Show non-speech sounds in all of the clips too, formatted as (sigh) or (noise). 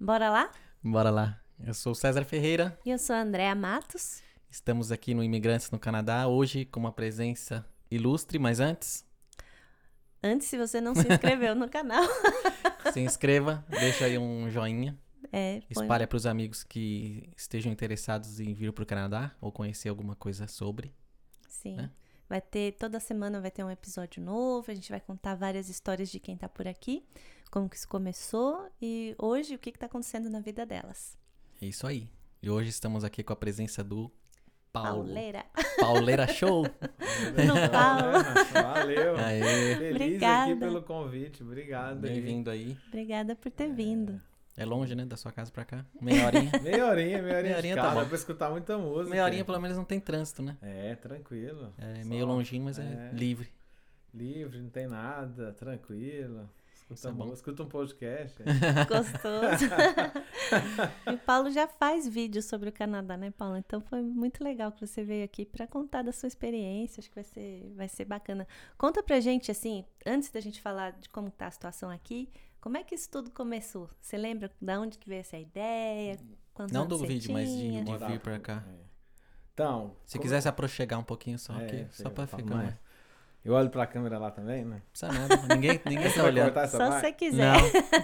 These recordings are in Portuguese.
Bora lá? Bora lá. Eu sou César Ferreira. E eu sou Andréa Matos. Estamos aqui no Imigrantes no Canadá, hoje com uma presença ilustre, mas antes, Antes, se você não se inscreveu no canal, (laughs) se inscreva, deixa aí um joinha, é, põe- espalha para os amigos que estejam interessados em vir para o Canadá ou conhecer alguma coisa sobre. Sim. né? Vai ter, toda semana vai ter um episódio novo, a gente vai contar várias histórias de quem tá por aqui, como que isso começou e hoje o que que tá acontecendo na vida delas. É isso aí. E hoje estamos aqui com a presença do Paulo. Pauleira. Pauleira Show. Não fala. Valeu. Aê, Feliz Obrigada. aqui pelo convite. Obrigado. bem-vindo aí. Obrigada por ter vindo. É longe, né, da sua casa pra cá? Meia horinha. (laughs) Meia horinha, meia horinha, Meia horinha tá bom. dá pra escutar muita música. Meia horinha pelo menos não tem trânsito, né? É, tranquilo. É Só meio longinho, mas é, é. livre. Livre, não tem nada, tranquilo. Escuta, é escuta um podcast. (laughs) Gostoso. (laughs) e o Paulo já faz vídeos sobre o Canadá, né, Paulo? Então foi muito legal que você veio aqui para contar da sua experiência. Acho que vai ser, vai ser bacana. Conta pra gente, assim, antes da gente falar de como tá a situação aqui, como é que isso tudo começou? Você lembra da onde que veio essa ideia? Quantos Não anos do vídeo, mas de- de- vir pra cá. É. Então, Se como- quiser se aproxegar um pouquinho só, É, aqui, só pra ficar mais. Eu olho pra câmera lá também, né? Não precisa nada. Ninguém, ninguém tá olhando. Só se você quiser.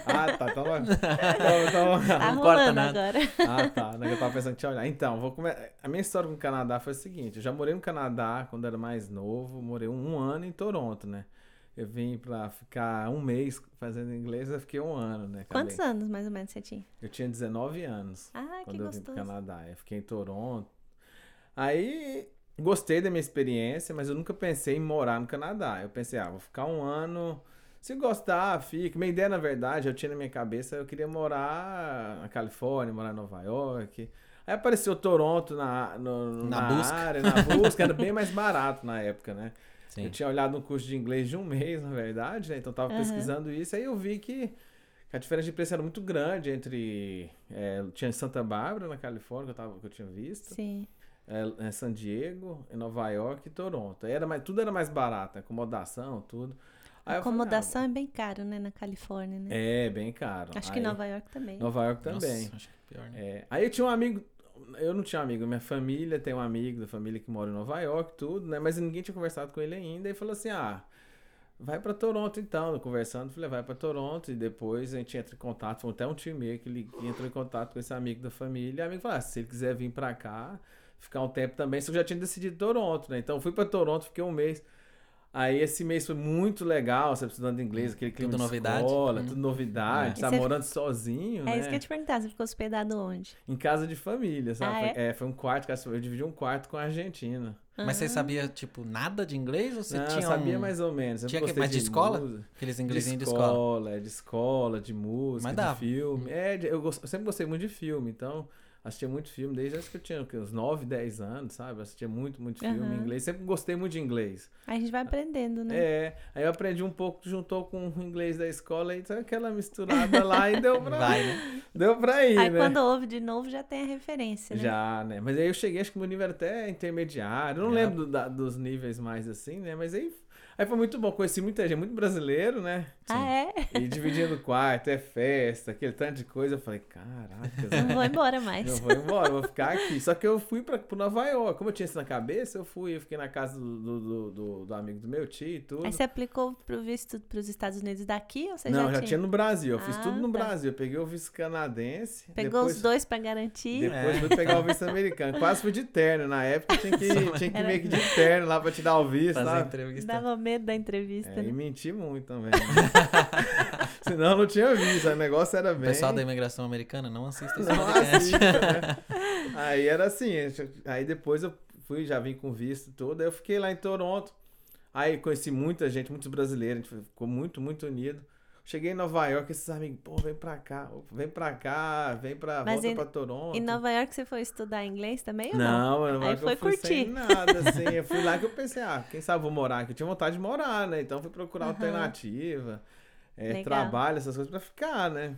Ah, tá. Então, então, então- (laughs) Tá Não corta nada. agora. Ah, tá. Não, Eu tava pensando que tinha olhar. Então, vou come... a minha história com o Canadá foi a seguinte: eu já morei no Canadá quando era mais novo, morei um ano em Toronto, né? Eu vim pra ficar um mês fazendo inglês, eu fiquei um ano, né? Acabei- Quantos anos mais ou menos você tinha? Eu tinha 19 anos Ah, que quando eu vim pro gostoso. Canadá. Eu fiquei em Toronto. Aí gostei da minha experiência, mas eu nunca pensei em morar no Canadá. Eu pensei, ah, vou ficar um ano. Se gostar, fica. Minha ideia, na verdade, eu tinha na minha cabeça, eu queria morar na Califórnia, morar em Nova York. Aí apareceu Toronto na, no- Na na, busca. área, na busca, era bem mais (laughs) barato na época, né? Sim. Eu tinha olhado um curso de inglês de um mês, na verdade, né? Então eu tava Aham. pesquisando isso, aí eu vi que, que a diferença de preço era muito grande entre. é, tinha Santa Bárbara, na Califórnia, que eu, tava, que eu tinha visto, Sim. É, é, San Diego, em Nova York e Toronto. Era mais, tudo era mais barato, acomodação, tudo. Aí eu falei, Acomodação é bem caro, né, na Califórnia, né? ah, é, bem caro. Acho que Aí- Nova York também. Nova York Nossa, também. acho que é pior, né? É, aí eu tinha um amigo, eu não tinha amigo, minha família tem um amigo da família que mora em Nova York, tudo, né? Mas ninguém tinha conversado com ele ainda e falou assim: ah, vai pra Toronto então. Conversando, falei, vai pra Toronto. E depois a gente entra em contato, foi até um time meu que ele entrou em contato com esse amigo da família. E o amigo falou: ah, se ele quiser vir pra cá, ficar um tempo também, só que eu já tinha decidido Toronto, né? Então eu fui pra Toronto, fiquei um mês. Aí esse mês foi muito legal, você estudando inglês, aquele clima Tudo de novidade. escola, Hum. tudo novidade, É. tá morando sozinho, É né? isso que eu ia te perguntar, você ficou hospedado onde? Em casa de família, sabe? Ah, Foi- é? foi um quarto, eu dividi um quarto com a Argentina. Mas você Ah. sabia, tipo, nada de inglês? Ou você Não, tinha eu sabia um- mais ou menos. eu tinha que- gostei mas de escola? música. aqueles De inglesinhos de escola, escola? é, de escola, de música, Mas de dava. filme. É, de- eu, gost- eu sempre gostei muito de filme, então assistia muito filme desde acho que eu tinha uns 9, 10 anos, sabe? Assistia muito, muito filme Aham. em inglês. Sempre gostei muito de inglês. Aí a gente vai aprendendo, né? É, aí eu aprendi um pouco, juntou com o inglês da escola e sabe aquela misturada lá e deu pra, (laughs) Vai, né? deu pra ir, Aí né? quando ouve de novo já tem a referência, né? Já, né? Mas aí eu cheguei, acho que meu nível era até intermediário. Eu não É. lembro do- da- dos níveis mais assim, né? Mas aí, aí foi muito bom. Conheci muita gente, muito brasileiro, né? Ah, é? E dividindo o quarto, é festa, aquele tanto de coisa. Eu falei, caraca, Não vou embora mais. eu vou embora, vou ficar aqui. Só que eu fui pra, pro Nova York. Como eu tinha isso na cabeça, eu fui, eu fiquei na casa do, do, do- do- amigo do meu tio e tudo. Aí você aplicou pro visto pros Estados Unidos daqui ou você não, já, já tinha no Brasil. Eu fiz Ah, tudo no tá. Brasil. Eu peguei o visto canadense. Pegou depois... os dois pra garantir? Depois É. fui pegar o visto americano. Quase fui de terno. Na época tinha que, tinha que Era- meio que de (laughs) terno lá pra te dar o visto. Fazer sabe? entrevista. Dava medo da entrevista, É, e né? menti muito também. né? (laughs) Senão não tinha visto. O negócio era O bem. pessoal da imigração americana não assista esse Não assista, né? (laughs) Aí era assim. Aí depois eu fui, já vim com visto todo. Aí eu fiquei lá em Toronto. Aí conheci muita gente, muitos brasileiros. A gente ficou muito, muito unido. Cheguei em Nova York, esses amigos, pô, vem pra cá, vem pra cá, vem pra, Mas volta em- pra Toronto. Em Nova York você foi estudar inglês também ou não? Não, eu Aí Aí foi eu fui sem curtir. nada, assim. (laughs) Eu fui lá que eu pensei, ah, quem sabe vou morar aqui. Eu tinha vontade de morar, né? Então fui procurar Aham. alternativa, é, trabalho, essas coisas pra ficar, né?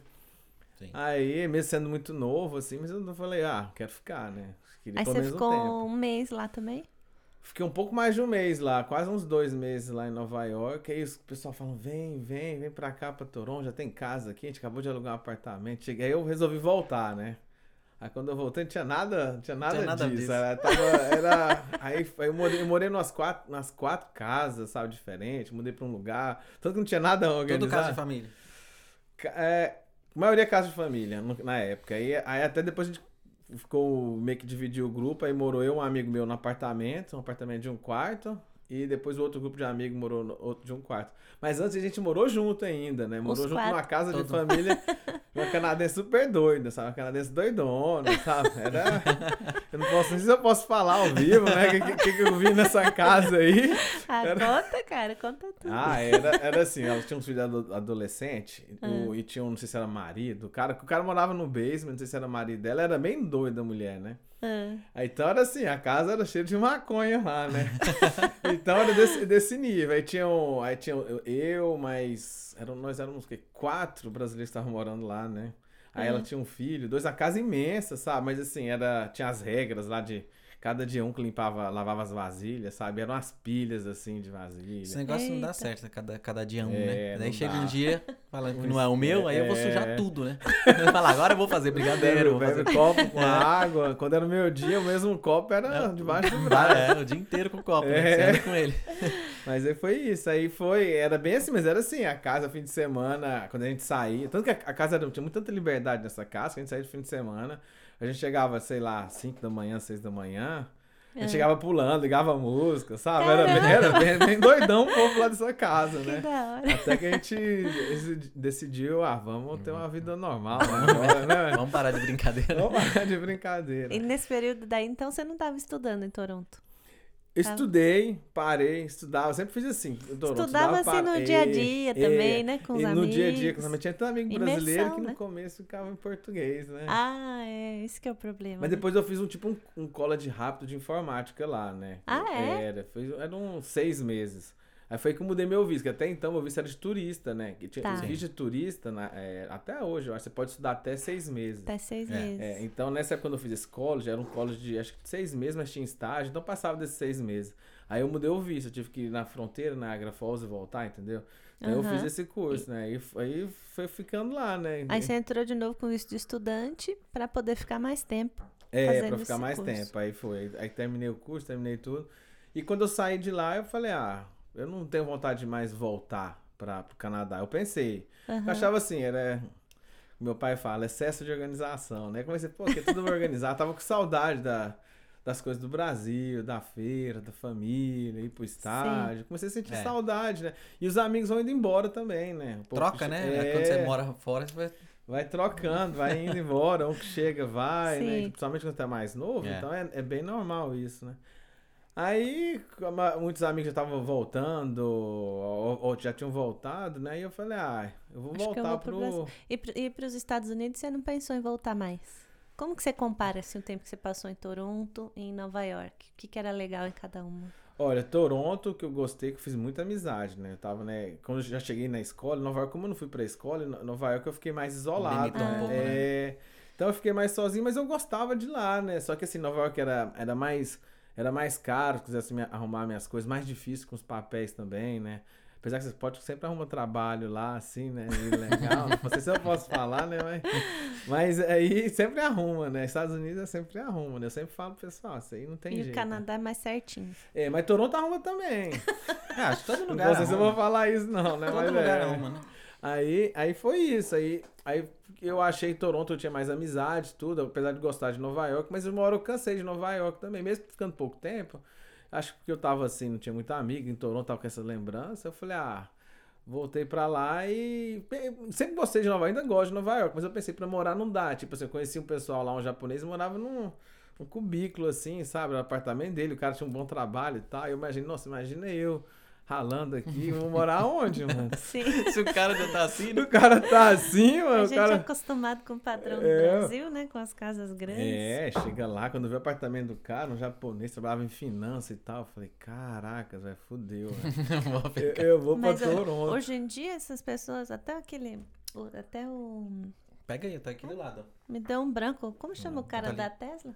Sim. Aí, mesmo sendo muito novo, assim, mas eu não falei, ah, quero ficar, né? Queria Aí você um ficou tempo. um mês lá também? Fiquei um pouco mais de um mês lá, quase uns dois meses lá em Nova York. Aí o pessoal falando: vem, vem, vem pra cá, pra Toronto, já tem casa aqui, a gente acabou de alugar um apartamento. Cheguei, aí eu resolvi voltar, né? Aí quando eu voltei, não tinha nada, não tinha nada, Tinha nada disso. disso. Era, tava- era- aí eu morei, eu morei nas, quatro, nas quatro casas, sabe, diferentes. Mudei pra um lugar. Tanto que não tinha nada organizado. Todo caso de família. É, a maioria é casa de família na época. Aí, aí até depois a gente ficou meio que dividiu o grupo. Aí morou eu, um amigo meu no apartamento, um apartamento de um quarto. E depois o outro grupo de amigos morou no outro de um quarto. Mas antes a gente morou junto ainda, né? Morou Os junto quatro. numa casa de Todo. família. (laughs) Uma canadense super doida, sabe? Uma canadense doidona, sabe? Era. (laughs) Eu não posso, não sei se eu posso falar ao vivo, né? O que, que, que eu vi nessa casa aí. (laughs) Ah, Era- conta, cara, conta tudo. Ah, era, era assim, ela tinha uns filhos ado- adolescentes Ah. o- e tinha um, não sei se era marido, o cara, o cara morava no basement, não sei se era marido dela, era bem doida a mulher, né? Aí, então era assim, a casa era cheia de maconha lá, né? (laughs) então era desse, desse nível. Aí tinha, um, aí tinha eu- mas eram, nós éramos o quê? quatro brasileiros que estavam morando lá, né? Aí ela Uhum. tinha um filho, dois, a casa imensa, sabe? Mas assim, era, tinha as regras lá de cada dia um que limpava, lavava as vasilhas, sabe? Eram as pilhas assim de vasilha. Esse negócio não dá Eita. certo, cada, cada dia um, É, né? Daí não chega dá. um dia, (laughs) fala que não é o meu, aí eu vou é. sujar tudo, né? (laughs) Fala, agora eu vou fazer brigadeiro, vou fazer... copo com (laughs) água. Quando era o meu dia, o mesmo copo era debaixo do braço. É, o dia inteiro com o copo, né? É. Você com ele. Mas aí foi isso. Aí foi. Era bem assim, mas era assim, a casa, fim de semana, quando a gente saía. Tanto que a, a casa era, tinha muita liberdade nessa casa, que a gente saía de fim de semana. A gente chegava, sei lá, 5 da manhã, 6 da manhã. A gente É. chegava pulando, ligava música, sabe? Era, era bem, bem doidão o povo lá dessa casa, (laughs) que né? da hora. Até que a gente decidi- decidiu, ah, vamos ter uma vida normal né? agora, né? (laughs) Vamos parar de brincadeira. Vamos parar de brincadeira. E nesse período daí, então, você não estava estudando em Toronto? Eu Estudei, parei, estudava, eu sempre fiz assim. eu Toronto, Estudava assim no parei. dia a dia É, também, né? Com os amigos. no dia a dia, com os amigos. Tinha tanto amigo Imersão, brasileiro que no né? começo ficava em português, né? Ah, é, isso que é o problema. Mas né? depois eu fiz um tipo um, um college rápido de informática lá, né? Ah, é? Era, foi, eram seis meses. Aí foi que eu mudei meu visto, que até então meu visto era de turista, né? Que tinha, Tá. Os vistos de turista, na- é, até hoje, eu acho que você pode estudar até seis meses. Até seis É, meses. É, então nessa época quando eu fiz esse college, era um college de acho que de seis meses, mas tinha estágio, então passava desses seis meses. Aí eu mudei o visto, eu tive que ir na fronteira, na Agra Falls e voltar, entendeu? Então eu Aham. fiz esse curso, né? E aí foi ficando lá, né? Aí você entrou de novo com visto de estudante para poder ficar mais tempo. É, pra ficar esse mais curso. tempo. Aí foi. Aí terminei o curso, terminei tudo. E quando eu saí de lá, eu falei, ah, eu não tenho vontade de mais voltar para pro Canadá. Eu pensei. Aham. Eu achava assim, era. Meu pai fala, excesso de organização, né? Comecei, pô, que tudo organizado. Tava com saudade da, das coisas do Brasil, da feira, da família, ir pro estádio. Comecei a sentir É. saudade, né? E os amigos vão indo embora também, né? Um Troca, que- né? É, Quando você mora fora, você vai... Vai trocando, vai indo embora, um que chega, vai, né? Sim. Principalmente quando tá mais novo, É. então é, é bem normal isso, né? Aí, muitos amigos já estavam voltando, ou, ou já tinham voltado, né? E eu falei, ah, eu vou Acho eu voltar vou pro pro. E, e para os Estados Unidos, você não pensou em voltar mais? Como que você compara assim, o tempo que você passou em Toronto e em Nova York? O que, que era legal em cada uma? Olha, Toronto, que eu gostei, que eu fiz muita amizade, né? Eu tava, né? Quando eu já cheguei na escola, Nova York, como eu não fui pra escola, em Nova York eu fiquei mais isolado. Limitou um né? pouco, É, Então eu fiquei mais sozinho, mas eu gostava de lá, né? Só que assim, Nova York era, era mais. Era mais caro, se quisesse me arrumar minhas coisas, mais difícil com os papéis também, né? Apesar que você pode sempre arrumar trabalho lá, assim, né? E legal. (laughs) Não sei se eu posso falar, né? Mas, mas aí sempre arruma, né? Estados Unidos é sempre arruma, né? Eu sempre falo pro pessoal, isso aí não tem e jeito. o Canadá é mais certinho. É, mas Toronto arruma também. (laughs) Ah, acho que todo Não lugar sei se eu vou falar isso, não, né? Todo Mas lugar é. arruma, né? Aí, aí foi isso. Aí, aí eu achei Toronto eu tinha mais amizade, tudo, apesar de gostar de Nova York, mas uma hora eu cansei de Nova York também, mesmo ficando pouco tempo. Acho que eu tava assim, não tinha muita amiga em Toronto, tava com essa lembrança. Eu falei, ah, voltei pra lá e sempre gostei de Nova York, ainda gosto de Nova York, mas eu pensei pra morar não dá. Tipo assim, eu conheci um pessoal lá, um japonês, morava num, num cubículo assim, sabe, no apartamento dele, o cara tinha um bom trabalho e tal. Eu imaginei, nossa, imagina eu ralando aqui, vou morar onde, mano? (laughs) Sim. Se o cara já tá assim, né? O cara tá assim, A mano. O gente é cara. acostumado com o padrão do É. Brasil, né? Com as casas grandes. É, chega lá, quando vê o apartamento do cara, um japonês, trabalhava em finança e tal. Eu falei, caraca, velho, fudeu, (laughs) Eu, eu vou pra Mas Toronto. hoje em dia, essas pessoas, até aquele. Até o. Pega aí, tá aqui do lado. Me deu um branco. Como chama Não, o cara tá da Tesla?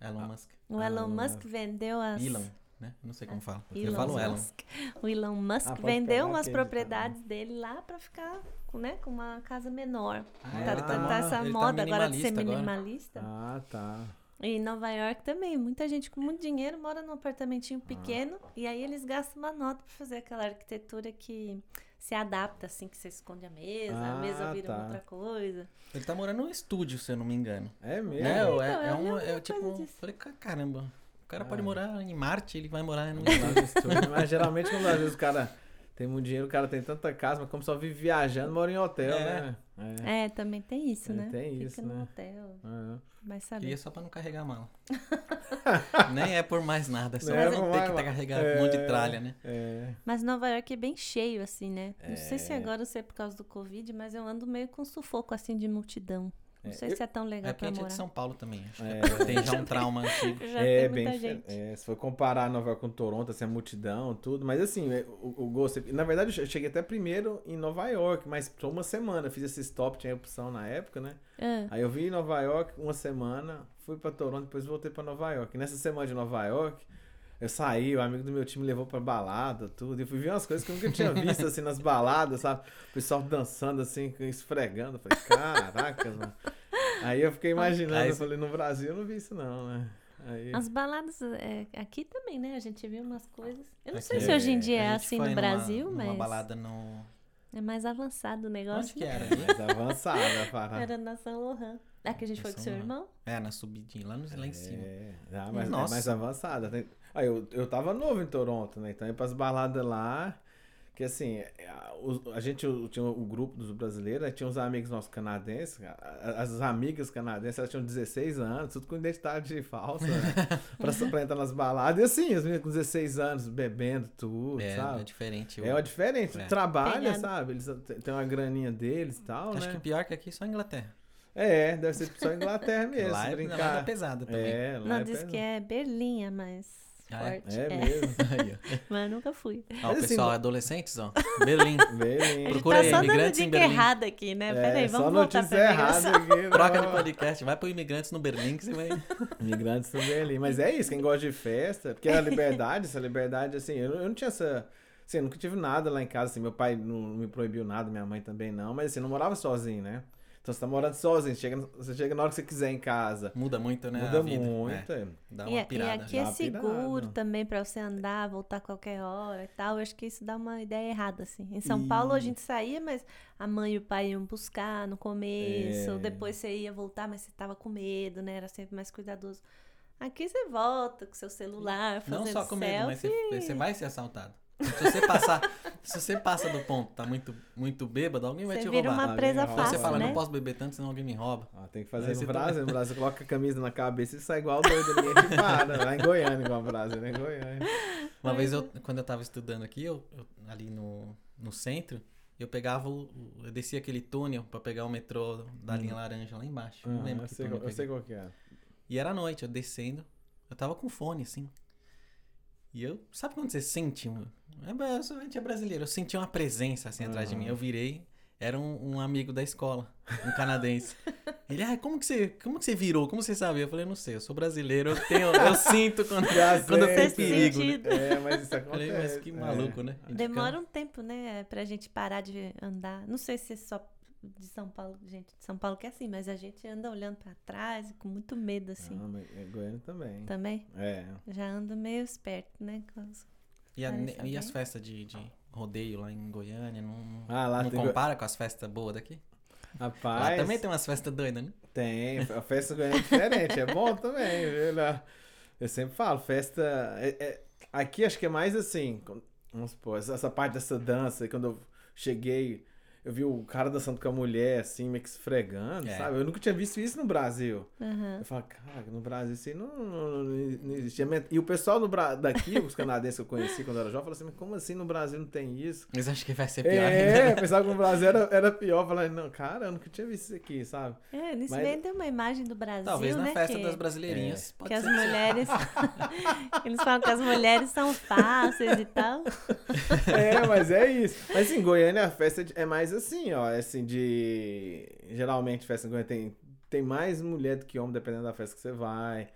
Elon. Musk. O Elon Ah, Musk vendeu as. Elon, né? Não sei como fala. eu falo Elon. Musk. O Elon Musk Ah, vendeu umas propriedades dele lá pra ficar com, né, com uma casa menor. Ah, tá, tá- tá- tá essa tá moda agora de ser minimalista agora. Ah, tá. E em Nova York também, muita gente com muito dinheiro mora num apartamentinho Ah. pequeno e aí eles gastam uma nota pra fazer aquela arquitetura que se adapta, assim, que você esconde a mesa, a mesa Ah, vira tá. outra coisa. Ele tá morando num estúdio, se eu não me engano. É mesmo? Né? então, É, é, eu vi um, é tipo, disso. falei, "Ca- caramba, o cara pode Ah. morar em Marte, ele vai morar no. Mas geralmente quando às vezes o cara tem muito dinheiro, o cara tem tanta casa, mas como só vive viajando, mora em hotel, É. né? É. É, também tem isso, É, né? tem Fica isso, no né? hotel, É. vai saber. Queria só pra não carregar a mala. (laughs) Nem é por mais nada, é só é pra não ter mais que nada. carregar um monte de É. tralha, né? É. Mas Nova York é bem cheio, assim, né? Não sei se É. agora se é por causa do Covid, mas eu ando meio com sufoco, assim, de multidão. Não É, sei eu- se é tão legal É porque pra a gente é morar. de São Paulo também. Acho É. (laughs) tem já um (laughs) trauma antigo. Já é tem bem muita diferente. gente. É, se for comparar Nova York com Toronto, assim, a multidão, tudo. Mas assim, é, o, o gosto. Na verdade, eu cheguei até primeiro em Nova York, mas por uma semana. Fiz esse stop, tinha opção na época, né? Ah, Aí eu vim em Nova York uma semana, fui pra Toronto, depois voltei pra Nova York. E nessa semana de Nova York, eu saí, o amigo do meu time me levou pra balada, tudo. E fui ver umas coisas que eu nunca tinha visto, assim, nas baladas, sabe? O pessoal dançando, assim, esfregando. Eu falei, caraca, mano. Aí eu fiquei imaginando, Aí eu falei, no Brasil eu não vi isso não, né? Aí... As baladas é, aqui também, né? A gente viu umas coisas. Eu não Aqui sei se é- hoje em dia A é assim foi no numa- Brasil, numa mas balada no... é mais avançado o negócio. Onde que né? era? Mais avançada a parada. Era na São Lohan. Ah, que a gente foi com São seu Lohan. irmão? É, na subidinha, lá, no, lá em cima. É, ah, mas é Nossa. mais avançada. Tem- Aí eu, eu tava novo em Toronto, né? Então eu ia pras baladas lá. Que assim, é, a, a gente tinha o grupo dos brasileiros, aí tinha uns amigos nossos canadenses, as amigas canadenses, elas tinham 16 anos, tudo com identidade falsa, né? (laughs) pra, pra entrar nas baladas. E assim, as meninas com 16 anos bebendo tudo, É, sabe? é diferente. É, uma diferente. É. Trabalha, Pegado. sabe? Eles têm uma graninha deles e tal, Acho né? que pior que aqui só a Inglaterra. É, deve ser só Inglaterra mesmo, lá, é, lá é brincar. pesada também. É, lá Não, é diz pesado. que é Berlim, é mais Ah, é? forte. É É, mesmo. (laughs) Aí. Mas eu nunca fui. Ó, o Mas assim, pessoal, não- adolescentes, ó. Berlim. (laughs) Bem, gente Procura tá aí, só dando imigrantes em dica Berlim. errada aqui, né? Peraí, É, vamos só voltar notícia pra errada imigração. aqui. Troca não. de podcast. Vai pro Imigrantes no Berlim que você vai... (laughs) Imigrantes também ali. Mas é isso, quem gosta de festa, porque a liberdade, essa liberdade, assim, eu, não- eu não tinha essa. Assim, eu nunca tive nada lá em casa, assim, meu pai não, não me proibiu nada, minha mãe também não, mas assim, eu não morava sozinho, né? Então você tá morando sozinho, chega, você chega na hora que você quiser em casa. Muda muito, né? Muda muito. É, é. dá E, uma e pirada. aqui é uma pirada. seguro também pra você andar, voltar a qualquer hora e tal. Eu acho que isso dá uma ideia errada, assim. Em São Paulo a E- gente saía, mas a mãe e o pai iam buscar no começo. É. Depois você ia voltar, mas você tava com medo, né? Era sempre mais cuidadoso. Aqui você volta com seu celular, fazendo Não só com medo, mas você, você vai ser assaltado. Se você passar, se você passa do ponto, tá muito, muito bêbado, alguém vai Você te vira roubar. uma Alguém presa rouba. Então fácil, você fala, né? não posso beber tanto, senão alguém me rouba. Ah, tem que fazer Aí no você Brasil. (laughs) No Brasil, você coloca a camisa na cabeça e sai igual doido, ninguém te para. Lá em Goiânia, igual o Brasil, em Goiânia. Uma vez, eu, quando eu tava estudando aqui, eu, eu- ali no, no centro, eu pegava o, Eu descia aquele túnel pra pegar o metrô da linha laranja lá embaixo. não Ah, lembro eu, que sei, eu sei qual que é. E era noite, eu descendo. Eu tava com fone, assim. E eu. Sabe quando você sente? um- É, eu sou- a gente é brasileiro. Eu senti uma presença assim atrás de mim. Eu virei. Era um, um amigo da escola, um canadense. (laughs) Ele, ah, como que você, como que você virou? Como você sabe? Eu falei, não sei, eu sou brasileiro, eu tenho, eu (laughs) sinto quando, quando eu tenho perigo. né? sentido. É, mas isso Eu acontece. Falei, mas que maluco, né? A gente Demora um tempo, né, pra gente parar de andar. Não sei se é só de São Paulo, gente de São Paulo que é assim, mas a gente anda olhando pra trás com muito medo, assim. Ah, mas é Goiânia também. Também É. já anda meio esperto, né? E, a- e as festas de, de rodeio lá em Goiânia, não, Ah, lá não compara com as festas boas daqui? Rapaz. Lá também tem umas festas doidas, né? Tem, a festa goiana é diferente, é bom também, viu? Eu sempre falo, festa. é- é- aqui acho que é mais assim, vamos supor, essa, essa parte dessa dança, quando eu cheguei, eu vi o cara dançando com a mulher, assim, meio que esfregando, É. sabe? Eu nunca tinha visto isso no Brasil. Aham. Eu falo, cara, no Brasil isso aí não, não, não- não existia. E o pessoal Bra... daqui, os canadenses que eu conheci quando eu era jovem, falaram assim, mas como assim no Brasil não tem isso? Mas acho que vai ser pior É, ainda. eu pensava que no Brasil era, era pior. Eu falei, não, cara, eu nunca tinha visto isso aqui, sabe? É, nisso Mas- vem uma imagem do Brasil, Talvez na né? festa que, das brasileirinhas. Pode que as mulheres. (laughs) Eles falam que as mulheres são fáceis e tal. (laughs) É, mas é isso. Mas assim, Goiânia a festa é mais assim, ó. é Assim, de. Geralmente, festa tem, tem mais mulher do que homem, dependendo da festa que você vai.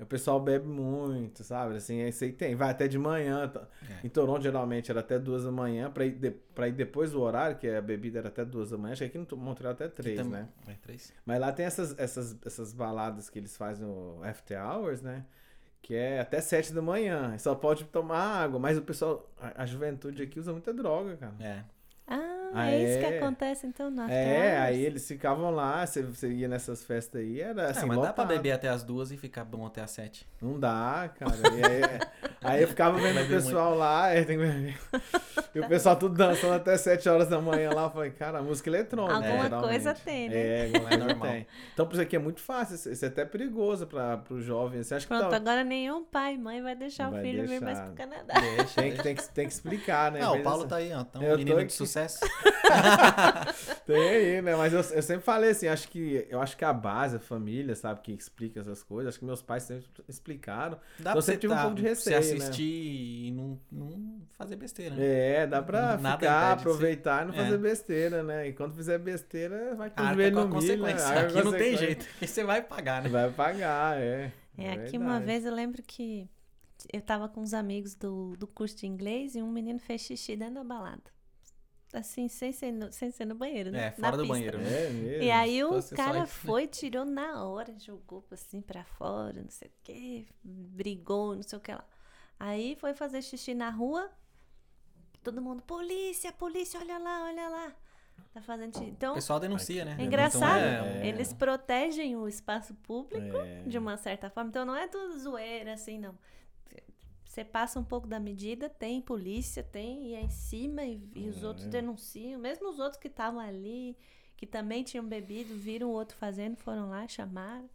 O pessoal bebe muito, sabe? Assim, esse aí tem. Vai até de manhã. tá? É. Em Toronto, geralmente, era até duas da manhã. Pra ir, de, pra ir depois do horário, que a bebida era até duas da manhã. Acho que aqui no Montreal até três, Tam- né? É, três. Mas lá tem essas, essas, essas baladas que eles fazem no After Hours, né? Que é até sete da manhã. Só pode tomar água. Mas o pessoal, a, a juventude aqui usa muita droga, cara. É. Ah, Ah, é isso que é? acontece então na É, aí eles ficavam lá, você, você ia nessas festas aí, era assim, é, mas dá pra lotado. beber até as duas e ficar bom até as sete. Não dá, cara. E aí, eu ficava vendo o pessoal lá, é, que. (laughs) E o pessoal tudo dançando até 7 horas da manhã lá. Eu falei, cara, música eletrônica. Alguma geralmente. coisa tem, né? É, (laughs) alguma É coisa normal. tem. Então, por isso aqui é muito fácil. Isso é até perigoso para pro jovem. Você acha que Pronto, tá- agora nenhum pai e mãe vai deixar Não o vai filho vir mais deixar. pro Canadá. Deixa. tem, que, tem, que, tem que explicar, né? Não, Mas o Paulo essa- tá aí, ó. Tá um Eu menino de sucesso. (laughs) Tem aí, né? Mas eu, eu sempre falei assim, acho que eu acho que a base, a família, sabe, que explica essas coisas. Acho que meus pais sempre explicaram. Dá Eu pra sempre tive um tá, pouco de receio, né? assistir e não, não fazer besteira, né? É, dá pra Nada ficar, de ser. aproveitar e não É. fazer besteira, né? E quando fizer besteira, vai com o joelho com a no milho. né? consequência. com Aqui não tem consequência. jeito. Aqui você vai pagar, né? Vai pagar, é. É, aqui verdade. uma vez eu lembro que eu tava com uns amigos do, do curso de inglês e um menino fez xixi dentro da balada. Assim, sem ser no, sem ser no banheiro, né? É, Na fora do pista. banheiro, né? É mesmo. E aí o cara foi, tirou na hora, jogou assim pra fora, não sei o que, brigou, não sei o que lá. Aí foi fazer xixi na rua, todo mundo, polícia, polícia, olha lá, olha lá. Tá fazendo xixi. O Então, pessoal denuncia, né? é engraçado, é, é. eles protegem o espaço público É. de uma certa forma. Então não é tudo zoeira assim, não. Você passa um pouco da medida, tem polícia, tem, e é em cima, e, e os outros É. denunciam. Mesmo os outros que estavam ali, que também tinham bebido, viram o outro fazendo, foram lá, chamaram.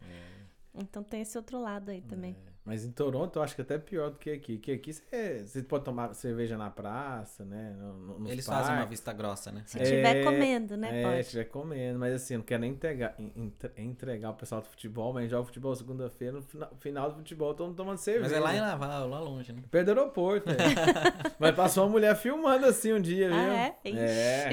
Então tem esse outro lado aí também. Mas em Toronto eu acho que é até pior do que aqui. Que aqui você, pode tomar cerveja na praça, né? No, no, nos Eles fazem uma parques. vista grossa, né? Se tiver É, comendo, né? É, se pode. estiver comendo, mas assim, eu não quero nem entregar, en- entre- entregar o pessoal do futebol, mas joga futebol segunda-feira, no final, final do futebol, todo mundo tomando cerveja. Mas é lá em Laval, lá longe, né? Perto do aeroporto, é. (laughs) Mas passou uma mulher filmando assim um dia, viu? Ah, é? Ixi. É.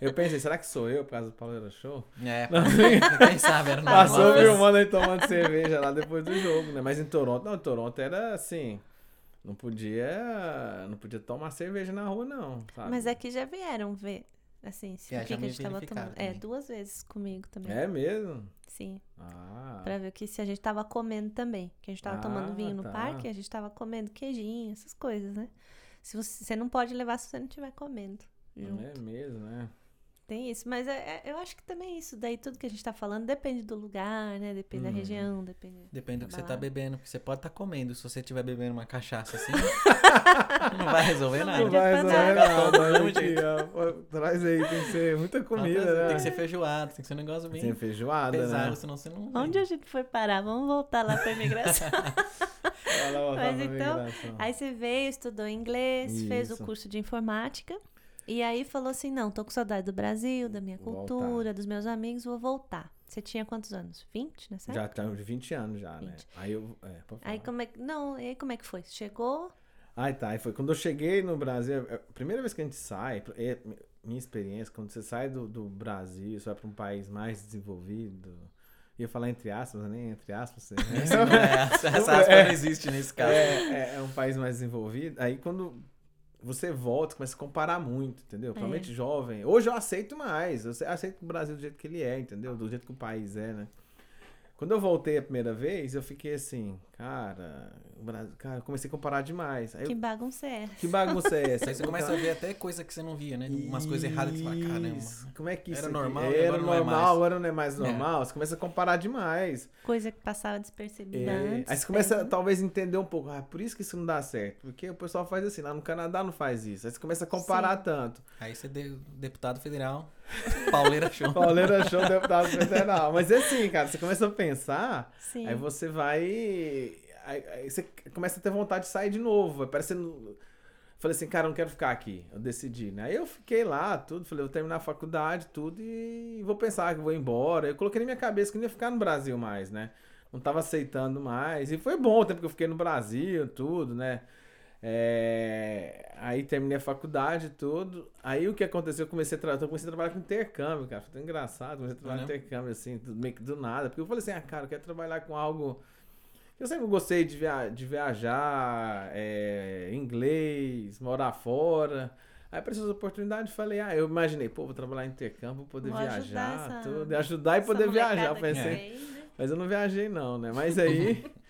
Eu pensei, será que sou eu por causa do Paulo Show? É, Não, (laughs) quem sabe era normal. Passou filmando aí tomando cerveja lá depois do jogo, né? Mas em Toronto, não, Toronto era assim. Não podia. Não podia tomar cerveja na rua, não. Sabe? Mas aqui já vieram ver, assim, se É, o já que, que a gente tava tomando. É, duas vezes comigo também. É mesmo? Sim. Ah. Pra ver que se a gente tava comendo também. Que a gente tava Ah, tomando vinho no tá. parque, a gente tava comendo queijinho, essas coisas, né? Se você, você não pode levar se você não estiver comendo. Junto. É mesmo, né? Tem isso. Mas é- é- eu acho que também é isso. Daí tudo que a gente tá falando depende do lugar, né? Depende Uhum. da região, depende. Depende do que você tá balada. bebendo, porque você pode estar comendo. Se você estiver bebendo uma cachaça assim, não vai resolver Não nada. Não vai resolver nada. nada. Traz aí, tem que ser muita comida, Tem né? que ser feijoado, tem que ser um negócio bem Tem feijoada, pesado, né? senão você não. Onde a gente foi parar? Vamos voltar lá pra imigração. (laughs) Mas então. Aí você veio, estudou inglês, fez o Isso. curso de informática. E aí falou assim: não, tô com saudade do Brasil, da minha Vou cultura, dos meus amigos, vou voltar. Você tinha quantos anos? 20 nessa Já tá uns 20 anos já, né? 20. Aí eu. É, Aí como é que. Não, e aí como é que foi? Chegou? Ai, tá. Aí foi quando eu cheguei no Brasil. é, A primeira vez que a gente sai, é, minha experiência, quando você sai do, do Brasil, você vai para um país mais desenvolvido. Ia falar entre aspas, nem entre aspas. Você, (laughs) Isso não (laughs) é, essa aspa É. não existe nesse caso. é, é, é um país mais desenvolvido. Aí quando você volta, começa a comparar muito, entendeu? Principalmente jovem. Hoje eu aceito mais. Eu aceito o Brasil do jeito que ele é, entendeu? Do jeito que o país é, né? Quando eu voltei a primeira vez, eu fiquei assim, cara, Brasil, cara, eu comecei a comparar demais. Aí eu- Que bagunça é essa? que bagunça é essa? Aí você começa a ver até coisa que você não via, né? Umas coisas erradas que você fala, caramba. Isso. Como é que Era isso aqui- normal e Era agora não é normal, mais. agora não é mais normal. Você começa a comparar demais. Coisa que passava despercebida É, antes. Aí você começa, tem- talvez, a entender um pouco. Ah, por isso que isso não dá certo. Porque o pessoal faz assim, lá no Canadá não faz isso. Aí você começa a comparar Sim. tanto. Aí você deu deputado federal, (laughs) Pauleira Show. Pauleira Show, deputado federal. Mas é assim, cara, você começa a pensar, Sim. aí você vai. Aí, aí você começa a ter vontade de sair de novo. Vai parecendo. Falei assim, cara, eu não quero ficar aqui. Eu decidi, né? Aí eu fiquei lá, tudo. Falei, vou terminar a faculdade, tudo, e vou pensar que vou embora. Eu coloquei na minha cabeça que eu não ia ficar no Brasil mais, né? Não tava aceitando mais. E foi bom o tempo que eu fiquei no Brasil, tudo, né? É, Aí terminei a faculdade e tudo. Aí o que aconteceu? Eu comecei a, tra... eu comecei a trabalhar com intercâmbio, cara. Foi tão engraçado. Comecei a trabalhar com intercâmbio, assim, tudo meio que do nada. Porque eu falei assim, ah, cara, eu quero trabalhar com algo. Eu sempre gostei de, via de viajar, é, inglês, morar fora. Aí apareceu essa oportunidade e falei, ah, eu imaginei, pô, vou trabalhar em intercâmbio, poder Vou ajudar viajar, essa- tudo, ajudar e poder viajar. Pensei, né? mas eu não viajei não, né? Mas aí, (laughs)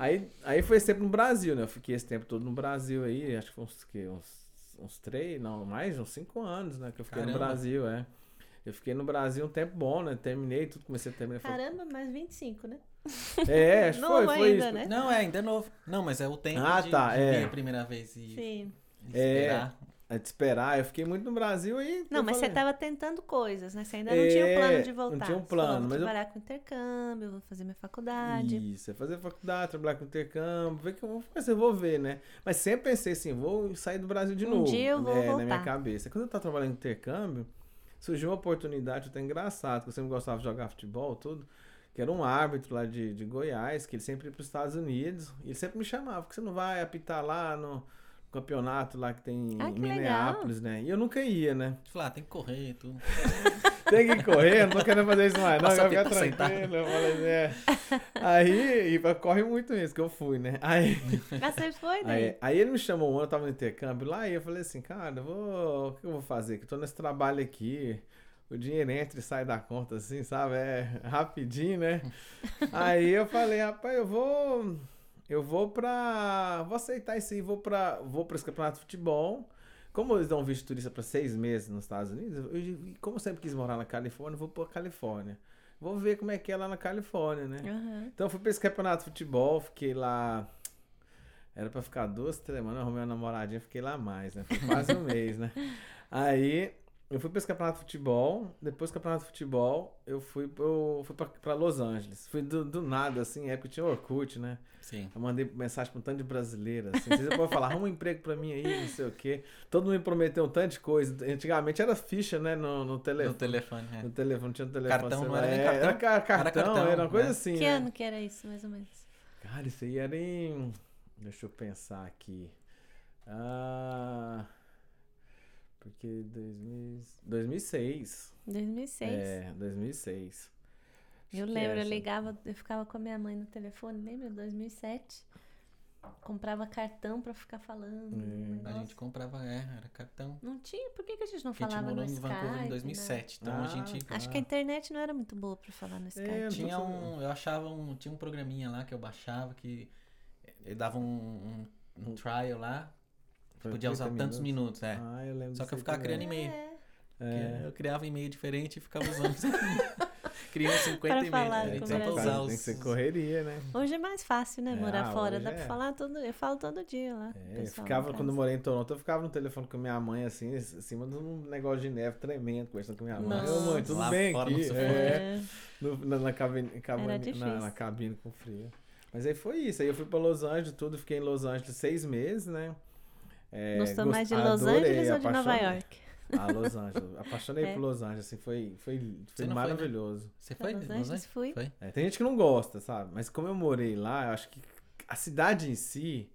aí, aí foi sempre no Brasil, né? Eu fiquei esse tempo todo no Brasil aí, acho que foi uns, que, uns, uns três, não, mais, uns cinco anos, né? Que eu fiquei no Caramba. Brasil, é. Eu fiquei no Brasil um tempo bom, né? Terminei tudo, comecei a terminar. Caramba, mais 25, né? É, (laughs) acho que foi, Novo foi ainda, isso. né? Não, é, ainda é novo. Não, mas é o tempo Ah, de, tá, de é. vir a primeira vez e, Sim. e É. É de esperar, eu fiquei muito no Brasil aí. Não, mas você falei, estava tentando coisas, né? Você ainda não tinha o plano É, de não voltar. tinha um Você falou, plano, vou mas eu- trabalhar com intercâmbio, vou fazer minha faculdade. Isso, é fazer faculdade, trabalhar com intercâmbio, ver que eu vou fazer, vou ver, né? Mas sempre pensei assim, vou sair do Brasil de Um novo. dia eu vou é, Na minha voltar. cabeça. Quando eu tava trabalhando em intercâmbio, surgiu uma oportunidade até engraçado, que eu sempre gostava de jogar futebol, tudo. Que era um árbitro lá de, de Goiás, que ele sempre ia para os Estados Unidos, e ele sempre me chamava, porque você não vai apitar lá no campeonato lá que tem Ah, em que Minneapolis, né? E eu nunca ia, né? Falar, ah, tem que correr e tudo. (laughs) Tem que correr, não tô querendo fazer isso mais, não, eu quero ficar tranquilo. Eu falei, é. Aí, e corre muito isso que eu fui, né? Aí, (laughs) Ah, você foi daí? aí, aí ele me chamou um ano, eu tava no intercâmbio lá, e eu falei assim, cara, eu vou. O que eu vou fazer? Que eu tô nesse trabalho aqui. O dinheiro entra e sai da conta, assim, sabe? É rapidinho, né? (laughs) Aí eu falei, rapaz, eu vou. Eu vou pra. Vou aceitar isso aí, vou pra. Vou pra esse campeonato de futebol. Como eles dão visto de turista pra seis meses nos Estados Unidos, eu, como eu sempre quis morar na Califórnia, vou pra Califórnia. Vou ver como é que é lá na Califórnia, né? Aham. Então eu fui pra esse campeonato de futebol, fiquei lá. Era pra ficar duas, três semanas, arrumei uma namoradinha, fiquei lá mais, né? Foi quase um (laughs) mês, né? Aí eu fui pra esse campeonato de futebol, depois do campeonato de futebol, eu fui, pro, fui pra, pra Los Angeles. Fui do, do nada, assim, época tinha Orkut, né? Sim. Eu mandei mensagem pra um tanto de brasileiro, assim. Vocês podem falar, arruma um emprego pra mim aí, não sei o quê. Todo mundo me prometeu um tanto de coisa. Antigamente era ficha, né? No, no No telefone. telefone, é. No telefone, tinha um telefone. Cartão, não era nem É, cartão. Era, ca- cartão, era, cartão, uma coisa né? assim. Que né? ano que era isso, mais ou menos? Cara, isso aí era em. Deixa eu pensar aqui. Ah. Porque 2000, 2006. 2006. É, 2006. Eu Acho que lembro, é eu ligava, eu ficava com a minha mãe no telefone, lembra? 2007. Comprava cartão pra ficar falando. É. A gente comprava, é, era cartão. Não tinha, por que, que a gente não Porque a gente falava morou no em Skype? Vancouver em né? 2007. Então a Ah, gente tá. Acho que a internet não era muito boa pra falar no Skype. É, tinha tô um. Eu achava um. Tinha um programinha lá que eu baixava que. Ele dava um, um, um trial lá. Foi Podia usar 30 tantos minutos, é. Ah, eu lembro Só que eu ficava criando e-mail. É, É. Eu criava e-mail diferente e ficava usando. (laughs) (laughs) Uns 50 Pra e-mails. falar né? com o Só pra Brasil. usar Tem que os. ser correria, né? Hoje é mais fácil, né? É, Morar ah, fora. Dá pra é. falar todo. Eu falo todo dia lá. É, eu ficava, quando eu morei em Toronto, eu ficava no telefone com minha mãe, assim, em cima de um negócio de neve tremendo, conversando com minha mãe. Ô, Nossa. mãe, tudo Lá bem fora, aqui? É, É. no- na, na cabine, cabine- na, na cabine com frio. Mas aí foi isso. Aí eu fui pra Los Angeles, tudo. Fiquei em Los Angeles seis meses, né? É, Gostou gost- mais de Los adorei, Angeles ou de Nova. York? Ah, Los Angeles. Apaixonei (laughs) É. por Los Angeles, assim, foi, foi, foi Você não foi, né? maravilhoso. Você foi? Los Los Angeles Angeles? fui. Foi? É, tem gente que não gosta, sabe? Mas como eu morei lá, eu acho que a cidade em si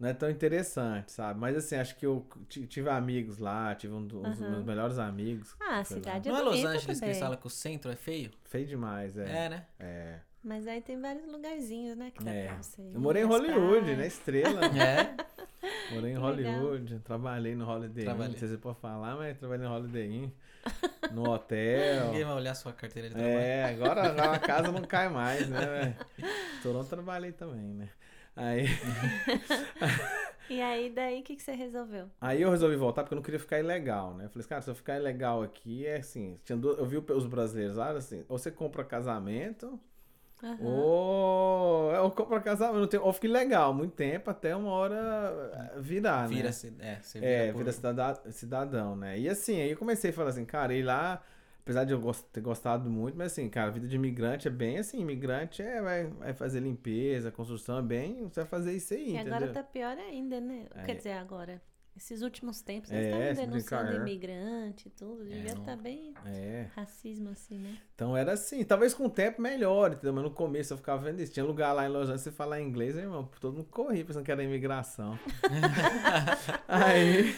não é tão interessante, sabe? Mas assim, acho que eu ti- tive amigos lá, tive um dos meus melhores amigos. Ah, a Foi lá. cidade é Não é Los Angeles que também. eles falam que o centro é feio? Feio demais, é. É, né? É. Mas aí tem vários lugarzinhos, né? Que dá É. pra você ir, Eu morei em Hollywood, praias. né? Estrela. (laughs) É. Morei em Que Hollywood, trabalhei no Holiday Inn. Não Trabalhei. sei se pode falar, mas trabalhei no Holiday Inn. No hotel. Ninguém vai olhar sua carteira de trabalho. É, agora, agora a casa não cai mais, né? (laughs) Toronto trabalhei também, né? Aí, (laughs) E aí, daí, o que, que você resolveu? aí eu resolvi voltar porque eu não queria ficar ilegal, né? Eu falei assim, cara, se eu ficar ilegal aqui, é assim, tinha duas- eu vi os brasileiros lá, assim, ou você compra casamento, Aham. ou eu compro casamento, não tenho, ou fica ilegal, muito tempo, até uma hora virar, né? Vira, é, você vira É, vira cidadão, cidadão, né? E assim, aí eu comecei a falar assim, cara, ir lá, apesar de eu ter gostado muito, mas assim, cara, a vida de imigrante é bem assim, imigrante é, vai, vai fazer limpeza, construção, é bem, você vai fazer isso aí, E entendeu? agora tá pior ainda, né? Aí- Quer dizer, agora. Esses últimos tempos, É, eles estavam denunciando brincar, é. imigrante e tudo. Devia estar bem É, racismo assim, né? então era assim, talvez com o tempo melhore, entendeu? Mas no começo eu ficava vendo isso, tinha lugar lá em Los Angeles, você falar inglês, irmão, todo mundo corria pensando que era imigração. (laughs) aí...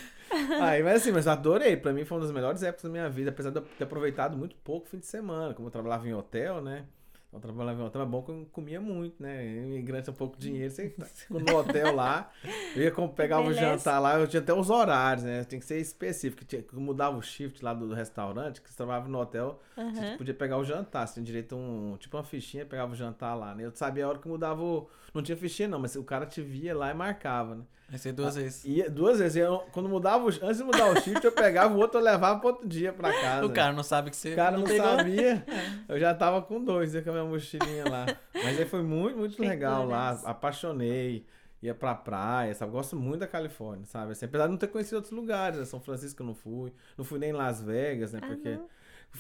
Aí, mas assim, mas eu adorei. Pra mim foi uma das melhores épocas da minha vida, apesar de eu ter aproveitado muito pouco o fim de semana. Como eu trabalhava em hotel, né? Eu trabalhava em hotel, era bom que eu comia muito, né? Imigrante, um pouco de dinheiro, você tá (laughs) no hotel lá, eu ia pegava o jantar lá, eu tinha até os horários, né? Tinha que ser específico, tinha, que mudava o shift lá do, do restaurante, que você trabalhava no hotel, você Aham. podia pegar o jantar, você tinha direito a um, tipo uma fichinha, pegava o jantar lá, né? Eu sabia a hora que mudava o... Não tinha fichinha não, mas o cara te via lá e marcava, né? Ser duas vezes. Ia duas vezes, eu- quando mudava, o- antes de mudar o shift, eu pegava o outro, eu levava pro outro dia pra (laughs) casa. O cara não sabe que você O cara não, pegou. sabia. (laughs) Eu já tava com dois, né, com a minha mochilinha lá. Mas aí foi muito, muito legal lá. Apaixonei. Ia pra praia, sabe? Gosto muito da Califórnia, sabe? Assim, apesar de não ter conhecido outros lugares, né? São Francisco eu não fui. Não fui nem em Las Vegas, né? Ah, Porque não.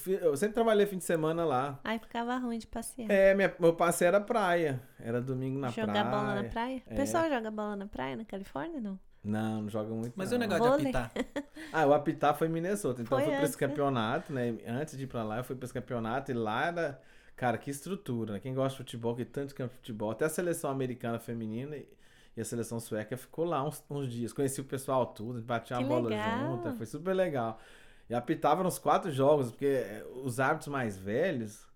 Eu sempre trabalhei fim de semana lá. Aí ficava ruim de passear. É, minha, meu passeio era praia. Era domingo na Jogar praia. bola na praia? O É. pessoal joga bola na praia na Califórnia, não? Não, não joga muito. Mas não. o negócio Vôlei. de apitar. (laughs) Ah, o apitar foi em Minnesota. Então Foi eu fui pra esse né? campeonato, né? Antes de ir pra lá, eu fui pra esse campeonato e lá era. Cara, que estrutura, né? Quem gosta de futebol, que tanto campo de futebol. Até a seleção americana feminina e a seleção sueca ficou lá uns, uns dias. Conheci o pessoal tudo, batia Que bola legal. junto, foi super legal. E apitava nos quatro jogos, porque eh, os árbitros mais velhos,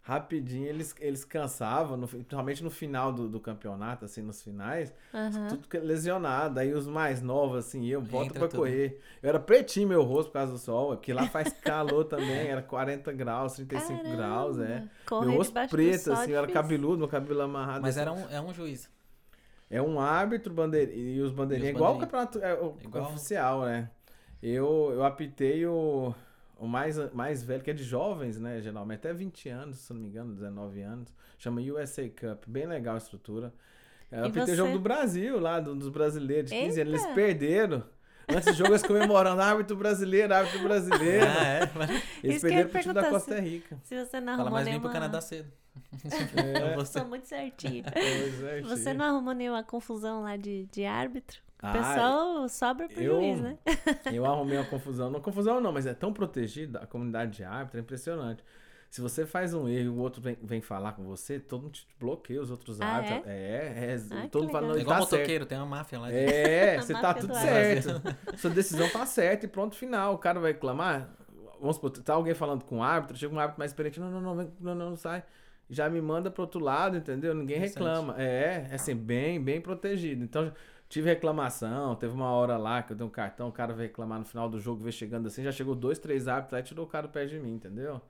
rapidinho, eles, eles cansavam, no- principalmente no final do, do campeonato, assim, nos finais. Aham. Tudo que- lesionado. Aí os mais novos, assim, eu volto Entra pra tudo. correr. Eu era pretinho meu rosto por causa do sol, porque lá faz calor (laughs) também, era 40 graus, 35 graus, é. Caramba. Correr meu rosto preto, sol é assim, eu era cabeludo, meu cabelo amarrado. Mas assim. era um, é um juiz. É um árbitro bandeira, e os bandeirinhas, E os igual o campeonato é, o Igual. oficial, né? Eu, eu apitei o, o mais, mais velho, que é de jovens, né? Geralmente, até 20 anos, se não me engano, 19 anos. Chama USA Cup, bem legal a estrutura. Eu E apitei você? o jogo do Brasil, lá, do- dos brasileiros, de 15 anos. Eles perderam. Antes do jogo, eles comemorando, árbitro brasileiro, árbitro brasileiro. Ah, é? Mas- Eles Isso perderam pro time da Costa Rica. Se você não Fala, mas vim nenhuma... pro Canadá cedo. É. (laughs) Eu. Sou muito certinho. Pois é, Você não arrumou nenhuma confusão lá de, de árbitro? O Ah, pessoal sobra pro eu- juiz, né? (laughs) Eu arrumei uma confusão. Não confusão não, mas é tão protegida a comunidade de árbitro, é impressionante. Se você faz um erro e o outro vem, vem falar com você, todo mundo te bloqueia, os outros Ah, árbitros. É, é. Ah, que todo mundo fala, não, É igual tá motoqueiro, tem uma máfia lá. de- É, (laughs) você tá tudo do certo. (laughs) Sua decisão tá certa e pronto, final. O cara vai reclamar. Vamos supor, tá alguém falando com o árbitro, chega um árbitro mais experiente, não, não, não, vem, não, não, não sai. Já me manda pro outro lado, entendeu? Ninguém reclama. É, é assim, bem, bem protegido. Então, tive reclamação, teve uma hora lá que eu dei um cartão, o cara veio reclamar no final do jogo, veio chegando assim, já chegou dois, três árbitros lá e tirou o cara do pé de mim, entendeu?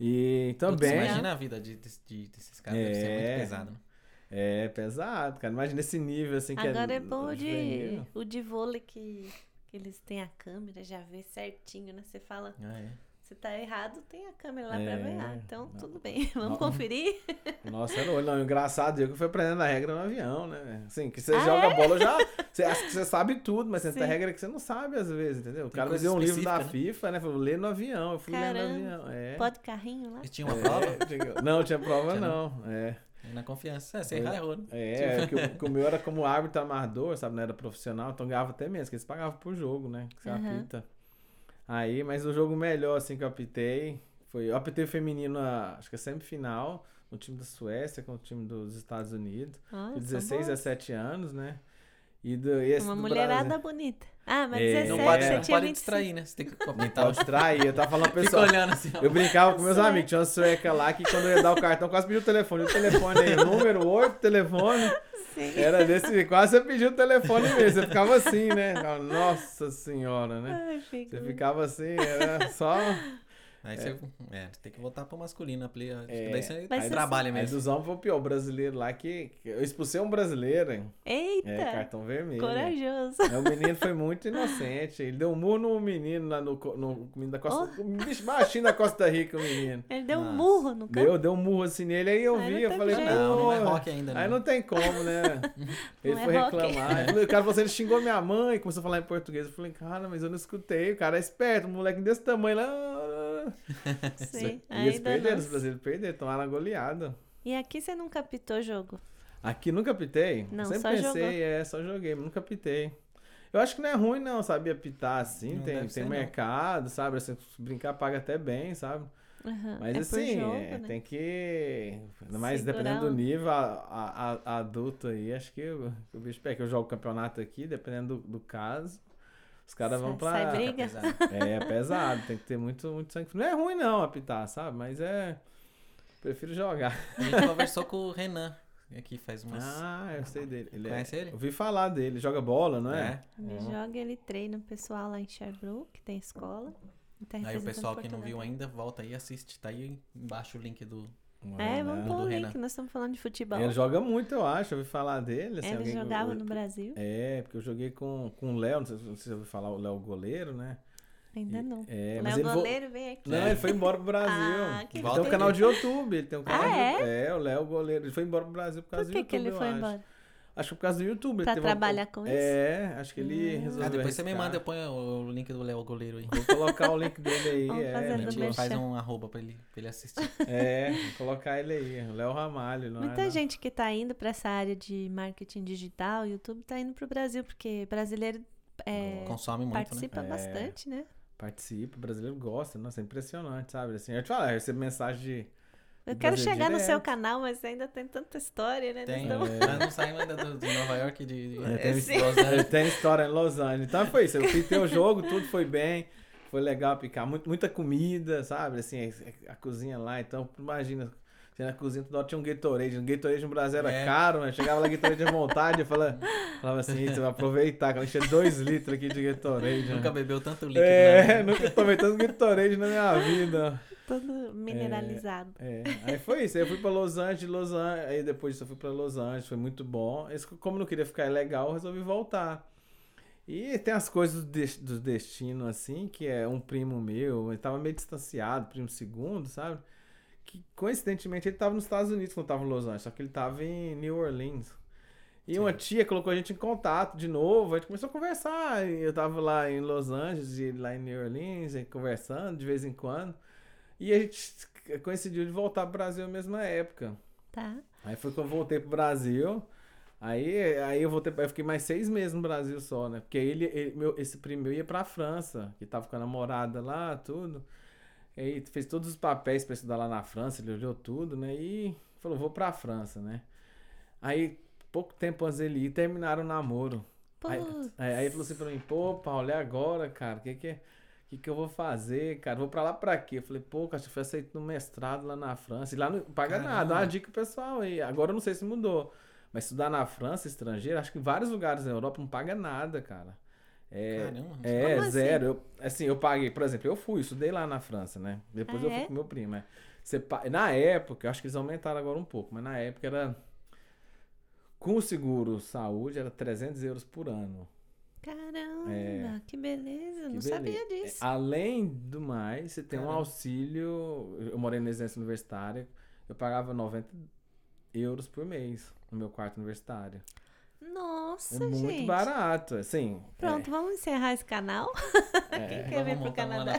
E Putz, também. Imagina a vida de, de- de- desses caras, deve ser É. muito pesado. Né? É pesado, cara. Imagina esse nível assim que Agora é. é bom o de, o de vôlei que, que eles têm a câmera, já vê certinho, né? Você fala, Ah, é. Se tá errado, tem a câmera lá É, pra ver. Ah, então não. tudo bem, vamos Não. conferir. (laughs) Nossa, era olho. Não, engraçado, eu que fui aprendendo a regra no avião, né? Assim, que você Ah, joga é? bola já. (laughs) Você acha que você sabe tudo, mas tem regra que você não sabe às vezes, entendeu? O Tem cara me deu um livro da específica, FIFA, né? Falou, lê no avião. Eu fui lendo Caramba. no avião. É. Pode carrinho lá? E tinha uma É, prova? tinha- Não, tinha prova Tinha não. É. E Na confiança. É, você errar, errou. né? É, que, o- que o meu era (laughs) como árbitro amador, sabe? Não era profissional, então ganhava até menos, que eles pagavam por jogo, né? Que você Aham. apita. Aí, mas o jogo melhor, assim, que eu apitei, foi. Eu apitei feminino, na, acho que é semifinal, no time da Suécia com o time dos Estados Unidos. São 16 a boas. 17 anos, né? E, do, e esse Uma do mulherada Brasil. bonita. Ah, mas É. 17, Não pode, você não tinha pode 25. distrair, né? Você tem que Não comentar. pode distrair, eu tava falando pessoal. olhando assim. ó. Eu brincava com meus Sueca. amigos, tinha uma sueca lá que quando eu ia dar o cartão, quase pediu o telefone. O telefone aí, número 8, telefone. Sim. Era desse, quase você pediu o telefone mesmo. Você ficava assim, né? Nossa senhora, né? Ai, Você ficava assim, era só. Aí você é, tem que voltar pro masculino. Que É. daí você Mas você trabalha Aí mesmo. dos homens foi o pior, o brasileiro lá que. que Eu expulsei um brasileiro, hein? Eita, É, cartão vermelho. corajoso. Aí o menino foi muito inocente. Ele deu um murro no menino lá no, no menino da Costa. O bicho baixinho da Costa Rica, o menino. Ele deu um Nossa. murro no campo. Deu, deu um murro assim nele, aí eu Aí vi, eu falei, jeito. Não, não é "Pô, rock ainda, Aí não. tem como, né? (laughs) Ele Não foi é reclamar. (laughs) O cara falou assim, ele xingou minha mãe, começou a falar em português. Eu falei, cara, mas eu não escutei. O cara é esperto, um moleque desse tamanho lá. (laughs) Sim, E eles perderam, os brasileiros perderam, tomaram a goleada. E aqui você nunca pitou jogo? Aqui nunca pitei. Não, Sempre só pensei, jogou. é, só joguei, mas nunca pitei. Eu acho que não é ruim, não, sabia pitar assim. Não tem tem ser, não. mercado, sabe? Assim, se brincar paga até bem, sabe? Aham, Mas é assim, jogo, é, né? tem que. Ainda mais Segurar dependendo do um- nível a, a- a- adulto aí, acho que o, bicho pega que eu jogo campeonato aqui, dependendo do, do caso. Os caras vão pra. sai briga. É, é pesado, tem que ter muito, muito sangue. Não é ruim não apitar, sabe? Mas é. Prefiro jogar. A gente conversou com o Renan aqui faz umas. Ah, eu sei dele. Ele é- Conhece ele? Ouvi falar dele. Joga bola, não é? É. Ele Ó. joga, ele treina o pessoal lá em Sherbrooke, que tem escola. Tá Aí o pessoal que não viu ainda, volta aí e assiste. Tá aí embaixo o link do. É, vamos né? pôr o link, nós estamos falando de futebol. Ele joga muito, eu acho. Eu ouvi falar dele. assim, Ele alguém que- jogava no Brasil? É, porque eu joguei com, com o Léo, não sei se você ouviu falar, o Léo goleiro, né? Ainda não. É, Léo ele vo- goleiro vem aqui. Não, ele foi embora pro (laughs) Brasil. Ah, que ele tem um canal de YouTube, ele tem um canal Ah, de é? o Léo goleiro. Ele foi embora pro Brasil por causa Por que, do que YouTube, ele eu foi acho. embora? Acho que por causa do YouTube. Pra teve uma- trabalhar com isso? É, acho que ele Hum. resolveu Ah, depois você me manda, eu ponho o link do Léo Goleiro aí. Vou colocar o link dele aí. Vamos é, A né? gente faz um arroba pra ele, pra ele assistir. É, vou colocar ele aí. O Léo Ramalho, não Muita é? não? gente que tá indo pra essa área de marketing digital, YouTube, tá indo pro Brasil, porque brasileiro é, Consome muito, né? participa É. bastante, né? Participa, o brasileiro gosta. Nossa, é impressionante, sabe? Assim, eu te falo, eu recebo mensagem de. Eu quero Brasil chegar no seu direto. canal, mas ainda tem tanta história, né? Tem. Então- Nós não saímos ainda do, de Nova York de. de É, tem, Angeles. ele tem história em Los Angeles. Então foi isso. Eu pintei o jogo, tudo foi bem. Foi legal picar. Muito, muita comida, sabe? Assim, a, a cozinha lá. Então, imagina. Você na cozinha toda hora tinha um Gatorade. Um Gatorade no Brasil era É. caro, né? Chegava lá Gatorade à vontade. Eu falava, falava assim, você vai aproveitar. Que eu encher dois litros aqui de Gatorade. né? Nunca bebeu tanto líquido. É, né? nunca tomei tanto Gatorade na minha vida. Todo mineralizado. É, aí foi isso. Aí eu fui pra Los Angeles, Los Angeles. Aí depois disso eu fui pra Los Angeles, foi muito bom. Como não queria ficar legal, eu resolvi voltar. E tem as coisas do, des- do destino, assim, que é um primo meu, ele tava meio distanciado, primo segundo, sabe? Que coincidentemente ele tava nos Estados Unidos quando tava em Los Angeles, só que ele tava em New Orleans. E uma tia colocou a gente em contato de novo, a gente começou a conversar. Eu tava lá em Los Angeles e lá em New Orleans, conversando de vez em quando. E a gente coincidiu de voltar pro Brasil na mesma época. Tá. Aí foi que eu voltei pro Brasil. Aí, aí eu voltei, eu fiquei mais seis meses no Brasil só, né? Porque ele, ele- meu, esse primo meu ia pra França, que tava com a namorada lá, tudo. Aí fez todos os papéis pra estudar lá na França, ele olhou tudo, né? E falou, vou pra França, né? Aí, pouco tempo antes dele ir, terminaram o namoro. Aí, aí, ele falou assim pra mim, pô, Paulo, e agora, cara? O que que, que que eu vou fazer, cara? Vou pra lá pra quê? Eu falei, pô, cara, eu fui aceito no mestrado lá na França. E lá não paga Caramba. nada, dá uma dica pessoal aí. Agora eu não sei se mudou. Mas estudar na França, estrangeiro, acho que em vários lugares na Europa não paga nada, cara. É, Caramba. é assim? zero. Eu, assim, eu paguei, por exemplo, eu fui, estudei lá na França, né? Depois Ah, eu é? fui com meu primo, né? Você, na época, eu acho que eles aumentaram agora um pouco, mas na época era. Com o seguro saúde era 300 euros por ano. Caramba, É. que beleza. Que não beleza. sabia disso. Além do mais, você tem um Caramba. auxílio. Eu morei na residência universitária, eu pagava 90 euros por mês no meu quarto universitário. Nossa, É muito gente. barato, assim. Pronto, vamos encerrar esse canal. é, (laughs) Quem é, quer vir pro um Canadá?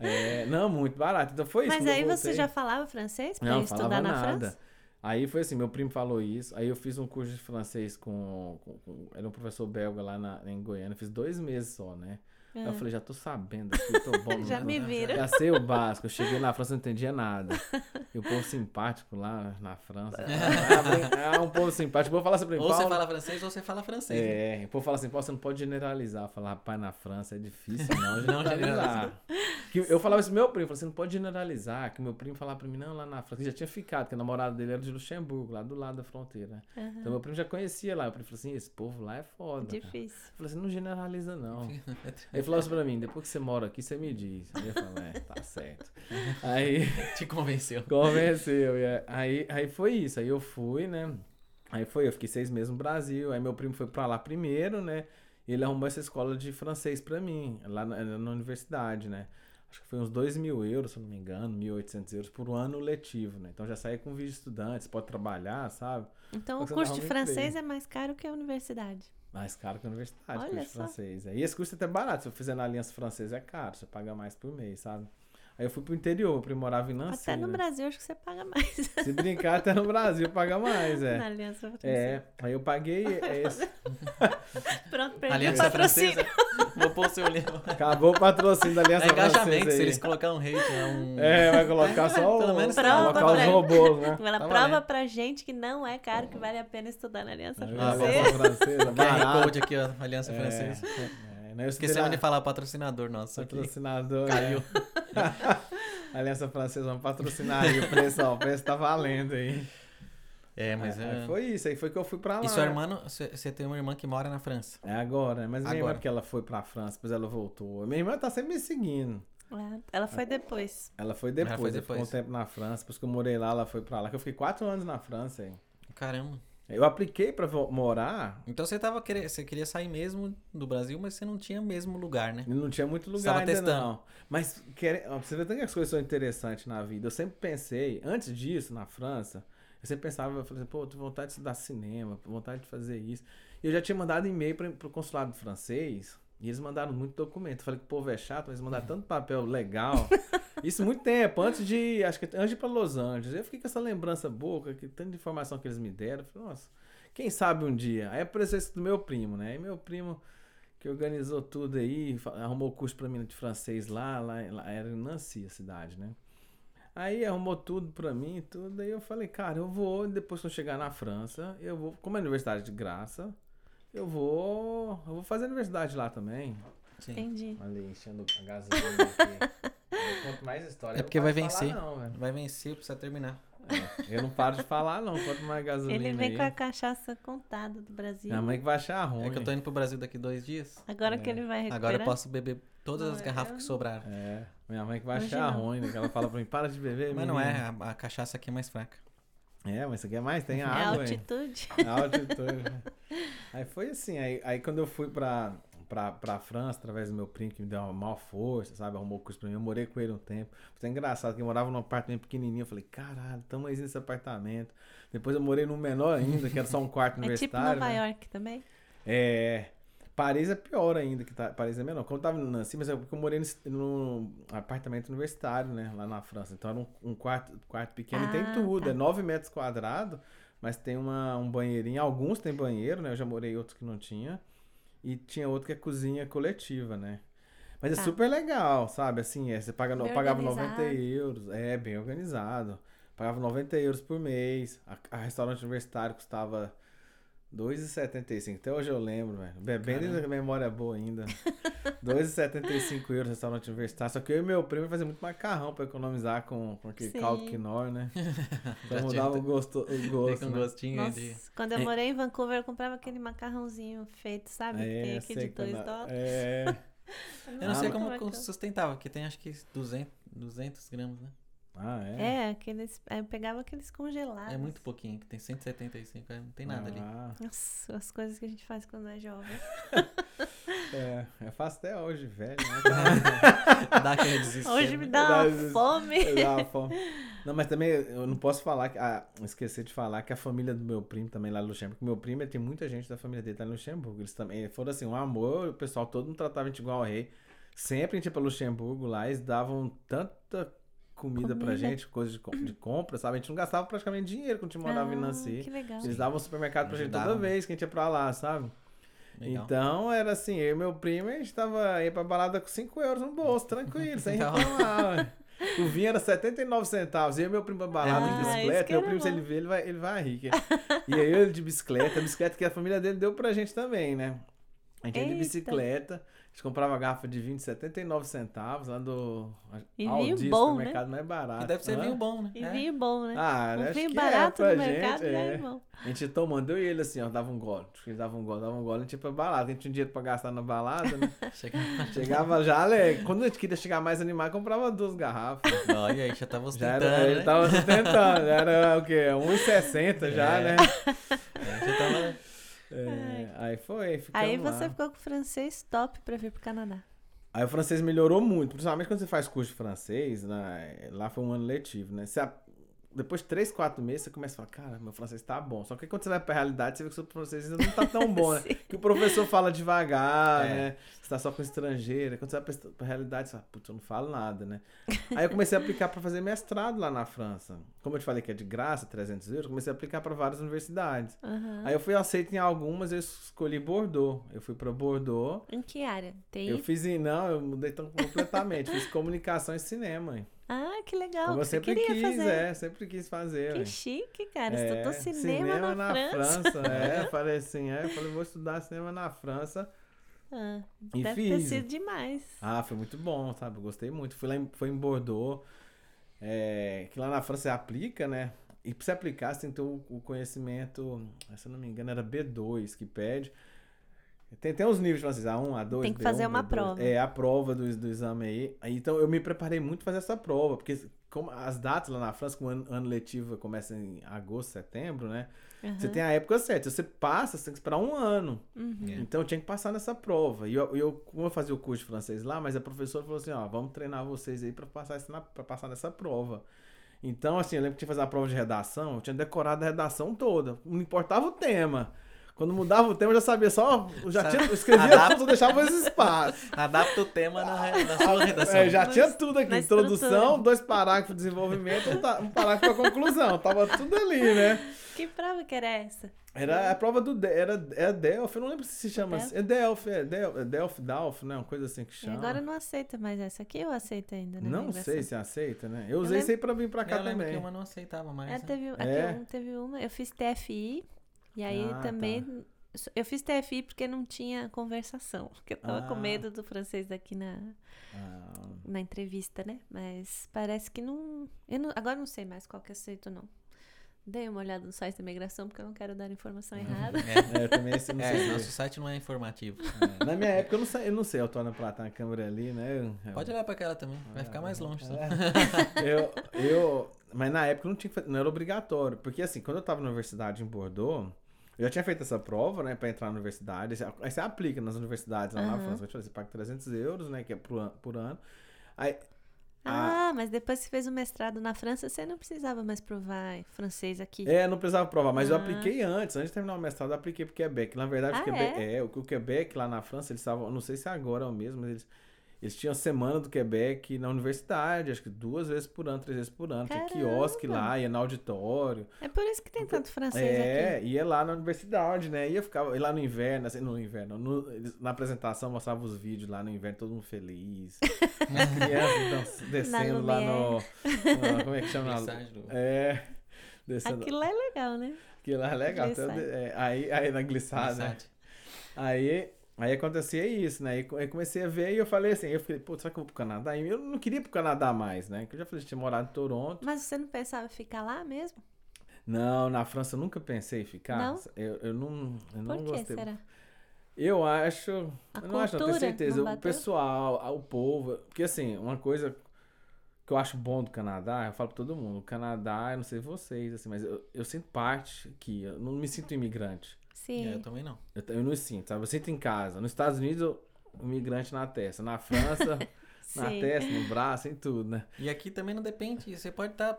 é, não, muito barato. Então foi isso. Mas aí você já falava francês pra Não, estudar falava na nada. França? Aí foi assim, meu primo falou isso. Aí eu fiz um curso de francês com. com- com- era um professor belga lá na, em Goiânia. Fiz dois meses só, né? Eu Ah. falei, já tô sabendo aqui, tô bom. (laughs) Já me viram. Já sei o básico. Eu cheguei na França, não entendia nada. E o povo simpático lá na França. (laughs) É, um povo simpático. Eu vou falar assim pra mim, Ou você fala francês ou você fala francês. né? É, o povo fala assim, Paulo, você não pode generalizar. Falar, rapaz, na França é difícil (laughs) não Não generalizar. que eu falava isso pro meu primo, falei, você não pode generalizar. Que meu primo falava pra mim, não, lá na França, que já tinha ficado, que a namorada dele era de Luxemburgo, lá do lado da fronteira. Aham. Então meu primo já conhecia lá. Eu falei assim, esse povo lá é foda. cara. Difícil. Eu falei assim, não generaliza não. Ele falou assim pra mim, depois que você mora aqui, você me diz. Aí eu falei, é, tá certo. (laughs) Aí Te convenceu. convenceu. aí, aí foi isso. Aí eu fui, né? Aí foi, eu fiquei seis meses no Brasil. Aí meu primo foi pra lá primeiro, né? E ele arrumou essa escola de francês pra mim, lá na, na universidade, né? Acho que foi uns 2 mil euros, se não me engano, 1.800 euros por ano letivo, né? Então já saí com vídeo de estudante, você pode trabalhar, sabe? Então Só o curso de francês emprego. é mais caro que a universidade. Mais caro que a universidade, Olha curso só. francês. E esse curso é até barato. Se eu fizer na Aliança Francesa é caro, você paga mais por mês, sabe? Aí eu fui pro interior, eu primorava em Nancy. Até no né? Brasil acho que você paga mais. (laughs) Se brincar, até no Brasil paga mais, Na é. Aliança Francesa. É, aí eu paguei esse. (laughs) Pronto, perdi o Aliança patrocínio. Francesa. Vou pôr o seu livro. Acabou o patrocínio da Aliança É engajamento, Francesa se eles colocar um hate, é um. É, vai colocar só Pelo menos Prova colocar os pra- robôs, né? Ela Tá prova valendo. pra gente que não é caro, que vale a pena estudar na Aliança Ah, Francesa. Aliança Francesa, QR barato. Code aqui, ó. Aliança É. Francesa. É, né, eu estudei Esquecemos de falar patrocinador nosso aqui. Patrocinador. Caiu. né? (laughs) Aliança Francesa, vamos patrocinar aí o preço, ó, o preço tá valendo aí. É, mas Aí é... Foi isso, aí foi que eu fui pra lá. E sua irmã, você tem uma irmã que mora na França. É agora, né? mas minha irmã Agora. que ela foi pra França, depois ela voltou. Minha irmã tá sempre me seguindo. É, Ela foi depois. Ela foi Ela depois, foi ela ficou um depois. tempo na França, depois que eu morei lá, ela foi pra lá, que eu fiquei quatro anos na França. Hein? Caramba. Eu apliquei pra vo- morar Então você tava querendo, você queria sair mesmo do Brasil, mas você não tinha mesmo lugar, né? não tinha muito lugar ainda testando. não. Mas quer... você tanto que as coisas são interessantes na vida. Eu sempre pensei, antes disso, na França, eu sempre pensava, eu falei assim, pô, eu tenho vontade de estudar cinema, vontade de fazer isso. E eu já tinha mandado e-mail pra, pro consulado francês, e eles mandaram muito documento. Eu falei que o povo é chato, mas eles mandaram tanto papel legal. (laughs) Isso muito tempo, antes de. Acho que antes de ir pra Los Angeles. Eu fiquei com essa lembrança boa, que tanta informação que eles me deram. Eu falei, nossa, quem sabe um dia? Aí apareceu isso do meu primo, né? Aí meu primo que organizou tudo aí, arrumou curso pra mim de francês lá, lá, lá era em Nancy, a cidade, né? Aí arrumou tudo pra mim e tudo. Aí eu falei, cara, eu vou, depois que eu chegar na França, eu vou, como é universidade de graça, eu vou. Eu vou fazer universidade lá também. Sim. Entendi. Ali, enchendo a gasolina aqui. (laughs) Eu conto mais história. É porque vai de falar, vencer. Não, velho. Vai vencer, precisa terminar. É, eu não paro de falar, não. Quanto mais gasolina. Ele vem aí. com a cachaça contada do Brasil. Minha mãe que vai achar ruim. É que eu tô indo pro Brasil daqui dois dias. Agora É. que ele vai recuperar. Agora eu posso beber todas as garrafas que sobraram. É, minha mãe que vai Hoje achar não. ruim, né? Que ela fala pra mim, para de beber, Mas não é, menino. a, a cachaça aqui é mais fraca. É, mas aqui é mais, tem É água, hein? altitude. (laughs) Altitude. aí foi assim, aí, aí quando eu fui pra, pra, pra França, através do meu primo, que me deu uma maior força, sabe? Arrumou o curso pra mim, eu morei com ele um tempo. Foi engraçado, que eu morava num apartamento pequenininho, eu falei, caralho, tamo aí nesse apartamento. Depois eu morei num menor ainda, que era só um quarto É tipo universitário. Nova né? York também. É. Paris é pior ainda, que tá, Paris é menor. Quando eu tava no Nancy, mas é porque eu morei num apartamento universitário, né? Lá na França. Então era um, um quarto, quarto pequeno e tem Ah, tudo. tá. É 9 metros quadrados, mas tem uma, um banheirinho. Alguns tem banheiro, né? Eu já morei outros que não tinha. E tinha outro que é cozinha coletiva, né? Mas é Tá. super legal, sabe? Assim, é, você paga, Bem pagava organizado. 90 euros. É, bem organizado. Pagava 90 euros por mês. A, a restaurante universitário custava 2,75. Até hoje eu lembro, velho. Bebendo Caramba. e a memória é boa ainda. (laughs) 2,75 euros restaurante universitário. Só que eu e meu primo fazia muito macarrão pra economizar com, com aquele Sim. caldo quinor, né? (laughs) Pra Já mudar tinha- o gosto. O gosto um né? gostinho Nossa, de. quando eu É. morei em Vancouver, eu comprava aquele macarrãozinho feito, sabe? que tem aqui sei de 2 quando- dólares. É. (laughs) Eu não sei Ah, como que bacana. sustentava, porque tem acho que 200, 200 gramas, né? Ah, é? É, aqueles. Eu pegava aqueles congelados. É muito pouquinho, que tem 175, é, não tem nada ali. Ah, Nossa, as coisas que a gente faz quando é jovem. (laughs) é, é fácil até hoje, velho. Né? (laughs) Dá aquele desespero. Hoje me né? dá uma Dá- fome. Dá uma (laughs) fome. Não, mas também eu não posso falar, que, ah, esqueci de falar que a família do meu primo também lá no Luxemburgo, porque meu primo tem muita gente da família dele lá no Luxemburgo. Eles também foram assim, um amor, o pessoal todo mundo tratava a gente igual ao rei. Sempre a gente ia pra Luxemburgo lá, eles davam tanta comida, pra gente, coisa de, de compra, sabe? A gente não gastava praticamente dinheiro quando a gente morava em Ah, Nancy. Que legal. Eles davam supermercado pra gente toda Ajudavam. vez que a gente ia pra lá, sabe? Legal. Então era assim, eu e meu primo, a gente tava ia pra balada com 5 euros no bolso, tranquilo, sem (laughs) reclamar. O vinho era 79 centavos. E eu e meu primo pra balada Ah, de bicicleta. Meu primo, se ele ver, ele vai, ele vai rir. que- E aí eu de bicicleta, a bicicleta que a família dele deu pra gente também, né? A gente ia de Eita. bicicleta, a gente comprava garrafa de vinho de 79 centavos lá do E Aldi, vinho bom, né? supermercado mais barato. Que deve ser Hã? vinho bom, né? E É. vinho bom, né? Ah, um acho vinho que barato é no gente, mercado já é. é bom. A gente tomando, eu e ele assim, ó, dava um gole. Ele dava um gole, dava um gole, a gente ia pra balada. A gente tinha dinheiro pra gastar na balada, né? (laughs) Chega... Chegava já alegre. Quando a gente queria chegar mais animado, comprava duas garrafas. (laughs) Olha aí, já tava Já ostentando, era, ele né? tava (laughs) sustentando. Era o quê? 1,60 já, É. né? É, já tava... É, aí foi, Aí lá. você ficou com o francês top pra vir pro Canadá. Aí o francês melhorou muito, principalmente quando você faz curso de francês, né? lá foi um ano letivo, né? Você, depois de 3, 4 meses, você começa a falar, cara, meu francês tá bom. Só que quando você vai pra realidade, você vê que o seu francês ainda não tá tão bom, né? (laughs) Que o professor fala devagar, É. né? Você tá só com estrangeiro. Quando você vai pra, pra realidade, você fala, putz, eu não falo nada, né? Aí eu comecei a aplicar pra fazer mestrado lá na França. Como eu te falei que é de graça, 300 euros, eu comecei a aplicar pra várias universidades. Aham. Aí eu fui aceito em algumas, eu escolhi Bordeaux. Eu fui pra Bordeaux. Em que área? TI? Eu fiz em. Não, eu mudei tão completamente. fiz comunicação e cinema. hein. Ah, que legal. Como eu sempre queria quis, fazer. é, sempre quis fazer. Que ué. chique, cara. É, Estudou cinema, na, França. é, (laughs) falei assim, é, falei, vou estudar cinema na França. Ah, E deve ter fiz. sido demais. Ah, foi muito bom, sabe? Gostei muito. Fui lá em, foi em Bordeaux. É, que lá na França você aplica, né? E pra você aplicar, você tem que ter o, o conhecimento, se eu não me engano, era B2 que pede. Tem, tem uns níveis francês, A1, A2, Tem que B1, fazer uma B2. prova. É, a prova do, do exame aí. Então eu me preparei muito pra fazer essa prova, porque como as datas lá na França, como o ano, ano letivo começa em agosto, setembro, né? Você Aham. tem a época certa. Se você passa, você tem que esperar um ano. Uhum. É. Então eu tinha que passar nessa prova. E eu, eu, como eu fazia o curso de francês lá, mas a professora falou assim, ó, vamos treinar vocês aí pra passar, na, passar nessa prova. Então, assim, eu lembro que tinha que fazer a prova de redação, eu tinha decorado a redação toda. Não importava o tema. Quando mudava o tema, eu já sabia só. Eu já tinha, eu escrevia Adapta. tudo, deixava esse espaço. (laughs) Adapta o tema na, na sua redação. É, já tinha tudo aqui. na Introdução, estrutura. dois parágrafos de desenvolvimento, um, um parágrafo pra conclusão. Tava tudo ali, né? Que prova que era essa? Era a prova do. De- Era, é Delphi, eu não lembro se se chama Delphi? assim. É Delphi, é Delphi, é Delphi, Delphi, né? Uma coisa assim que E chama. agora não aceita mais essa aqui, eu aceito ainda, né? Não sei se aceita, né? Eu usei lembro- isso aí pra vir pra cá eu também. que uma não aceitava mais. É, né? teve, aqui É? um- teve uma, eu fiz TFI, e aí Ah, também. Eu fiz TFI porque não tinha conversação, (laughs) porque eu tava com Ah. medo do francês aqui na, Ah, na entrevista, né? Mas parece que não. Eu não agora não sei mais qual que aceito, não. Dei uma olhada no site da imigração, porque eu não quero dar informação (laughs) errada. É, (laughs) é, também esse não É, sei. nosso site não é informativo. É, Na minha época eu não sei, eu não sei Antônio Plata na câmera ali, né? Eu- Pode olhar pra aquela também, vai ficar mais longe. só. eu, eu, mas na época eu não tinha não era obrigatório, porque assim, quando eu tava na universidade em Bordeaux, eu já tinha feito essa prova, né, pra entrar na universidade, aí você- aplica nas universidades lá na Aham. França, eu você paga 300 euros, né, que é por, an- por ano, aí, Ah, mas depois que você fez o mestrado na França, você não precisava mais provar francês aqui. é, não precisava provar, mas eu Ah. apliquei antes, antes de terminar o mestrado, eu apliquei pro Quebec, na verdade, Ah, o Quebec, é? o, o Quebec lá na França, eles estavam, não sei se agora é o mesmo, mas eles Eles tinham a semana do Quebec na universidade, acho que duas vezes por ano, três vezes por ano. Tinha quiosque Caramba! lá, ia no auditório. É por isso que tem tanto francês É, aqui. ia lá na universidade, né? Ia ficar ia lá no inverno, assim, no inverno. no- eles- na apresentação mostrava os vídeos lá no inverno, todo mundo feliz. (laughs) As crianças descendo lá no, no- Como é que chama? Mensagem do- É. Descendo. Aquilo é legal, né? Aquilo lá é legal. Glissade. até- é, aí, aí na glissada. né? Mensagem. Aí, aí acontecia isso, né? Aí comecei a ver e eu falei assim, eu falei, pô, será que eu vou pro Canadá? E eu não queria ir pro Canadá mais, né? Porque eu já falei, tinha morado em Toronto. Mas você não pensava em ficar lá mesmo? Não, na França eu nunca pensei em ficar. Não? Eu, eu não, eu não Por que gostei. será? Eu acho. A eu não acho, não tenho certeza. não o pessoal, o povo. Porque assim, uma coisa que eu acho bom do Canadá, eu falo pra todo mundo, o Canadá, eu não sei vocês, assim, mas eu, eu sinto parte aqui. Eu não me sinto imigrante. Sim. É, eu também não. Eu, eu não sinto, sabe? Eu sinto em casa. Nos Estados Unidos, eu, um imigrante na testa. Na França, (laughs) na testa, no braço, em tudo, né? E aqui também não depende. Você pode estar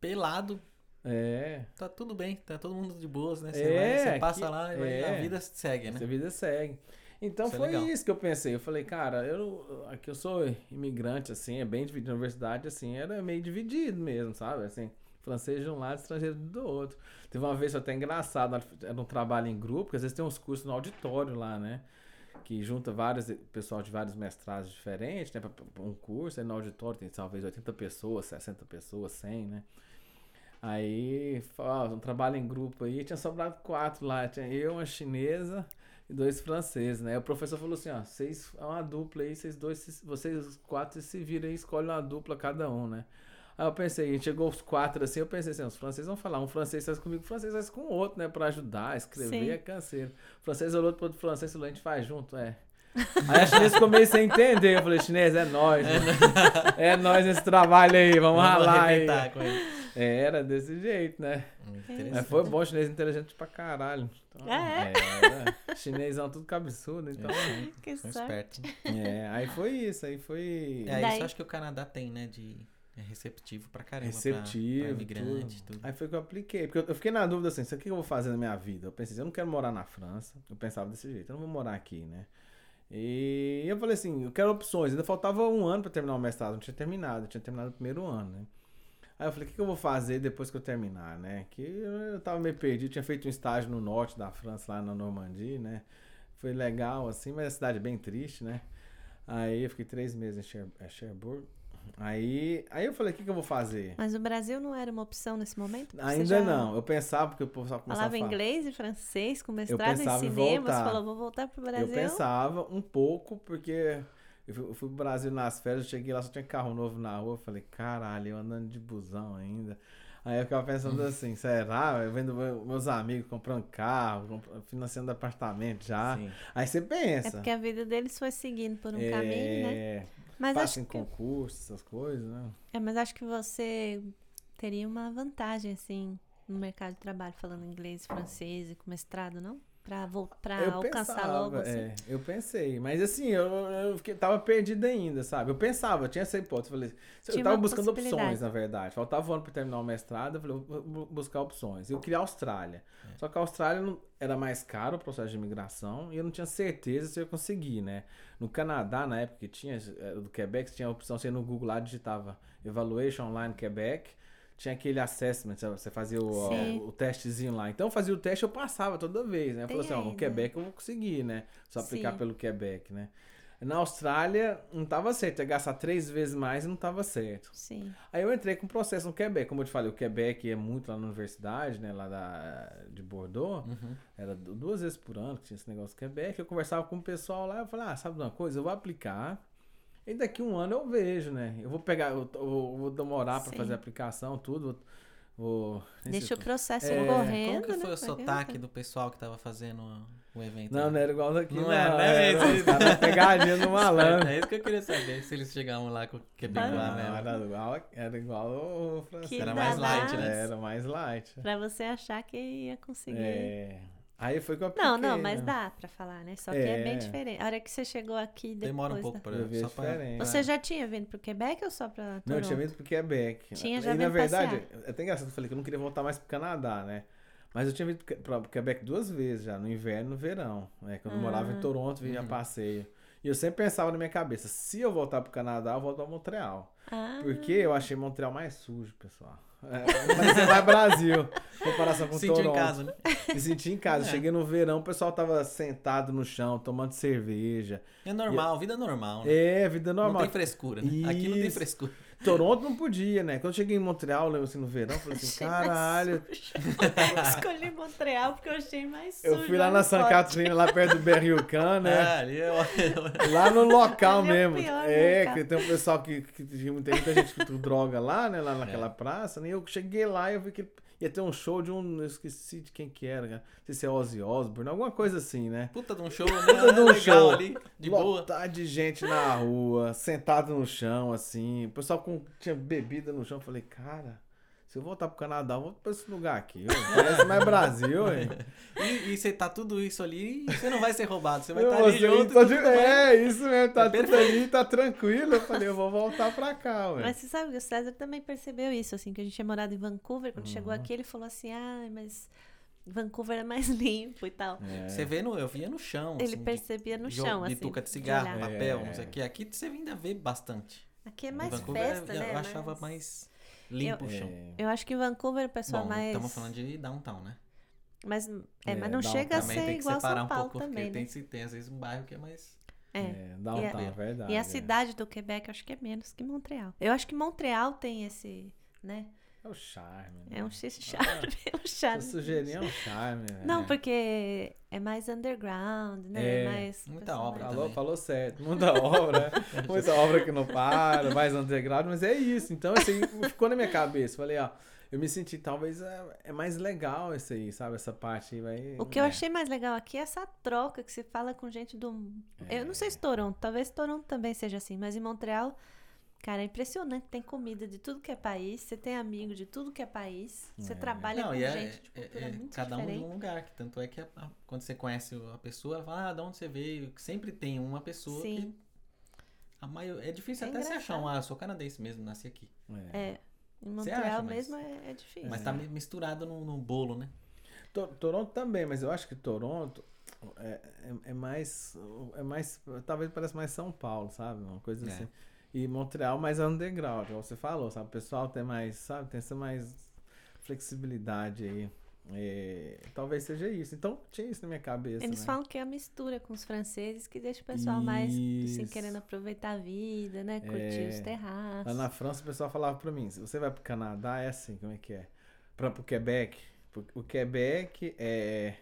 pelado, É. tá tudo bem, tá todo mundo de boas, né? Você, É, vai, você passa aqui- lá e vai- é. a vida segue, né? Essa vida segue. Então Isso é foi legal. isso que eu pensei. Eu falei, cara, eu aqui eu sou imigrante, assim, é bem dividido. Na universidade, assim, era meio dividido mesmo, sabe? Assim, francês de um lado, estrangeiro do outro. Teve uma vez até engraçado, era um trabalho em grupo, porque às vezes tem uns cursos no auditório lá, né? Que junta vários, pessoal de vários mestrados diferentes, né? Um curso, aí no auditório tem talvez 80 pessoas, 60 pessoas, 100, né? Aí, ó, um trabalho em grupo aí, tinha sobrado quatro lá. Tinha eu, uma chinesa e dois franceses, né? O professor falou assim, ó, vocês é uma dupla aí, vocês dois, vocês quatro se viram aí, escolhem uma dupla cada um, né? Aí eu pensei, a gente chegou os quatro assim, eu pensei assim, os franceses vão falar, um francês faz comigo, o francês faz com o outro, né? Pra ajudar, escrever Sim. é canseiro. O francês olhou pro outro francês e falou, a gente faz junto, é. (laughs) Aí a chinesa ficou meio sem entender, eu falei, chinês, é nós, né? é nós (laughs) nesse trabalho aí, vamos, Vamos ralar aí. arrebentar com ele. É, Era desse jeito, né? É. interessante. Mas foi bom, chinês inteligente pra caralho. Então, Ah, é? Chinesão tudo cabeçudo, então. Que São sorte. espertos. É, aí foi isso, aí foi. É, Daí- isso acho que o Canadá tem, né? De é receptivo pra caramba. pra- Receptivo, Pra, imigrante, tudo. Aí foi que eu apliquei. Porque eu, eu fiquei na dúvida assim, aqui que eu vou fazer na minha vida? Eu pensei, eu não quero morar na França. Eu pensava desse jeito, eu não vou morar aqui, né? E eu falei assim, eu quero opções. Ainda faltava um ano pra terminar o mestrado, não tinha terminado, eu tinha terminado o primeiro ano, né? Aí eu falei, o que, que eu vou fazer depois que eu terminar, né? Que eu, tava meio perdido, tinha feito um estágio no norte da França, lá na Normandia, né? Foi legal, assim, mas a cidade é bem triste, né? Aí eu fiquei três meses em Cher é Cherbourg. Aí, aí eu falei, o que, que eu vou fazer? Mas o Brasil não era uma opção nesse momento? Ainda já não. Eu pensava, porque o pessoal começava Falava a falar. inglês e francês, com mestrado em cinema, você falou, vou voltar pro Brasil. Eu pensava um pouco, porque Eu fui, eu fui pro Brasil nas férias, eu cheguei lá, só tinha carro novo na rua. Eu falei, caralho, eu andando de busão ainda. Aí eu ficava pensando assim, será? Eu vendo meu- meus amigos comprando carro, financiando apartamento já. Sim. Aí você É pensa. porque a vida deles foi seguindo por um caminho, né? é, Mas passa acho, em que, concurso, essas coisas, né? é, mas acho que você teria uma vantagem, assim, no mercado de trabalho, falando inglês, francês e com mestrado, não? Pra, pra eu alcançar pensava, logo, assim. é, eu pensei, mas assim, eu, eu fiquei, tava perdido ainda, sabe? Eu pensava, eu tinha essa hipótese, eu falei, eu Tinha tava uma buscando opções, na verdade. Faltava um ano pra terminar o mestrado, eu falei, eu vou buscar opções. Eu queria a Austrália. É. Só que a Austrália não- era mais caro o processo de imigração e eu não tinha certeza se eu ia conseguir, né? No Canadá, na época que tinha, era do Quebec, você tinha a opção, você ia no Google lá, digitava Evaluation Online Quebec, tinha aquele assessment, sabe? você fazia o, o, o testezinho lá. Então eu fazia o teste eu passava toda vez, né? Eu falei assim, ó, no ainda. Quebec eu vou conseguir, né? Só aplicar Sim. pelo Quebec, né? Na Austrália não tava certo, ia gastar três vezes mais e não tava certo. Sim. Aí eu entrei com o processo no Quebec. Como eu te falei, o Quebec é muito lá na universidade, né? Lá da, de Bordeaux. Uhum. Era du- duas vezes por ano que tinha esse negócio do Quebec. Eu conversava com o pessoal lá. Eu falei, ah, sabe de uma coisa? Eu vou aplicar. E daqui um ano eu vejo, né? Eu vou pegar, eu, eu vou demorar para fazer a aplicação, tudo. Vou. Deixa o processo É, ir Como correndo, que foi né? o sotaque do pessoal que tava fazendo o evento? Não, não era igual daqui. Não Não, é, era, né? era, os caras pegadinha no malandro. É isso que eu queria saber, se eles chegavam lá com o quebecois Não, mesmo. era igual, era igual o francês. Que Era mais light, né? Era mais light. Pra você achar que ia conseguir. É. Aí foi que eu apliquei, Não, não, mas né? dá pra falar, né? Só que é, bem É. diferente. A hora que você chegou aqui depois. Demora um pouco da- pra, Eu a só pra... Você já tinha vindo pro Quebec ou só pra Não, eu Toronto? tinha vindo pro Quebec. Tinha já e na verdade, é até engraçado, eu falei que eu não queria voltar mais pro Canadá, né? Mas eu tinha vindo pro Que- pro Quebec duas vezes já, no inverno e no verão. Né? Quando eu morava em Ah. Toronto, vinha a Uhum. passeio. E eu sempre pensava na minha cabeça, se eu voltar pro Canadá, eu volto a Montreal. Ah, Porque eu achei Montreal mais sujo, pessoal. É, mas é mais Brasil, comparação com Sentiu Toronto. em casa, né? Me senti em casa. É. Cheguei no verão, o pessoal tava sentado no chão, tomando cerveja. É normal, vida normal, né? É, vida Não normal. tem frescura, né? Aqui não tem Isso. frescura. Toronto não podia, né? Quando eu cheguei em Montreal, lembro assim, no verão, eu falei assim, (laughs) achei caralho. Escolhi Montreal porque eu achei mais sujo. Eu fui lá na. Santa Catarina, lá perto do Berriocan, né? Ah, ali é... (laughs) Lá no local Ali é mesmo. é, local. que tem um pessoal que, que tem muita gente que droga lá, né? Lá naquela É. praça, né? E eu cheguei lá e eu vi que ia ter um show de um. Eu esqueci de quem que era, cara. Não sei se é Ozzy Osbourne, alguma coisa assim, né? Puta de um show, né? Puta de um Legal show. ali, de boa. Lotado de gente na rua, sentado no chão, assim. O pessoal com, tinha bebida no chão. Eu falei, cara, se eu voltar pro Canadá, eu volto pra esse lugar aqui. Parece mais Brasil, hein? (laughs) E, e você tá tudo isso ali e você não vai ser roubado. Você vai estar ali você- junto. e de- mais. É, isso mesmo, tá É tudo perfeito. ali, tá tranquilo. Eu falei, eu vou voltar pra cá, ué. Mas você sabe que o César também percebeu isso, assim, que a gente tinha morado em Vancouver. Quando chegou Uhum. aqui, ele falou assim: ah, mas Vancouver é mais (laughs) limpo e tal. É. Você vê no, eu via no chão. Ele assim, de- percebia no de, chão, assim. Bituca de de cigarro, olhar. papel, É. não sei o que. Aqui você ainda vê bastante. Aqui é mais Vancouver, festa, eu, né? eu achava Mas- mais limpo o chão. É. Eu acho que em Vancouver o pessoal Bom, mais. estamos falando de downtown, né? Mas, é, É, mas não downtown chega a Também ser tem que igual separar São um Paulo pouco, também, porque né? tem, tem às vezes um bairro que é mais... É. É, downtown, E a- verdade. E a é. cidade do Quebec, eu acho que é menos que Montreal. Eu acho que Montreal tem esse, né? É o charme. É um né? charme, (laughs) é um charme. Sujeirinha é um charme, né? Não, É. porque é mais underground, né? É. mais, Muita obra mais- Falou, falou certo. Muita (laughs) obra, muita obra que não para, mais underground, mas é isso. Então, assim, ficou na minha cabeça. Falei, ó, eu me senti, talvez é, é mais legal esse aí, sabe? Essa parte aí vai. O que eu é. achei mais legal aqui é essa troca que você fala com gente do. Eu não É. sei se Toronto, talvez Toronto também seja assim, mas em Montreal, cara, é impressionante. Tem comida de tudo que é país, você tem amigo de tudo que é país, você É. trabalha Não, com e é, gente de é- cultura é muito cada um diferente. num lugar. Que tanto é que a- a- quando você conhece a pessoa, ela fala, ah, de onde você veio? Sempre tem uma pessoa Sim. que... A maior, é difícil É até se achar um, engraçado. ah, eu sou canadense mesmo, nasci aqui. É. É, em Montreal acha, mas- mesmo é, é difícil. Mas tá mi- misturado no, no bolo, né? To- Toronto também, mas eu acho que Toronto é, é, é mais. É mais. Talvez pareça mais São Paulo, sabe? Uma coisa É. assim. E Montreal mais underground, como você falou, sabe? O pessoal tem mais, sabe? Tem essa mais flexibilidade aí. É, talvez seja isso. Então tinha isso na minha cabeça. Eles né? falam que é a mistura com os franceses que deixa o pessoal mais assim, Isso. querendo aproveitar a vida, né? Curtir É. os terraços. Lá na França o pessoal falava pra mim, se você vai pro Canadá, é assim, como é que é? Pra, pro Quebec. pro- O Quebec é.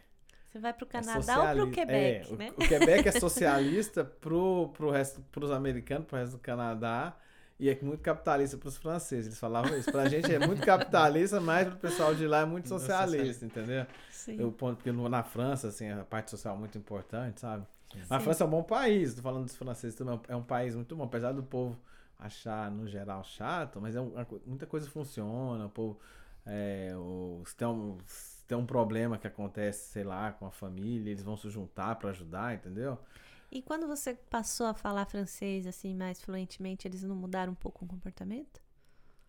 Você vai pro é Canadá ou sociali- pro Quebec, é, o- né? O, Quebec é (laughs) socialista pro, pro resto, pros americanos, pro resto do Canadá. E é muito capitalista pros franceses. Eles falavam isso. Pra gente é muito capitalista, mas pro pessoal de lá é muito socialista, entendeu? Sim. Eu, porque na França, assim, a parte social é muito importante, sabe? A. França é um bom país, tô falando dos franceses também, é um país muito bom, apesar do povo achar, no geral, chato, mas é um- muita coisa funciona, o povo, é, o- se, tem um, se tem um problema que acontece, sei lá, com a família, eles vão se juntar pra ajudar, entendeu? E quando você passou a falar francês assim mais fluentemente, eles não mudaram um pouco o comportamento?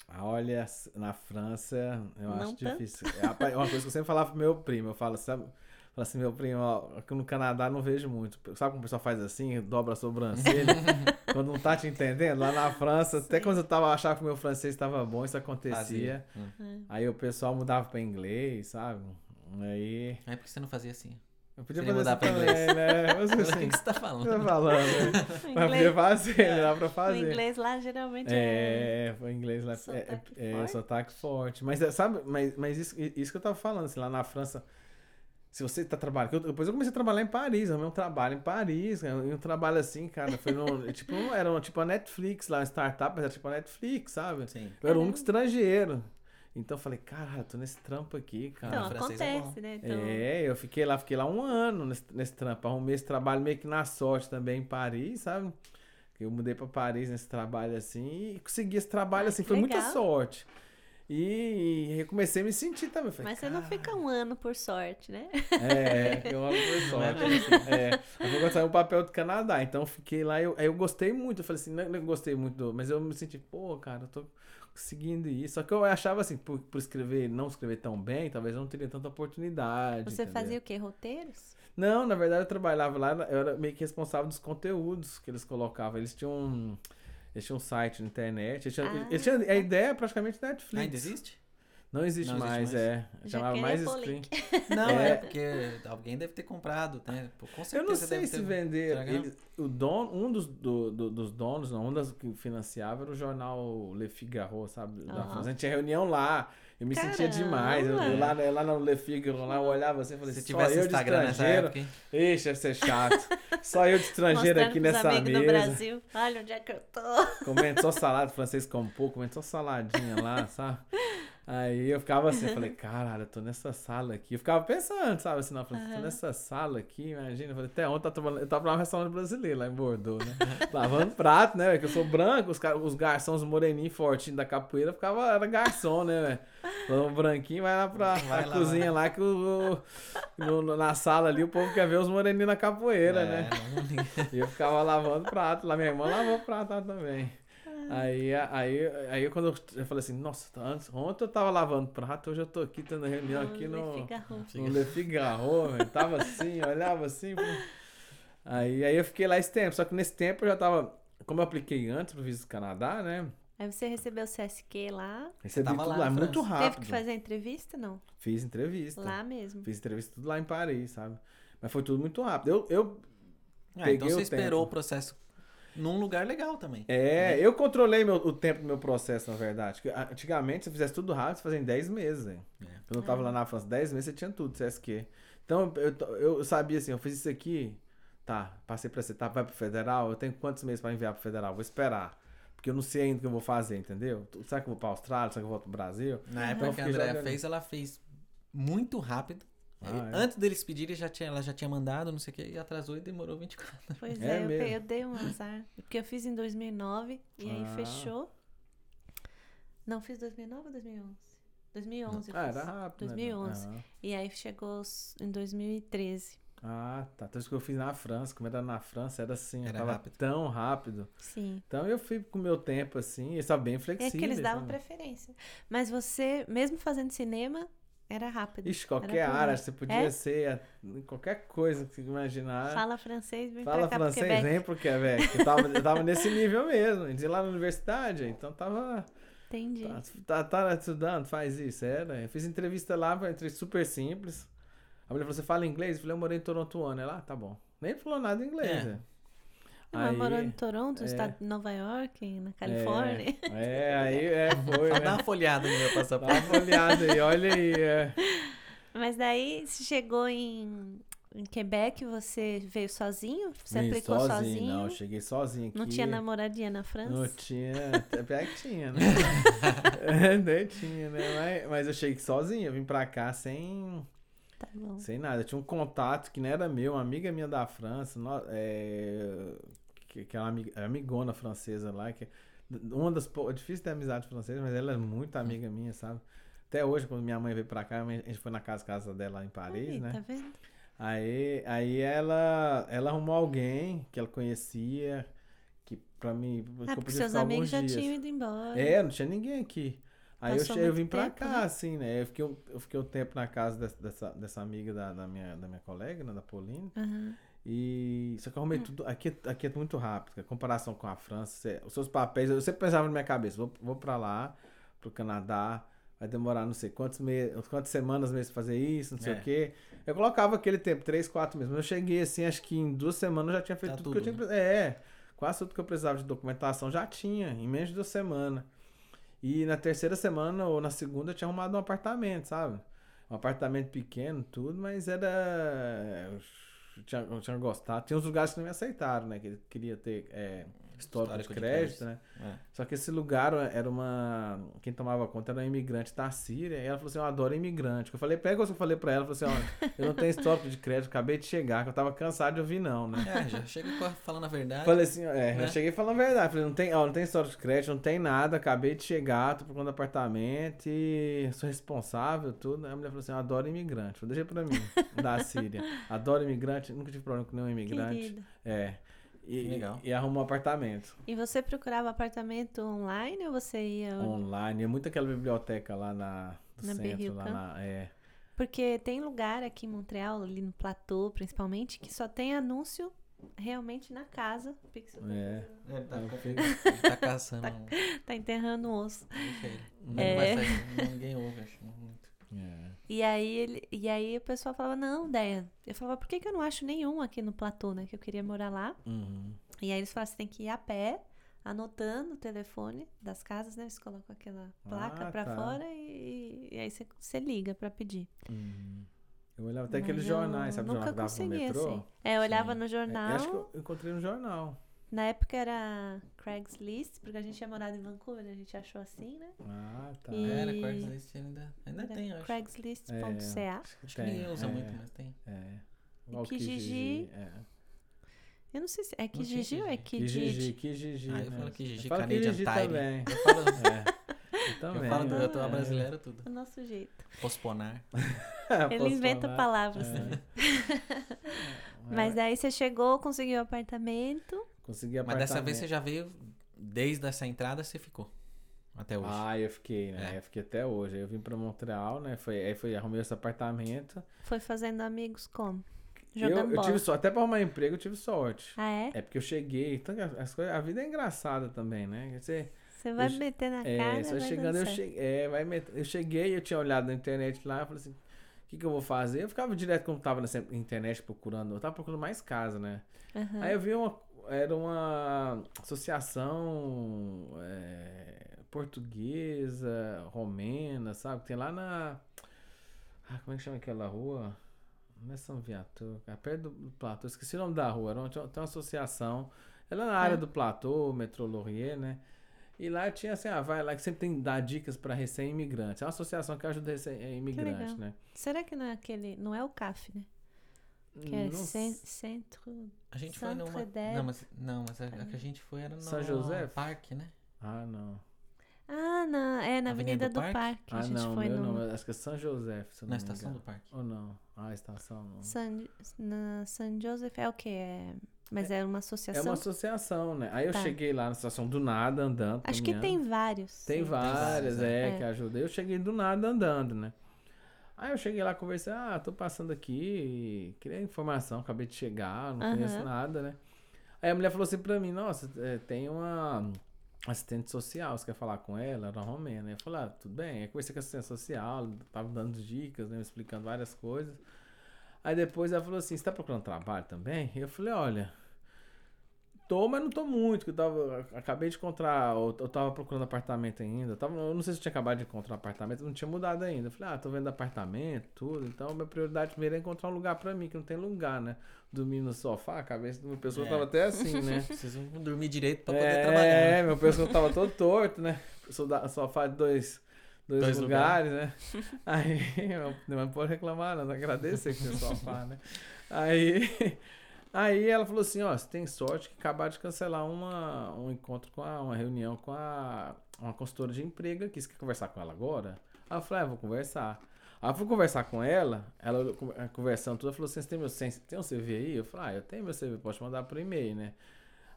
Ah, Olha, na França, eu Não acho tanto? difícil. É é uma coisa que eu sempre falava pro meu primo, eu falo, sabe... Falo assim, meu primo, ó, aqui no Canadá não vejo muito. Sabe como o pessoal faz assim, dobra a sobrancelha? (laughs) quando não tá te entendendo? Lá na França, até Sim. quando eu tava achava que o meu francês estava bom, isso acontecia. Hum. Aí o pessoal mudava pra inglês, sabe? Aí. É porque você não fazia assim. Eu podia Seria fazer mudar pra também, inglês. né? Mas (laughs) O assim, que que você tá tá falando? falando, né? (laughs) O Mas podia fazer, dá pra o fazer. inglês lá geralmente é. É, foi inglês lá. É, Sotaque é, é, forte. sotaque forte. Mas é, sabe, mas, mas isso, isso que eu tava falando, assim, lá na França, se você tá trabalhando. eu- Depois eu comecei a trabalhar em Paris, eu um trabalho em Paris, né, e um trabalho assim, cara, foi no. (laughs) tipo, não era um- tipo a Netflix lá, uma startup, mas era tipo a Netflix, sabe? Sim. Eu era o único estrangeiro. Então eu falei, cara, tô nesse trampo aqui, cara. Então, francês é acontece, né? Então, É, eu fiquei lá, fiquei lá um ano nesse, nesse trampo. Arrumei esse trabalho meio que na sorte também em Paris, sabe? Eu mudei pra Paris nesse trabalho assim e consegui esse trabalho Ah, assim, foi muita legal. sorte. E, e eu comecei a me sentir também. Falei, Mas você não fica um ano por sorte, né? É, eu amo por Não é sorte. bem assim. É, eu vou gostar um papel do Canadá. Então eu fiquei lá, eu, aí eu gostei muito. Eu falei assim, não, não gostei muito, do- mas eu me senti, pô, cara, eu tô conseguindo isso. Só que eu achava assim, por, por escrever, não escrever tão bem, talvez eu não teria tanta oportunidade. Você entendeu? fazia o quê? Roteiros? Não, na verdade eu trabalhava lá, eu era meio que responsável dos conteúdos que eles colocavam. Eles tinham um, eles tinham um site na internet. Eles tinham, Ah. eles tinham- a ideia é praticamente Netflix. Ainda existe? Não existe Não existe mais, mais? é. Já Chamava mais screen. Não, É. é. porque alguém deve ter comprado, né? Com certeza Eu não sei deve se ter... vender. Ele, o dono, um dos, do- do- dos donos, não, um das que financiava era o jornal Le Figaro, sabe? Da Aham. França. A gente tinha reunião lá. Eu me sentia Caramba! demais. Eu, eu lá, lá no Le Figaro, lá, eu olhava assim e falei, Se só tivesse eu de Instagram nessa estrangeiro. época? Ixi, deve ser chato. (laughs) Só eu de estrangeiro Mostrando aqui nessa amigos mesa. do Brasil. Olha onde é que eu tô. Comendo só (laughs) salada, francês como pouco, comendo só saladinha lá, sabe? Aí eu ficava assim, eu falei, (laughs) caralho, eu tô nessa sala aqui. Eu ficava pensando, sabe, assim, não, eu falei, tô nessa sala aqui, imagina. Eu falei, até ontem eu tava eu tava lá no restaurante brasileiro, lá em Bordeaux, né? (laughs) Lavando prato, né, velho, que eu sou branco, os, os garçons moreninhos fortinhos da capoeira, ficava, era garçom, né, velho? O branquinho vai lá pra Vai pra lá, cozinha lá, que o, no- na sala ali o povo quer ver os moreninhos na capoeira, É, né? E eu ficava lavando prato lá, minha irmã lavou prato lá também. Aí, aí, aí quando eu, falei assim, nossa, tá- antes, ontem eu tava lavando prato, hoje eu tô aqui tendo reunião aqui Le no, Figaro. no Le Figaro, velho. Tava assim, olhava assim. pô. Aí, aí eu fiquei lá esse tempo, só que nesse tempo eu já tava, como eu apliquei antes pro visto do Canadá, né? Aí você recebeu o CSQ lá. Recebi tava tudo lá lá, muito rápido. Teve que fazer entrevista? Não. Fiz entrevista. Lá mesmo. Fiz entrevista tudo lá em Paris, sabe? Mas foi tudo muito rápido. Eu, eu Ah, então o você esperou tempo. o processo num lugar legal também. É, eu controlei meu- o tempo do meu processo, na verdade. Porque, ah, Antigamente, se eu fizesse tudo rápido, você fazia em 10 meses, velho. É. Quando eu tava lá na França, 10 meses, você tinha tudo, CSQ. Então, eu, eu sabia assim, eu fiz isso aqui, tá, passei pra essa etapa, vai pro federal, eu tenho quantos meses pra enviar pro federal? Vou esperar. Porque eu não sei ainda o que eu vou fazer, entendeu? Será que eu vou pra Austrália? Será que eu vou pro Brasil? Na Uhum. época que a Andrea fez, ela fez muito rápido. Ah, Aí, é? Antes deles pedirem, já tinha, ela já tinha mandado, não sei o que, e atrasou e demorou 24. Pois É é, eu, pe- eu dei um azar. Porque eu fiz em 2009 e aí Ah. fechou. Não, fiz 2009 ou 2011? 2011 eu Ah, fiz. era rápido. 2011. Né? E aí chegou em 2013. Ah, ah, tá. Então isso que eu fiz na França, como era na França, era assim, Era tava rápido. tão rápido. Sim. Então eu fui com o meu tempo assim, e estava bem É flexível. que eles davam sabe? preferência. Mas você, mesmo fazendo cinema, era rápido. Ixi, qualquer área, você podia É? ser qualquer coisa que você imaginar. Fala francês, vem Fala pra cá pro francês, Quebec. vem pro Quebec. Eu tava, eu tava nesse nível mesmo. A gente ia lá na universidade, então tava. Entendi. Tá, tá, tá estudando, faz isso, era. Eu fiz entrevista lá, entrevista super simples. A mulher falou: Você fala inglês? Eu falei: Eu morei em Toronto um ano. Ela, ah, tá bom. Nem falou nada em inglês. É. Ela Aí- morou em Toronto, no é. estado de Nova York, na Califórnia. É, é, aí é, foi. Só né? dá uma folhada no meu Dá passaporte. uma olhada aí, olha aí. É. (laughs) Mas daí você chegou em em Quebec você veio sozinho? Você Vim aplicou sozinho? Não, eu cheguei sozinho aqui. Não tinha namoradinha na França? Não tinha. Até que tinha, né? (laughs) (laughs) é, nem tinha, né? Mas, mas eu cheguei sozinho, eu vim pra cá sem. Tá bom. Sem nada. Eu tinha um contato que não era meu, uma amiga minha da França, no- é, que, que é uma é amigona francesa lá, que é uma das. É difícil ter amizade francesa, mas ela é muito amiga minha, sabe? Até hoje, quando minha mãe veio pra cá, a gente foi na casa, casa dela em Paris, Aí, né? Tá vendo? Aí, aí ela, ela arrumou alguém que ela conhecia, que pra mim. Ah, porque seus amigos já dias. tinham ido embora. É, não tinha ninguém aqui. Aí eu, eu vim pra tempo, cá, né? assim, né? Eu fiquei, um- eu fiquei um tempo na casa dessa, dessa, dessa amiga da, da, minha, da minha colega, né? Da Pauline. Aham. E. Só que eu arrumei Hum. tudo. Aqui, aqui é muito rápido. A comparação com a França, você- os seus papéis. Eu sempre pensava na minha cabeça, vou, vou pra lá, pro Canadá. Vai demorar não sei quantos meses, quantas semanas meses pra fazer isso, não sei É. o quê. Eu colocava aquele tempo, três, quatro meses. Mas eu cheguei assim, acho que em duas semanas eu já tinha feito Tá tudo, que eu tudo, tinha. pre- É, quase tudo que eu precisava de documentação já tinha, em menos de duas semanas. E na terceira semana ou na segunda eu tinha arrumado um apartamento, sabe? Um apartamento pequeno, tudo, mas era. Eu tinha, eu tinha gostado. Tinha uns lugares que não me aceitaram, né? Que ele queria ter é, histórico de Histórico de crédito, crédito. né? É. Só que esse lugar era uma. Quem tomava conta era uma imigrante da Síria. E ela falou assim: Eu adoro imigrante. Eu falei, pega o que eu falei pra ela. Eu falei assim: Olha, eu não tenho histórico de crédito, acabei de chegar, que eu tava cansado de ouvir, não, né? É, já chega com a- falando a verdade. Falei assim, é, Né? eu cheguei falando a verdade. Falei, não tem, ó, não tem história de crédito, não tem nada, acabei de chegar, tô procurando apartamento e sou responsável, tudo. Aí a mulher falou assim, eu adoro imigrante. Eu deixei pra mim, da Síria. Adoro imigrante, nunca tive problema com nenhum imigrante. Querido. É. E, Legal. e arrumou um apartamento E você procurava apartamento online ou você ia. online. É muito aquela biblioteca lá na, do Na centro, lá na. É. Porque tem lugar aqui em Montreal, ali no platô principalmente, que só tem anúncio realmente na casa. Pixel tá É. É, ele tá, com- fico- ele (laughs) tá caçando. um- (laughs) Tá enterrando o osso. Deixa ele. É. Não vai sair, ninguém ouve, acho. É. E aí, ele, e aí o pessoal falava, não, Deia. Eu falava, por que, que eu não acho nenhum aqui no platô, né? Que eu queria morar lá. Uhum. E aí eles falavam, você tem que ir a pé, anotando o telefone das casas, né? Eles colocam aquela placa Ah, pra tá. fora e, e aí você, você liga pra pedir. Uhum. Eu olhava até Mas aqueles jornais, sabe? o Nunca jornal consegui, metrô? assim. É, eu olhava Sim. no É, jornal. acho que eu encontrei no jornal. Na época era Craigslist, porque a gente tinha morado em Vancouver, a gente achou assim, né? Ah, tá. E- Era, Craigslist ainda, ainda Era tem, eu acho. Craigslist.ca. acho que Acho que ninguém usa é, muito, mas tem. É. E o Kijiji. É. Eu não sei se é tinha Kijiji ou é Kijiji, Kijiji. Kijiji. Ah, eu né? falo Kijiji, Eu falo Canadian Tire. também. Eu falo, É. Eu também. eu falo do né? eu tô brasileiro tudo. O nosso jeito. Posponar. É, (laughs) Ele inventa palavras. É. (laughs) Mas É, daí você chegou, conseguiu o apartamento. Consegui Mas dessa vez você já veio, desde essa entrada você ficou. Até hoje. Ah, eu fiquei, né? É. Eu fiquei até hoje. Aí Eu vim pra Montreal, né? Foi, aí foi, arrumei esse apartamento. Foi fazendo amigos como? Eu, Jogando eu bola. tive sorte. Até pra arrumar emprego, eu tive sorte. Ah, é? É porque eu cheguei. Então, as coisas, a vida é engraçada também, né? Dizer, Você vai eu- meter na É, cara, só vai chegando, eu cheguei, é, vai met- eu cheguei, eu tinha olhado na internet lá, eu falei assim, o que, que eu vou fazer? Eu ficava direto quando tava na internet procurando, eu tava procurando mais casa, né? Aham. Aí eu vi uma, era uma associação é, portuguesa, romena, sabe? Tem lá na, ah, como é que chama aquela rua? Não é São Viator, é perto do, Platô, esqueci o nome da rua, era uma, tem uma associação, ela é na área do Platô, Metrô Laurier, né? E lá tinha assim, ah, vai lá que sempre tem dar dicas para recém-imigrantes. É uma associação que ajuda recém-imigrantes, legal. né? Será que não é aquele. Não é o CAF, né? Que é cen- s- Centro. A gente foi numa. Não, mas, não, mas a, a que a gente foi era no São José? parque, né? Ah, não. Ah, não. É na Avenida Avenida do do Parque? Parque. a Ah, gente não, foi meu no. não. Acho que é São José. Se eu Na estação do parque. Ou não? Ah, a estação não. San, na San Joseph é o quê? É, mas é, uma É associação? uma associação, né? Aí eu Tá. cheguei lá na estação do nada, andando. Acho que caminhando. tem vários. Tem sim. várias, várias, é, é. que ajuda. Eu cheguei do nada andando, né? Aí eu cheguei lá, conversei, ah, tô passando aqui, queria informação, acabei de chegar, não Aham. conheço nada, né? Aí a mulher falou assim pra mim, nossa, é, tem uma assistente social, você quer falar com ela? Era uma romena. Eu falei, ah, tudo bem. Aí conversei com a assistente social, tava dando dicas, né, explicando várias coisas. Aí depois ela falou assim, você tá procurando trabalho também? Eu falei, olha, Tô, mas não tô muito, que eu tava, acabei de encontrar, eu, eu tava procurando apartamento ainda, eu, tava, eu não sei se eu tinha acabado de encontrar um apartamento, não tinha mudado ainda. Eu falei, ah, tô vendo apartamento, tudo, então minha prioridade primeiro é encontrar um lugar pra mim, que não tem lugar, né? Dormir no sofá, a cabeça do meu pessoa É. tava até assim, né? (laughs) Preciso dormir direito pra poder é, trabalhar. né? meu pescoço tava todo torto, né? Sofá de dois, dois, Dois lugares, né? (laughs) Aí, (laughs) eu- não pode reclamar, não, agradecer que tem sofá, né? Aí, aí ela falou assim, ó, você tem sorte que acabar de cancelar uma, um encontro com a, uma reunião com a, uma consultora de emprego aqui, você quer conversar com ela agora? Aí eu falei, ah, vou conversar. Aí eu fui conversar com ela, ela eh, conversando tudo, ela falou assim, você tem, meu, sen- tem um CV aí? Eu falei, ah, eu tenho meu CV, pode mandar por e-mail, né?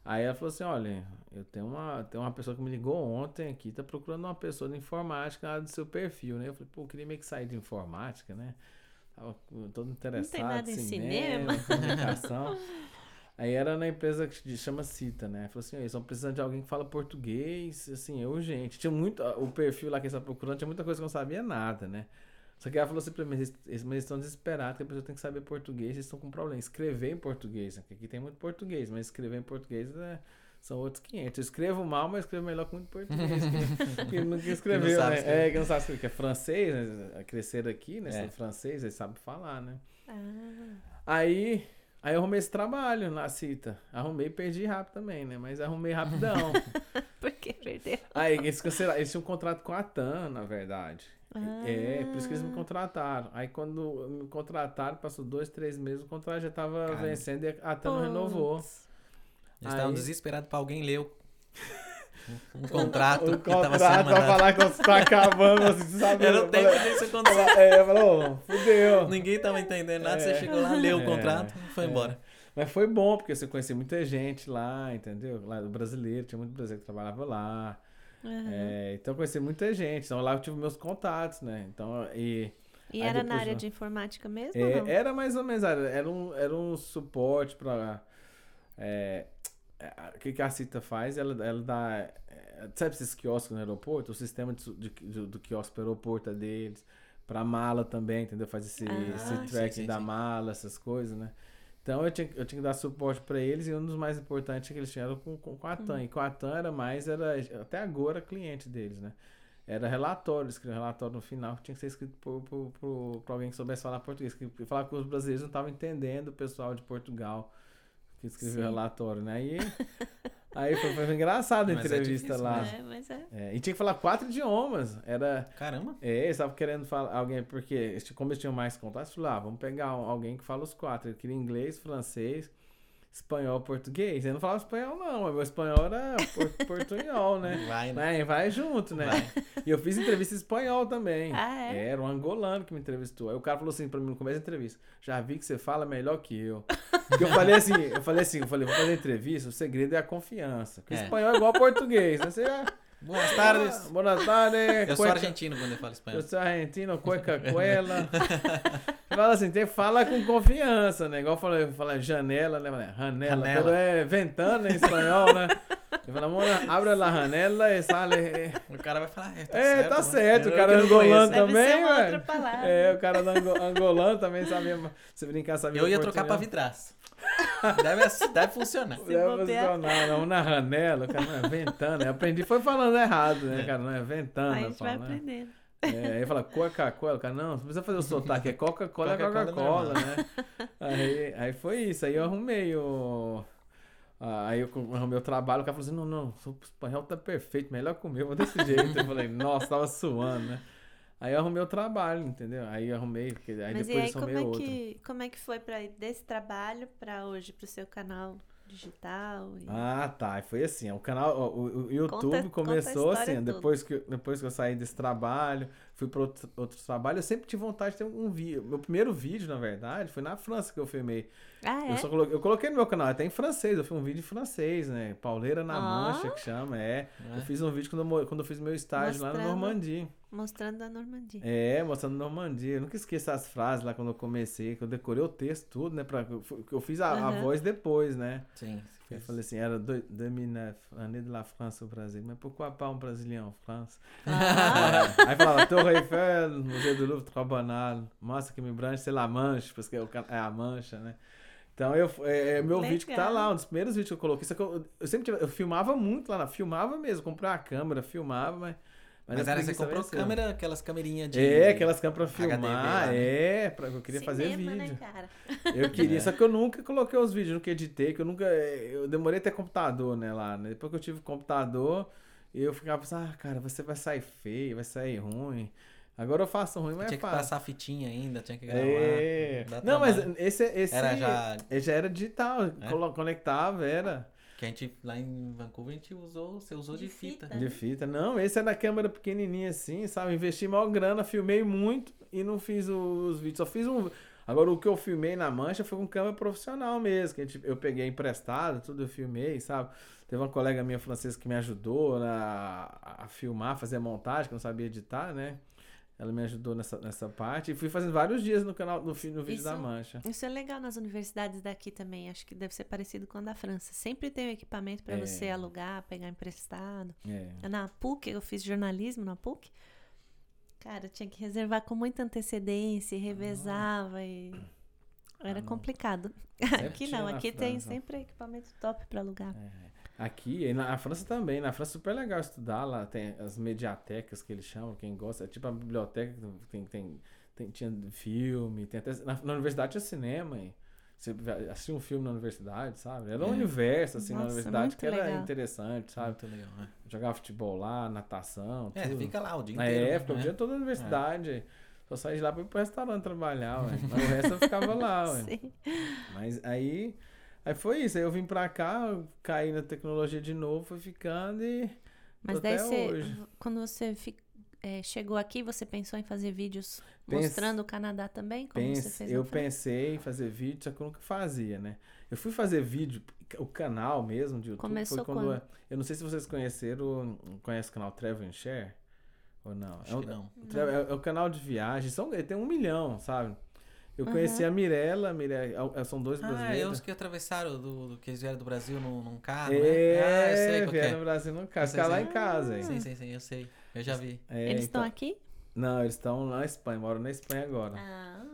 Aí ela falou assim, olha, eu tenho uma, tem uma pessoa que me ligou ontem aqui, tá procurando uma pessoa de informática do seu perfil, né? Eu falei, pô, eu queria meio que sair de informática, né? Todo interessado nada em cinema, (laughs) comunicação. Aí era na empresa que chama Cita, né? Falou assim, eles estão precisando de alguém que fala português, assim, é urgente. Tinha muito, o perfil lá que eles estavam procurando, tinha muita coisa que eu não sabia nada, né? Só que ela falou assim pra mim, eles, eles mas eles estão desesperados que a pessoa tem que saber português, eles estão com problema. Escrever em português, né? Aqui tem muito português, mas escrever em português é- são outros 500. Eu escrevo mal, mas escrevo melhor que muito português. Que, (laughs) que nunca escreveu, sabe né? escrever. É, que não sabe escrever, que é francês, né? Cresceram aqui, né? É. Francês, eles sabem falar, né? Ah, Aí, aí eu arrumei esse trabalho na cita. Arrumei e perdi rápido também, né? Mas arrumei rapidão. (laughs) por que perdeu? aí eles cancelaram. Eles tinham um contrato com a TAM, na verdade. É, por isso que eles me Ah. contrataram. Aí quando me contrataram, passou dois, três meses, o contrato já tava Cara. vencendo e a TAM não renovou. Eles estavam desesperados pra alguém ler o, um (laughs) contrato O que tava sendo contrato pra mandado. falar que você tá acabando, assim, sabe? Era Eu o tempo falei- disso acontecer. É, ô, fudeu. Ninguém tava entendendo nada, É. você chegou lá, leu o É, contrato e foi é. embora. Mas foi bom, porque você conhecia muita gente lá, entendeu? Lá do brasileiro, tinha muito brasileiro que trabalhava lá. Aham. É, então eu conheci muita gente. Então lá eu tive meus contatos, né? Então, e, E era na depois área não. de informática mesmo ou é, não? era mais ou menos, era, era um, era um suporte para é, o que, que a Cita faz? Ela, ela dá. é, sabe esses quiosques no aeroporto? O sistema de, de, do, quiosque para o aeroporto é deles. Para mala também, entendeu? Faz esse, Ah, esse tracking da mala, essas coisas, né? Então eu tinha, eu tinha que dar suporte para eles e um dos mais importantes que eles tinham era com, com, com a TAM. E com a TAM era mais, era até agora cliente deles, né? Era relatório, escrever um relatório no final que tinha que ser escrito por, por, por, por alguém que soubesse falar português. Que falava que os brasileiros não estavam entendendo o pessoal de Portugal que escreveu o relatório, né? Aí, (laughs) aí foi, foi engraçado a Mas é entrevista difícil, lá. É, mas é. É, e tinha que falar quatro idiomas. Era. Caramba. É, eles estavam querendo falar alguém, porque como eles tinham mais contatos, falaram, ah, vamos pegar alguém que fala os quatro. Eu queria inglês, francês, espanhol, português. Eu não falava espanhol, não, meu espanhol era por, (laughs) portunhol, né? Vai, né? Vai, junto, né? Vai. E eu fiz entrevista em espanhol também. Ah, é? Era um angolano que me entrevistou. Aí o cara falou assim pra mim no começo da entrevista: Já vi que você fala melhor que eu. Porque eu falei assim, eu falei assim, eu falei, vou fazer entrevista, o segredo é a confiança. Porque É. espanhol é igual ao português, né? Você já. Boas tardes. (laughs) Boa tarde. Eu sou cueca- argentino quando eu falo espanhol. eu sou argentino, cueca (laughs) cuela. (laughs) Fala assim, tem fala com confiança, né? Igual eu falei, fala janela, né? Fala, Janela. Janela. Pero é ventana em espanhol, né? Eu falo, amor, abre a janela e sale. É, O cara vai falar, é, tá É, certo. tá né? certo, Eu o cara não angolano também, velho. É, o cara angolano também sabia. Se brincar, sabia. Eu ia trocar pra portunhol. vidraça. (laughs) Deve, deve funcionar. Se Deve funcionar, não, na janela, o cara não é ventana. Eu aprendi, foi falando errado, né, cara? Não é ventana. Aí a gente vai fala, né? aprendendo. É, aí fala Coca-Cola, o cara, não, não precisa fazer o sotaque, é Coca-Cola, é Coca-Cola Coca-Cola, né? Aí, aí foi isso, aí eu arrumei o. Aí eu arrumei o trabalho, o cara falou assim: não, não, o espanhol tá perfeito, melhor meu, vou desse jeito. Eu falei, (laughs) nossa, tava suando, né? Aí eu arrumei o trabalho, entendeu? Aí eu arrumei, porque aí Mas e depois aí, eu como arrumei é, outro. que, como é que foi pra ir desse trabalho pra hoje, pro seu canal digital? e- Ah, tá. E Foi assim, o canal, o, o- YouTube Conta- conta começou história assim, toda. depois que, depois que eu saí desse trabalho, fui para outro, outros trabalhos, eu sempre tive vontade de ter um vídeo. Meu primeiro vídeo, na verdade, foi na França que eu filmei. Ah, é? Eu, só coloquei, eu coloquei no meu canal, até em francês, eu fiz um vídeo em francês, né? Pauleira na Ah. Mancha, que chama, é. É. Eu fiz um vídeo quando eu, quando eu fiz meu estágio lá na Mostrando. Normandia. Mostrando a Normandia. É, mostrando Normandia. Eu nunca esqueço as frases lá quando eu comecei, que eu decorei o texto, tudo, né? Pra, que eu fiz a, a Aham. voz depois, né? Sim. Eu falei assim, era do- 2009, année de la France au Brasil. Mas pourquoi pas um brasileiro en France? Ah, É, Aí falava Torre Eiffel, Museu do Louvre, Trois Banal, Mostra que me branche, c'est la Manche, porque é, é a mancha, né? Então, eu, é, é meu Legal. vídeo que tá lá, um dos primeiros vídeos que eu coloquei. Só que eu, eu sempre tive- eu filmava muito lá, na, filmava mesmo, comprei uma câmera, filmava, mas. Mas, a era, você comprou venceu. câmera, aquelas camerinhas de. É, aquelas câmeras pra filmar, lá, né? é, pra, eu queria fazer Cinema, vídeo. né, cara? Eu queria, É. só que eu nunca coloquei os vídeos, nunca editei, que eu nunca. Eu demorei a ter computador, né, lá, né? Depois que eu tive computador, eu ficava pensando, ah, cara, você vai sair feio, vai sair ruim. Agora eu faço ruim, mas Tinha é que fácil. passar fitinha ainda, tinha que gravar. É. Não, mas trabalho. esse, esse Era já. ele já era digital, É? conectava, era. Que a gente lá em Vancouver a gente usou, você usou de, De fita. fita. De fita. Não, esse é da câmera pequenininha assim, sabe? Investi maior grana, filmei muito e não fiz os vídeos. Só fiz um. Agora, o que eu filmei na mancha foi com câmera profissional mesmo. Que a gente- eu peguei emprestado, tudo eu filmei, sabe? Teve uma colega minha francesa que me ajudou na- a filmar, fazer a montagem, que eu não sabia editar, né? Ela me ajudou nessa, nessa parte. E fui fazendo vários dias no canal, no, no vídeo da Isso- mancha. Isso é legal nas universidades daqui também. Acho que deve ser parecido com a da França. Sempre tem o equipamento para É. você alugar, pegar emprestado. É. Na PUC, eu fiz jornalismo na PUC. Cara, tinha que reservar com muita antecedência e revezava e era Ah, não. complicado. Sempre Aqui não, aqui tem França. sempre equipamento top para alugar. Aqui, e na França também. Na França é super legal estudar. Lá tem as mediatecas que eles chamam, quem gosta. É tipo a biblioteca que tem, tem, tem- tinha filme, tem até. Na, na universidade tinha cinema. E você assistia um filme na universidade, sabe? Era um É. universo, assim, na Nossa, universidade muito que era legal. interessante, sabe? Muito legal, né? Jogava futebol lá, natação. É, tudo. fica lá o dia Na inteiro. época, o né? dia todo na universidade. Só saí de lá pra ir pro restaurante trabalhar, ué. Mas o resto eu ficava lá, ué. (laughs) Sim. Mas aí, aí foi isso. Aí eu vim pra cá, caí na tecnologia de novo, fui ficando e. Mas daí até você, hoje. quando você fi- é, chegou aqui, você pensou em fazer vídeos Pense- mostrando o Canadá também? Como você Pense, fez eu pensei em fazer vídeo, só que eu nunca fazia, né? Eu fui fazer vídeo, o canal mesmo de YouTube Começou foi quando. quando? Eu não sei se vocês conheceram, conhece o canal Travel and Share? Ou não? Acho é, um, que não. o Tra- é, é o canal de viagem, são, ele tem um milhão, sabe? Eu Uhum. conheci a Mirella, Mirella, é- são dois Ah, é brasileiros. os que atravessaram do, do- que eles vieram do Brasil num, num carro, É, né? Ah, eu sei qual vieram é. no Brasil no carro, ficar lá em casa, hein? Sim, sim, sim, eu sei. Eu já vi. É, Eles então- estão aqui? Não, eles estão na Espanha, moram na Espanha agora. Ah.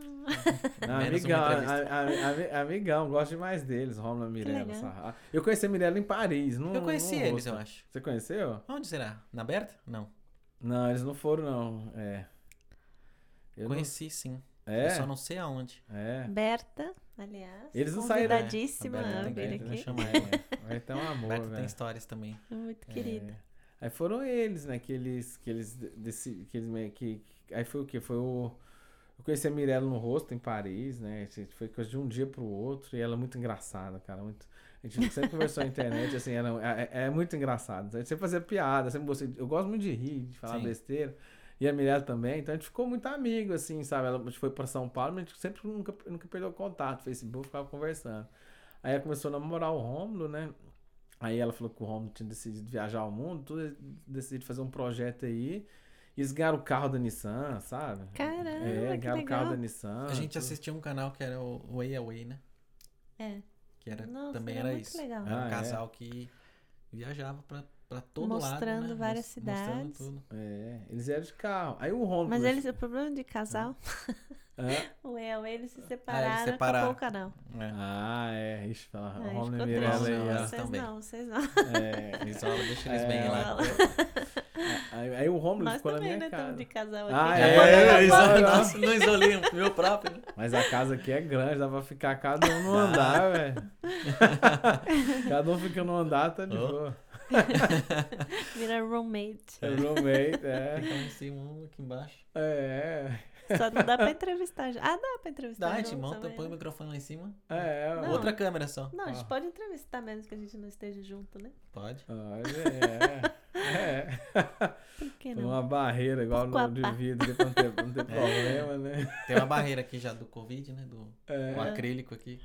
Menos amigão, a- a- a- ami- amigão, gosto demais deles, Romulo e Mirella. Eu conheci a Mirella em Paris. Num, Eu conheci num eles, eu acho. Você conheceu? Onde será? Na Berta? Não. Não, eles não foram, não. É. Eu Conheci sim. Não... Eu É? só não sei aonde. É. Berta, aliás. Eles não saíram- Convidadíssima É, a Berta a tem vir tem que aqui. chamar é. (laughs) Vai ter um amor, Berta tem velho. histórias também. Muito É. querida. Aí foram eles, né, que eles, que eles, desse, que eles meio que, aí foi o que? Foi o, eu conheci a Mirella no rosto em Paris, né, a gente foi coisa de um dia pro outro, e ela é muito engraçada, cara, muito, a gente sempre conversou na internet, assim, ela é, é muito engraçado, a gente sempre fazia piada, sempre gostei, eu gosto muito de rir, de falar Sim. besteira, e a Mirella também, então a gente ficou muito amigo, assim, sabe, ela a gente foi pra São Paulo, mas a gente sempre nunca, nunca perdeu contato, Facebook, ficava conversando. Aí ela começou a namorar o Rômulo, né? Aí ela falou que o Romulo tinha decidido viajar ao mundo, tudo, decidiram fazer um projeto aí. E eles ganharam o carro da Nissan, sabe? Caramba, É, que ganharam o carro da Nissan. a gente tudo. assistia um canal que era o Way Away, né? É. Que era, Nossa, também era era isso. legal. Era um Ah, é? casal que viajava pra, pra todo lado. Mostrando né? várias Mos- mostrando cidades. tudo. É, eles vieram de carro. Aí o Romulo. Mas eles, o problema de casal, Hã? (laughs) o El, eles se separaram, separaram. acabou o canal. É. Ah, é. Ixi, fala, Aí o Romulo ficou e Mirella eles Vocês também. não, vocês não. É, Isola, deixa eles É, bem lá. (laughs) Aí, aí o Romulo Nós ficou na também, minha né? Estamos casa. de casal aqui. Ah, é, isola- Nossa, não isolei o meu próprio. né? Mas a casa aqui é grande, dá pra ficar cada um no andar, velho. (laughs) cada um fica no andar, tá de Oh. boa. (laughs) Vira roommate. É roommate, é. Fica um em cima, um aqui embaixo. É, Só não dá pra entrevistar. Ah, dá pra entrevistar. Dá, a gente monta, põe o microfone lá em cima. é. Não. Outra câmera só. Não, a gente Ó. pode entrevistar mesmo que a gente não esteja junto, né? Pode. Olha, é. é. (laughs) Por que Tem não? uma barreira igual Pourquoi no de vidro pra não ter, pra não ter (laughs) problema, né? Tem uma barreira aqui já do Covid, né? Do É. o acrílico aqui.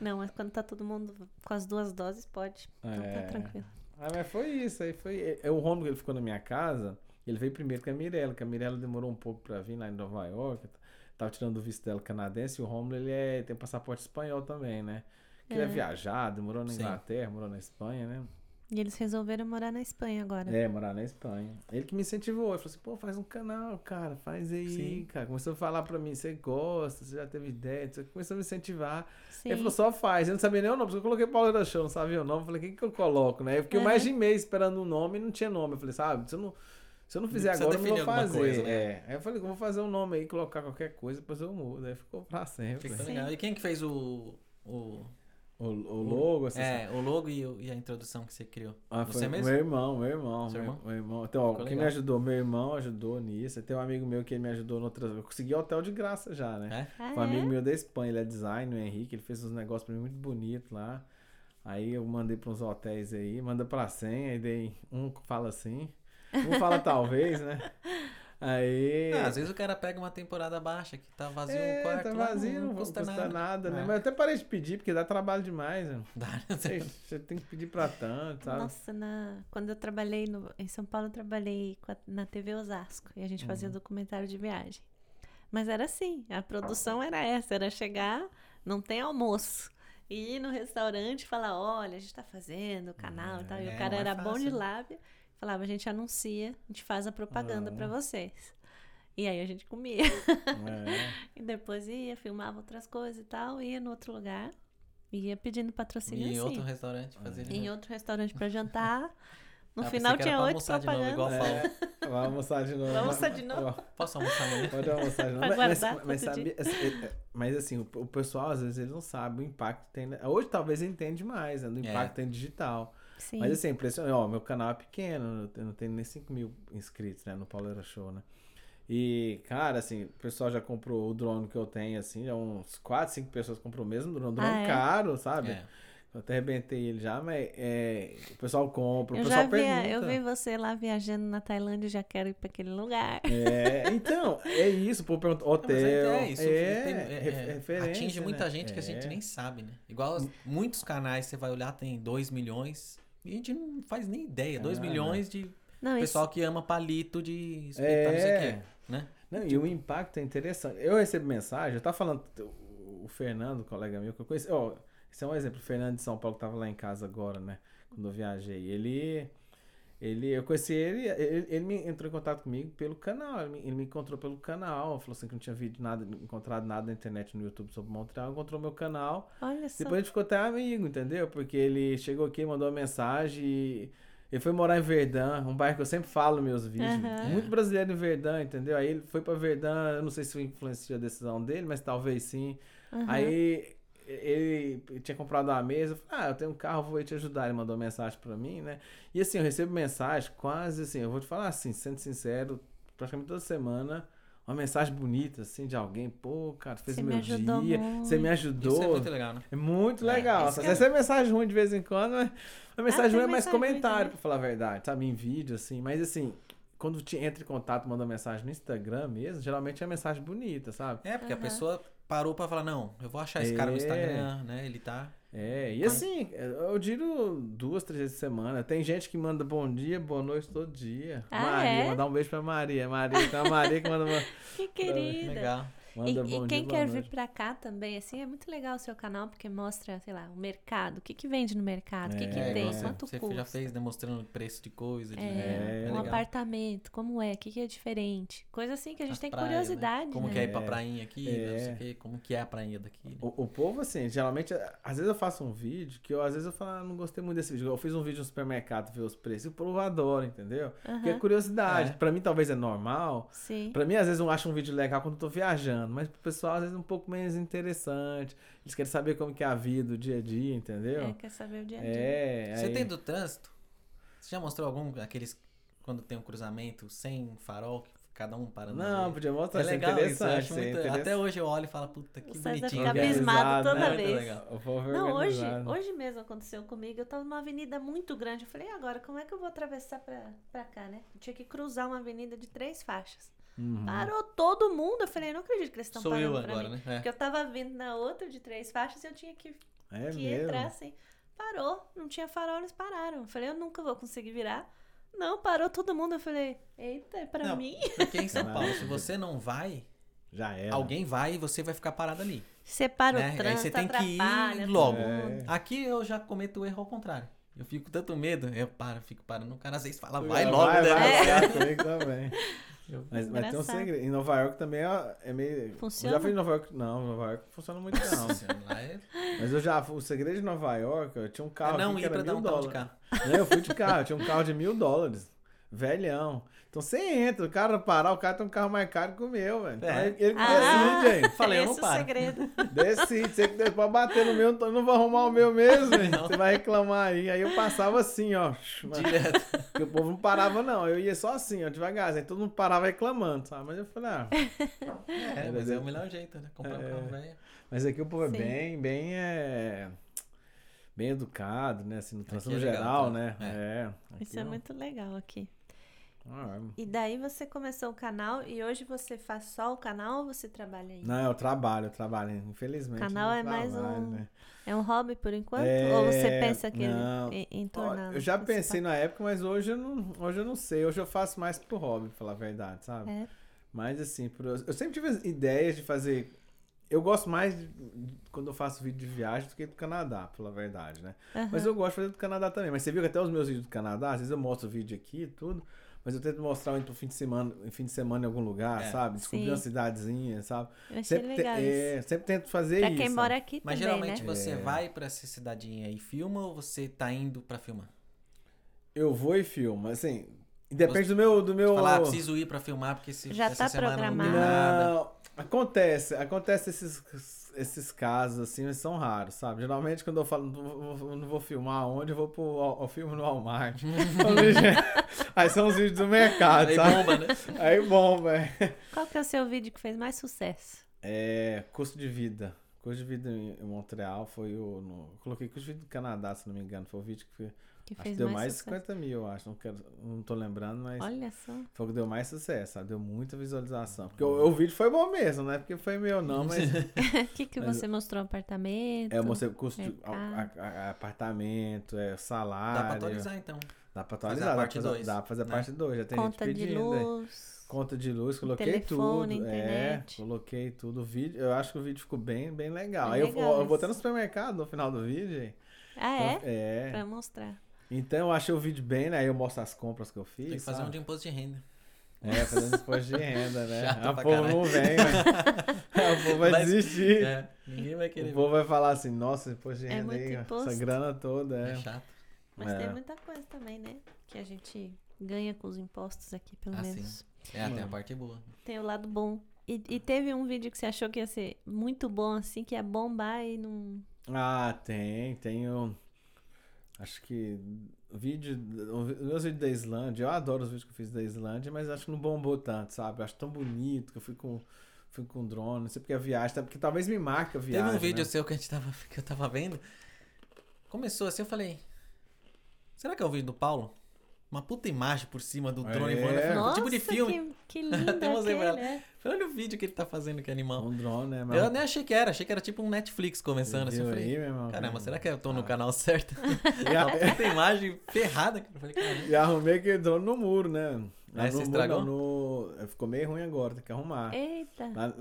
Não, mas quando tá todo mundo com as duas doses, pode. Então É. tá tranquilo. Ah, mas foi isso, aí foi. é, O Romulo ele ficou na minha casa, ele veio primeiro com a Mirella, que a Mirella demorou um pouco pra vir lá em Nova York. Tava tirando o visto dela canadense e o Romulo ele é, tem passaporte espanhol também, né? Que ele é É. viajar, demorou na Sim. Inglaterra, morou na Espanha, né? E eles resolveram morar na Espanha agora. É, morar na Espanha. Ele que me incentivou. Ele falou assim, pô, faz um canal, cara, faz aí, Sim. cara. Começou a falar pra mim, você gosta, você já teve ideia, você começou a me incentivar. Sim. Ele falou, só faz. Eu não sabia nem o nome, porque eu coloquei Paulo da Show, não sabia o nome. Eu falei, o que, que eu coloco, né? Eu fiquei mais de mês esperando um nome e não tinha nome. Eu falei, sabe, se eu não, se eu não fizer precisa agora, eu não vou fazer. coisa, né? é. Aí eu falei, eu vou fazer um nome aí, colocar qualquer coisa, depois eu mudo. Aí ficou pra sempre. Fica legal. E quem que fez o. o O, o logo, assim. é, o logo e, e a introdução que você criou? Ah, Você foi mesmo? meu irmão, meu irmão. Seu meu, irmão? meu irmão. Então, ó, quem me legal. ajudou? Meu irmão ajudou nisso. Tem um amigo meu que ele me ajudou no outras. Eu consegui hotel de graça já, né? É? Ah, Foi um amigo é? meu da Espanha, ele é design, o Henrique, ele fez uns negócios pra mim muito bonitos lá. Aí eu mandei pra uns hotéis aí, manda pra 100, aí dei um fala assim, um fala talvez, né? (laughs) Aí. Ah, às vezes o cara pega uma temporada baixa que tá vazio é, o quarto. tá vazio, não custa, nada, né? É. Mas eu até parei de pedir, porque dá trabalho demais, né? (laughs) Dá, Você, você tem que pedir pra tanto, sabe? Nossa, na... quando eu trabalhei no... em São Paulo, eu trabalhei com a- na TV Osasco e a gente Uhum. fazia documentário de viagem. Mas era assim, a produção era essa, era chegar, não tem almoço. E ir no restaurante e falar, olha, a gente tá fazendo o canal e tal. E É, o cara não é era bom de né? lábia. Falava, a gente anuncia, a gente faz a propaganda Ah. pra vocês. E aí a gente comia. É. (laughs) E depois ia, filmava outras coisas e tal, ia no outro lugar. Ia pedindo patrocínio E em assim. outro restaurante fazer. Em outro restaurante pra jantar. (laughs) No Ah, final tinha oito novo, propagandas. É, Vamos almoçar de novo. Vamos almoçar de novo. Posso almoçar amanhã? Pode almoçar de novo. Mas, mas, sabe, assim, é- mas assim, o, o pessoal às vezes ele não sabe o impacto que tem. né? Hoje talvez entende mais, né? Do É. impacto que tem digital. Sim. Mas assim, é impressionante. Ó, meu canal é pequeno, eu não tenho nem 5 mil inscritos, né? No Pauleira Show, né? E, cara, assim, o pessoal já comprou o drone que eu tenho, assim, já uns 4, 5 pessoas comprou o mesmo drone, drone Ah, é? caro, sabe? É. Eu até arrebentei ele já, mas é, o pessoal compra, o eu pessoal já vi, pergunta. eu vi você lá viajando na Tailândia e já quero ir pra aquele lugar. É, então, é isso, o povo pergunta, mas hotel, é, isso é, tem- é- é, referência, atinge muita né? gente que a gente É. nem sabe, né? Igual muitos canais, você vai olhar, tem 2 milhões e a gente não faz nem ideia. 2 Ah, milhões de Não, isso, pessoal que ama palito de espetar não sei o É. quê, né? Não, e o impacto é interessante. Eu recebo mensagem, eu tava falando, o Fernando, colega meu, que eu conheci, ó, esse é um exemplo, o Fernando de São Paulo, que tava lá em casa agora, né, quando eu viajei, ele, ele, eu conheci ele, ele, ele me entrou em contato comigo pelo canal, ele me, ele me encontrou pelo canal, falou assim que não tinha vídeo nada, encontrado nada na internet, no YouTube sobre Montreal, encontrou meu canal, olha só. depois a gente ficou até amigo, entendeu? Porque ele chegou aqui, mandou uma mensagem e ele foi morar em Verdun, um bairro que eu sempre falo nos meus vídeos. Aham. Muito brasileiro em Verdun, entendeu? Aí ele foi pra Verdun, eu não sei se influenciou a decisão dele, mas talvez sim. Aham. Aí ele tinha comprado uma mesa, eu falei, ah, eu tenho um carro, vou te ajudar. Ele mandou mensagem pra mim, né? E assim, eu recebo mensagem quase assim, eu vou te falar assim, sendo sincero, praticamente toda semana, uma mensagem bonita, assim, de alguém, pô, cara, fez Você meu ajudou dia, você me muito." ajudou. Isso é muito legal, né? É muito É, legal. essa é mensagem ruim de vez em quando, mas a mensagem tem ruim é mais comentário, pra falar a verdade, sabe? Em vídeo, assim. Mas assim, quando te entra em contato, manda mensagem no Instagram mesmo, geralmente é mensagem bonita, sabe? É, porque Aham. a pessoa parou pra falar, não, eu vou achar esse cara no É. Instagram, né? Ele tá. É, e assim, eu digo duas, três vezes por semana. Tem gente que manda bom dia, boa noite todo dia. Ah, Maria, é? mandar um beijo pra Maria. Maria, tem uma Maria que manda, uma- (laughs) Que querida. Legal. Manda E, bom e quem quer vir pra cá também, assim, é muito legal o seu canal, porque mostra, sei lá, o mercado. O que, que vende no mercado? O que, que É, tem? você- Quanto você custa? já fez demonstrando preço de coisa. De... É, É, um legal. apartamento, como é? O que, que é diferente? Coisa assim que a gente As tem praias, curiosidade, né? Como né? que é ir pra É. prainha aqui, né? não sei É. o quê, como que é a prainha daqui. né? O, o povo, assim, geralmente, às vezes eu faço um vídeo que eu, às vezes eu falo, ah, não gostei muito desse vídeo. Eu fiz um vídeo no supermercado, ver os preços, e o povo adora, entendeu? Porque é curiosidade. É. Pra mim, talvez é normal. Sim. Pra mim, às vezes, eu acho um vídeo legal quando eu tô viajando, mas pro pessoal, às vezes, é um pouco menos interessante. Eles querem saber como que é a vida, o dia a dia, É, entendeu? quer saber o dia a dia. É. Você aí- tem do trânsito? Você já mostrou algum aqueles quando tem um cruzamento sem farol, que cada um parando? Não, podia mostrar, é é legal interessante. isso é muito- interessante. Até hoje eu olho e falo, puta, que O César bonitinho. fica é. abismado Organizado, toda né? Muito vez. é Não, hoje, hoje mesmo aconteceu comigo. Eu tava numa avenida muito grande. Eu falei, e agora, como é que eu vou atravessar pra, pra cá, né? Eu tinha que cruzar uma avenida de três faixas. Uhum. Parou todo mundo. Eu falei, não acredito que eles estão Sou parando eu pra agora, mim. né? É. Porque eu tava vindo na outra de três faixas e eu tinha que, É que mesmo. entrar assim. Parou, não tinha farol, eles pararam. Eu falei, eu nunca vou conseguir virar. Não, parou todo mundo. Eu falei, eita, é pra Não, mim? Porque em São. (laughs) Paulo, se você não vai, Já era. alguém vai e você vai ficar parado ali. Separa né? o Aí trânsito, você tem que ir logo. É. Aqui eu já cometo o erro ao contrário. Eu fico com tanto medo. Eu paro, fico parando. O cara às vezes fala, Vai, vai logo, vai, né? vai, comigo também. Mas, mas tem um segredo. Em Nova York também é, é meio. Funciona? Eu já fui em Nova York. Não, Nova York não funciona muito, não. É... Mas eu já. O segredo de Nova York, eu tinha um carro. é não ir pra era dar mil um tal de dólares. carro. Não, eu fui de carro, eu tinha um carro de mil dólares. Velhão. Então você entra, o cara parar, o cara tem um carro mais caro que o meu, velho. Então, É. ele Ah, decide, hein? (laughs) Falei, eu não esse é o paro. segredo. (laughs) Decide, você que pode bater no meu, então eu não vou arrumar o meu mesmo. Você vai reclamar aí. Aí eu passava assim, ó. Direto. Porque o povo não parava, não. Eu ia só assim, ó, devagar. Aí todo mundo parava reclamando, sabe? Mas eu falei, ah, É, mas é o melhor jeito, né? Comprar um É. carro velho. mas aqui o povo é Sim. bem, bem, é... Bem educado, né? Assim, no transtorno é legal, geral, tá? né? É. É. Isso é não- muito legal aqui. Ah, E daí você começou o canal e hoje você faz só o canal ou você trabalha aí? Não, eu trabalho, eu trabalho. Infelizmente. Canal eu é mais trabalho, um- né? É um hobby por enquanto? É, ou você pensa que não. em, em Ó, tornar? Eu já pensei na época, mas hoje eu não, hoje eu não sei. Hoje eu faço mais pro hobby, pra falar a verdade, sabe? É. Mas assim, eu sempre tive as ideias de fazer. Eu gosto mais de- quando eu faço vídeo de viagem do que do Canadá, pela verdade, né? Mas aham. eu gosto de fazer do Canadá também. Mas você viu que até os meus vídeos do Canadá, às vezes eu mostro o vídeo aqui e tudo, mas eu tento mostrar um pro fim de semana, em fim de semana em algum lugar, É. sabe? Descobrir Sim. uma cidadezinha, sabe? Eu achei Sempre, te- legal é, isso. sempre tento fazer Pra isso. quem mora aqui Mas também, geralmente né? você É. vai pra essa cidadinha e filma ou você tá indo pra filmar? Eu vou e filmo, assim. Depende do meu. Do meu... Falar, ah, preciso ir pra filmar porque se Já essa tá semana programado. não. Não, acontece, acontece esses, esses casos assim, mas são raros, sabe? Geralmente quando eu falo, não vou, não vou filmar onde, eu vou pro ao filme no Walmart. (laughs) Aí são os vídeos do mercado, Aí sabe? bomba, né? Aí bom, velho. Qual que é o seu vídeo que fez mais sucesso? É, custo de vida. Custo de vida em Montreal foi o. No, coloquei de vida do Canadá, se não me engano. Foi o vídeo que, Que acho fez que deu mais, de sucesso? 50 mil, eu acho. Não, quero, não tô lembrando, mas. Olha só. Foi o que deu mais sucesso, sabe? Deu muita visualização. Porque o, o vídeo foi bom mesmo, não é porque foi meu, não, mas. (laughs) (laughs) O que, que Mas- você mostrou? Apartamento? É, eu mostrei o custo a- a- a- apartamento, é, salário. Dá pra atualizar então. Dá pra Fazer atualizar. a dá parte pra fazer- dois, Dá pra fazer a né? parte 2. Já tem Conta gente de pedindo. é. luz. Conta de luz, coloquei telefone, tudo. internet. É, coloquei tudo. O vídeo, eu acho que o vídeo ficou bem, bem legal. É Aí eu, legal eu vou até isso. no supermercado no final do vídeo. hein? Ah, Então, é? é. Pra mostrar. Então eu achei o vídeo bem, né? Aí eu mostro as compras que eu fiz. Tem que fazer um sabe? de imposto de renda. É, fazendo imposto de renda, né? (laughs) Chato a pra povo caralho. não vem, né? (laughs) o povo vai Mas- desistir. É, ninguém vai querer. O povo vai falar assim, nossa, imposto de É renda muito aí, imposto. essa grana toda, É é. chato. Mas É. tem muita coisa também, né? Que a gente ganha com os impostos aqui, pelo Ah, menos. É, tem a parte boa. Tem o lado bom. E, e teve um vídeo que você achou que ia ser muito bom, assim, que ia bombar e não. Ah, tem, tenho. Acho que vídeo. Os meus vídeos da Islândia, eu adoro os vídeos que eu fiz da Islândia, mas acho que não bombou tanto, sabe? Eu acho tão bonito que eu fui com. Fui com drone, não sei porque a viagem, tá? porque talvez me marque a viagem. Teve um vídeo né? seu que, a gente tava, (laughs) que eu tava vendo. Começou assim, eu falei. Será que é o vídeo do Paulo? Uma puta imagem por cima do drone É. voando. Nossa, tipo de filme. que, que (laughs) lindo Até mostrei pra aquele, ela. é. Olha o vídeo que ele tá fazendo, que animal. Um drone, né? Eu nem achei que era, achei que era tipo um Netflix começando assim. Eu falei, aí, meu irmão? caramba, será que eu tô no Ah. canal certo? E, (laughs) a- (laughs) Uma puta imagem ferrada. Eu falei, caramba. e arrumei aquele drone no muro, né? Lá Aí no você muro, estragou? no- Ficou meio ruim agora, tem que arrumar. Eita. Lá-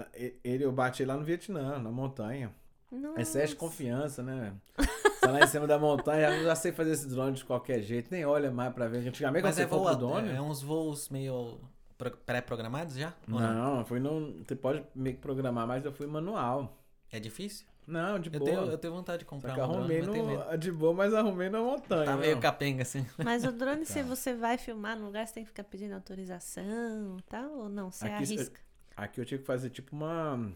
ele eu bati lá no Vietnã, na montanha. Nossa. Excesso de confiança, né? Você lá em cima da montanha, eu já sei fazer esse drone de qualquer jeito, nem olha mais pra ver. Antigamente, quando Mas você é, for voo, pro drone... é uns voos meio pro- pré-programados já? Não, eu fui no... Você pode meio que programar, mas eu fui manual. É difícil? Não, de Eu boa. tenho, eu tenho vontade de Só comprar que um drone, arrumei medo. no... De boa, mas arrumei na montanha. Tá não. meio capenga, assim. Mas o drone, (laughs) se Tá. você vai filmar no lugar, você tem que ficar pedindo autorização e tal? Ou não? Você Aqui, arrisca? Aqui eu tinha que fazer tipo uma...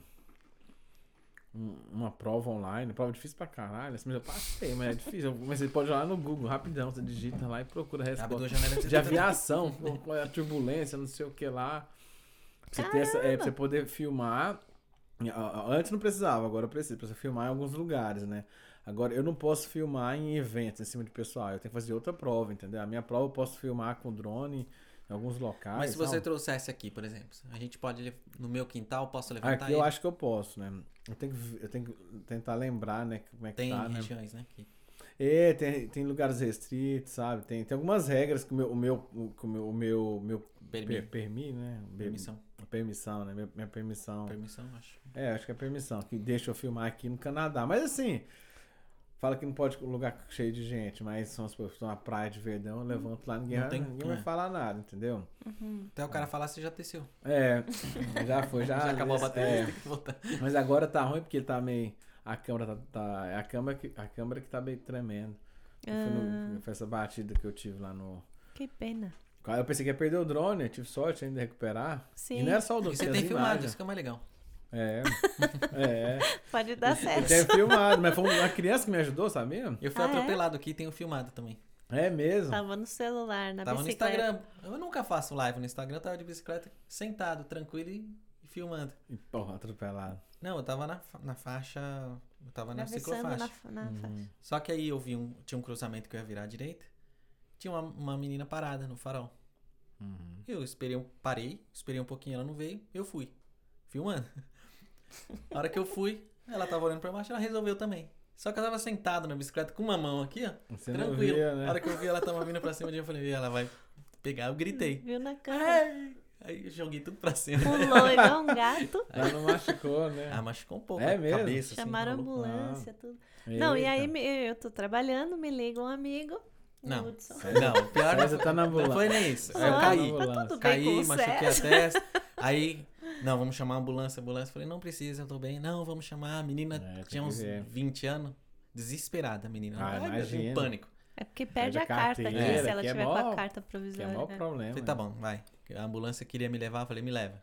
um- Uma prova online, prova difícil pra caralho. Assim, mas eu passei, mas é difícil. Mas você pode ir lá no Google rapidão, você digita lá e procura a resposta. de aviação, com- com a turbulência, não sei o que lá. Pra Você, ter essa, é, pra você poder filmar. Antes não precisava, agora precisa. Precisa filmar em alguns lugares, né? Agora eu não posso filmar em eventos em cima de pessoal. Eu tenho que fazer outra prova, entendeu? A minha prova eu posso filmar com drone em alguns locais. Mas se você tal. trouxesse aqui, por exemplo, a gente pode, no meu quintal, posso levantar Aqui eu ele? acho que eu posso, né? Eu tenho que, eu tenho que tentar lembrar, né? Como é que Tem tá, né? regiões, né? que- É, tem, tem lugares restritos, sabe? Tem, tem algumas regras que o meu, o meu, o meu, o meu, meu Permi- per, permi, né? Permissão. Permissão, né? Minha, minha permissão. Permissão, acho. É, acho que é permissão, que deixa eu filmar aqui no Canadá. Mas assim, Fala que não pode lugar cheio de gente, mas são as pessoas uma praia de verdão, eu levanto lá, ninguém, Não tem- ninguém vai é. falar nada, entendeu? Até o cara falar, você já teceu. É, já foi, já. (laughs) Já, acabou a bateria, é. tem que voltar. Mas agora tá ruim porque ele tá meio. A câmera tá. tá- é a, câmera que, a câmera que tá meio tremendo. Foi, no- foi essa batida que eu tive lá no. Que pena. Eu pensei que ia perder o drone, eu tive sorte ainda de recuperar. Sim. E não era só o drone, você tem filmado, imagens. isso que é mais legal. É. É. Pode dar Eu certo. tenho filmado, mas foi uma criança que me ajudou, sabia? Eu fui Ah, é? atropelado aqui e tenho filmado também. É mesmo. Tava no celular, na tava no bicicleta. Instagram. Eu nunca faço live no Instagram, eu tava de bicicleta, sentado, tranquilo e, filmando. E, porra, atropelado. Não, eu tava na, na faixa. Eu tava na ciclofaixa. na, na faixa. Só que aí eu vi um. Tinha um cruzamento que eu ia virar à direita. Tinha uma, uma menina parada no farol. Uhum. Eu esperei, parei, esperei um pouquinho, ela não veio, eu fui. Filmando. A hora que eu fui, ela tava olhando pra baixo, ela resolveu também. Só que eu tava sentado na bicicleta com uma mão aqui, ó. Você não tranquilo. via, né? A hora que eu vi ela tava vindo pra cima de mim, eu falei, "Ih, ela vai pegar, eu gritei. Viu na câmera. Ai! Aí eu joguei tudo pra cima. Pulou igual um gato. (laughs) Ela não machucou, né? Ah, machucou um pouco É mesmo? cabeça. assim, Chamaram a rolou. ambulância, tudo. Não, e aí Eita. me- eu tô trabalhando, me liga um amigo. Não. Hudson. Não, pior Mas você tá na não ambulância. foi nem isso. Aí eu caí. Tá Caí, com o machuquei a testa. Aí, não, vamos chamar a ambulância. A ambulância, falei, não precisa, eu tô bem. Não, vamos chamar. A menina É, tinha uns ver. 20 anos. Desesperada, a menina. Ah, Ai, Deus, em pânico. É porque perde Perde a a carta aqui, carteira, se ela que é tiver com mó- a carta Que é provisória. maior né? problema. Falei, tá bom, vai. A ambulância queria me levar, eu falei, me leva.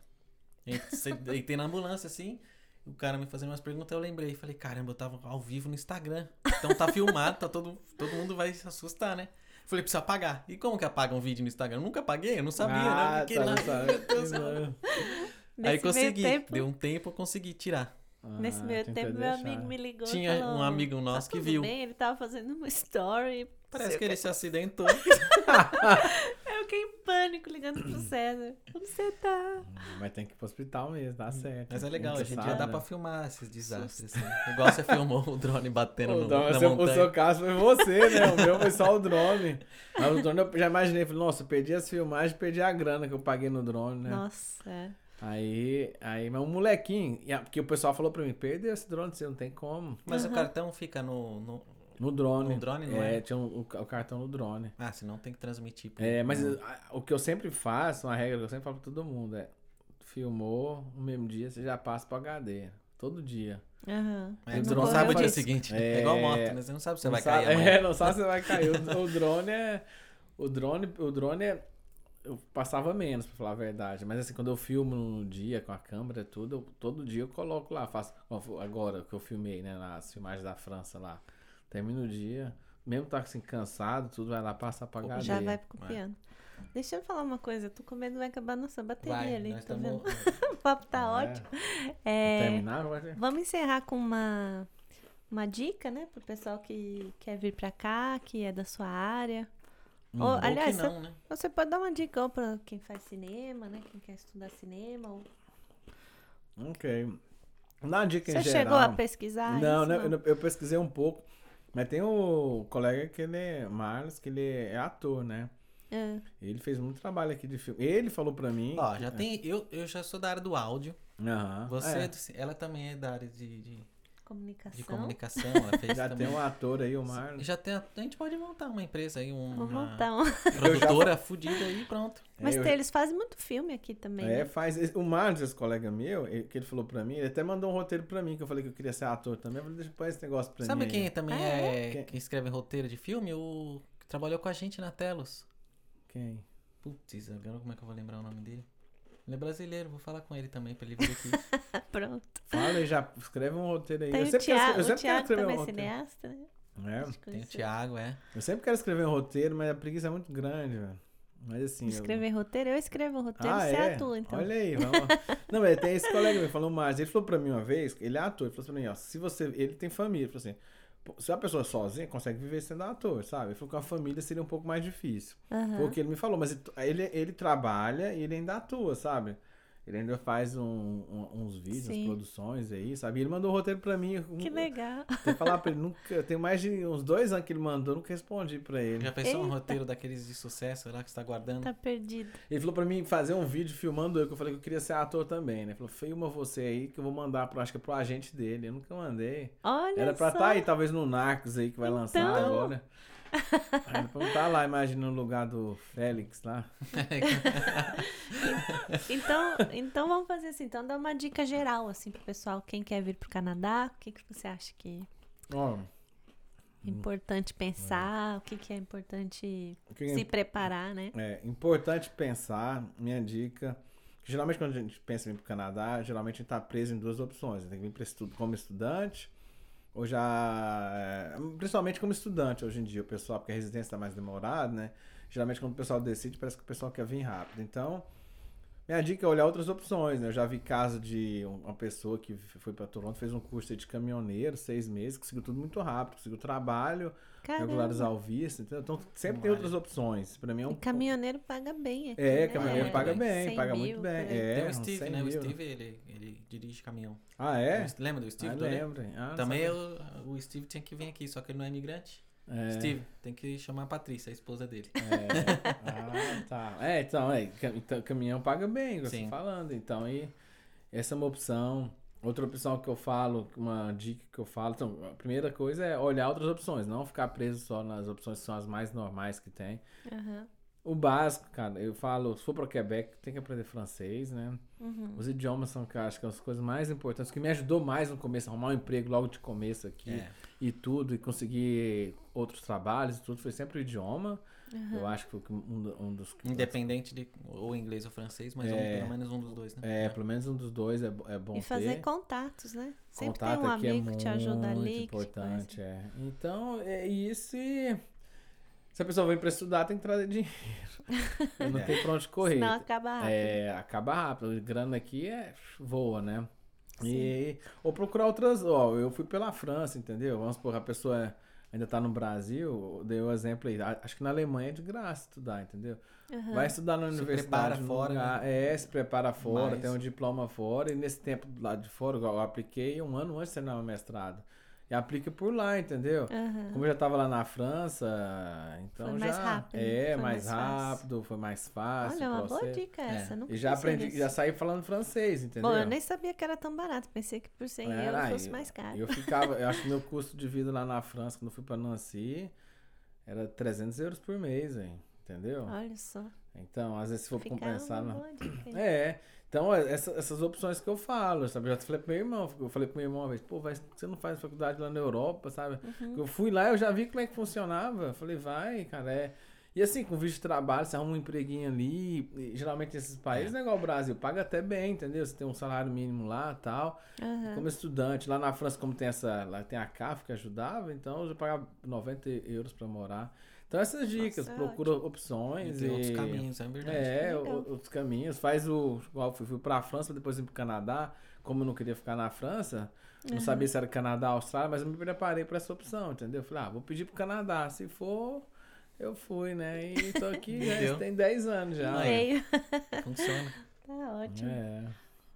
(laughs) Deitei na ambulância, assim, o cara me fazendo umas perguntas, eu lembrei. Falei, caramba, eu tava ao vivo no Instagram. Então tá filmado, tá todo, todo mundo vai se assustar, né? Falei, precisa apagar. E como que apaga um vídeo no Instagram? Eu nunca apaguei, eu não sabia, né? ah, Eu fiquei tá, lá, tá. (laughs) meu Deus, Aí Nesse meio consegui. tempo, Deu um tempo, eu consegui tirar. nesse Ah, meio tenta tempo, meu deixar. amigo me ligou e Tinha falou, um amigo nosso tá que viu. bem? Ele tava fazendo uma story. Parece que o ele se acidentou. (laughs) (laughs) Eu fiquei em pânico ligando pro César. Como você tá? Mas tem que ir pro hospital mesmo, dá certo. Mas é legal, hoje em dia dá pra filmar esses desastres. Assim. Igual você filmou o drone batendo O, no, drone, na seu- o montanha. seu caso foi você, né? O meu foi só o drone. (laughs) Mas o drone eu já imaginei, falei, nossa, eu perdi as filmagens, perdi a grana que eu paguei no drone, né? Nossa, é. Aí, aí, mas um molequinho, porque o pessoal falou pra mim, perdeu esse drone, você não tem como. Mas o cartão fica no, no- No drone. No drone, não é? tinha um- o, o cartão no drone. Ah, senão tem que transmitir. pro- É, mas a- o que eu sempre faço, uma regra que eu sempre falo pra todo mundo é, filmou no mesmo dia, você já passa pro HD. Todo dia. Aham. É, o você não drone sabe o dia seguinte. É. É, igual moto, né? Você não sabe se você Não vai sabe- cair amanhã. É, não sabe se você vai cair. O, (laughs) o drone é. O drone, o drone é. Eu passava menos, pra falar a verdade. Mas assim, quando eu filmo no dia com a câmera e tudo, eu- todo dia eu coloco lá. Faço, agora que eu filmei, né? Nas filmagens da França lá. Termino o dia. Mesmo tá assim, cansado, tudo vai lá, passa pra HD. Já vai copiando. Deixa eu falar uma coisa, eu tô com medo vai acabar nossa bateria Vai, ali, tá tamo- vendo? (laughs) O papo tá É. ótimo. É, Terminar, vai vamos encerrar com uma, uma dica, né, pro pessoal que quer vir pra cá, que é da sua área. Hum. Ou, aliás, não, né? você pode dar uma dica pra quem faz cinema, né, quem quer estudar cinema. Ou... Ok. Dá uma dica Você em chegou geral. a pesquisar não, isso? né, eu, eu pesquisei um pouco. Mas tem o colega que ele é, Marlos, que ele é ator, né? É. Ele fez muito trabalho aqui de filme. Ele falou pra mim. Ó, já tem. Eu, eu já sou da área do áudio. Aham, Você, é. é ela também é da área de, de, Comunicação. de comunicação. Ela fez Já também. tem um ator aí, o Marlos. Já tem. A, a gente pode montar uma empresa aí, um- Vou uma montar um. produtora fudida aí, pronto. Mas eu- tem- eles fazem muito filme aqui também, É, né? faz. O Marlos, esse colega meu, ele- que ele falou pra mim, ele até mandou um roteiro pra mim, que eu falei que eu queria ser ator também. Eu falei, deixa eu pôr esse negócio pra Sabe mim. quem aí. também Ah, é. Quem? que escreve roteiro de filme? O que trabalhou com a gente na Telos. Quem? Putz, agora como é que eu vou lembrar o nome dele? Ele é brasileiro, vou falar com ele também pra ele vir aqui. (laughs) Pronto. Fala aí, já escreve um roteiro aí. Tem eu o sempre quero, Thiago, eu sempre quero escrever também um é roteiro. cineasta, né? É, Tem o. Thiago, é. eu sempre quero escrever um roteiro, mas a preguiça é muito grande, velho. Mas assim. eu- Escrever roteiro? Eu escrevo roteiro, Ah, você é? atua, então. Olha aí, vamos. (laughs) Não, mas tem esse colega meu, falou mais. Ele falou pra mim uma vez, ele é ator, ele falou pra mim, ó, se você. Ele tem família, ele falou assim. Se a pessoa sozinha consegue viver sendo ator, sabe? Ele com a família seria um pouco mais difícil. Aham. Foi o que ele me falou, mas ele, ele trabalha e ele ainda atua, sabe? Ele ainda faz um- um- uns vídeos, Sim. produções aí, sabe? Ele mandou o roteiro pra mim. Que legal. Tem falar pra ele, nunca. Tem mais de uns dois anos que ele mandou, eu nunca respondi pra ele. Já pensou um Eita. roteiro daqueles de sucesso lá que você tá guardando? Tá perdido. Ele falou pra mim fazer um vídeo filmando eu, que eu falei que eu queria ser ator também, né? Ele falou, filma você aí que eu vou mandar pro, acho que é pro agente dele. Eu nunca mandei. Olha Era pra estar aí, talvez no Narcos aí que vai lançar Então. agora. Pra eu estar lá, imagina no lugar do Félix lá. (laughs) Então, então vamos fazer assim. Então dá uma dica geral assim pro pessoal. Quem quer vir pro Canadá, o que, que você acha que Ó, é importante pensar? O que, que é importante que é se preparar, né? É importante pensar, minha dica. Geralmente, quando a gente pensa em vir para o Canadá, geralmente a gente está preso em duas opções. Tem que vir pra estudo como estudante, ou já. é, Principalmente como estudante hoje em dia, o pessoal, porque a residência está mais demorada, né? Geralmente, quando o pessoal decide, parece que o pessoal quer vir rápido. Então, minha dica é olhar outras opções, né? Eu já vi caso de um- uma pessoa que foi para Toronto, fez um curso de caminhoneiro, seis meses, conseguiu tudo muito rápido, conseguiu trabalho, Caramba. o visto. Entendeu? Então, sempre tem outras opções. Para mim é um E caminhoneiro paga bem aqui, é, né? caminhoneiro paga bem, 100 paga mil, muito bem. aí. É, Tem o Steve, 100 né? O mil. Steve, ele, ele dirige caminhão. Ah, é? Lembra do Steve? ah, lembro. Ah, Também o, o Steve tinha que vir aqui, só que ele não é imigrante. É, Steve, tem que chamar a Patrícia, a esposa dele. É. Ah, tá. É, então, é, então, caminhão paga bem, você falando. Então, aí, essa é uma opção. Outra opção que eu falo, uma dica que eu falo, então, a primeira coisa é olhar outras opções, não ficar preso só nas opções que são as mais normais que tem. Aham. O básico, cara, eu falo, se for para Quebec, tem que aprender francês, né? Uhum. Os idiomas são, cara, acho que as coisas mais importantes, que me ajudou mais no começo, arrumar um emprego logo de começo aqui É. e tudo, e conseguir outros trabalhos e tudo, foi sempre o idioma. Eu acho que um, do- um dos. Independente de ou inglês ou francês, mas um- É. pelo menos um dos dois, né? É, pelo menos um dos dois é, é bom E fazer ter. contatos, né? Sempre Contato tem um aqui é amigo que te ajuda muito ali. te importante, é. Então, é isso e... Se a pessoa vem pra estudar, tem que trazer dinheiro. (laughs) não É. tem pra onde correr. Senão acaba rápido. É, acaba rápido. A grana aqui é voa, né? E, ou procurar outras. Ó, eu fui pela França, entendeu? Vamos supor, a pessoa ainda tá no Brasil, dei o exemplo aí. Acho que na Alemanha é de graça estudar, entendeu? Aham. Vai estudar na Se universidade. prepara num fora, lugar- É, se prepara fora, Mas- tem um diploma fora. E nesse tempo lá de fora, eu apliquei um ano antes de terminar o mestrado. E aplica por lá, entendeu? Aham. Como eu já tava lá na França, então Foi já. mais rápido, É, mais, mais rápido, foi mais fácil. Olha, o uma boa dica essa. É. Nunca E já aprendi, nisso. já saí falando francês, entendeu? Bom, eu nem sabia que era tão barato. Pensei que por 100 Era, euros fosse eu- mais caro. Eu (laughs) ficava, eu acho que meu custo de vida lá na França, quando eu fui pra Nancy, era 300 euros por mês, hein? Entendeu? Olha só. Então, às vezes se for compensar. uma não- boa dica. É, então essa- essas opções que eu falo, sabe? Eu já falei pro meu irmão, eu falei pro meu irmão uma vez, pô, vai, você não faz faculdade lá na Europa, sabe? Uhum. Eu fui lá, eu já vi como é que funcionava. Eu falei, vai, cara, é. E assim, com visto de trabalho, você arruma um empreguinho ali. e geralmente nesses países, é igual o Brasil, paga até bem, entendeu? Você tem um salário mínimo lá tal. Aham. Como estudante, lá na França, como tem essa. Lá tem a CAF que ajudava, então eu já pagava 90 euros pra morar. Então essas dicas, Nossa, procura opções. Tem outros e- caminhos, é verdade. é, Legal. outros caminhos. Faz o. Igual fui, fui pra França, depois ir pro Canadá. Como eu não queria ficar na França, não sabia se era Canadá ou Austrália, mas eu me preparei pra essa opção, entendeu? Falei, ah, vou pedir pro Canadá. Se for, eu fui, né? E tô aqui, (laughs) já Deu. tem 10 anos já. Aí. Veio. Funciona. (laughs) Tá ótimo. É.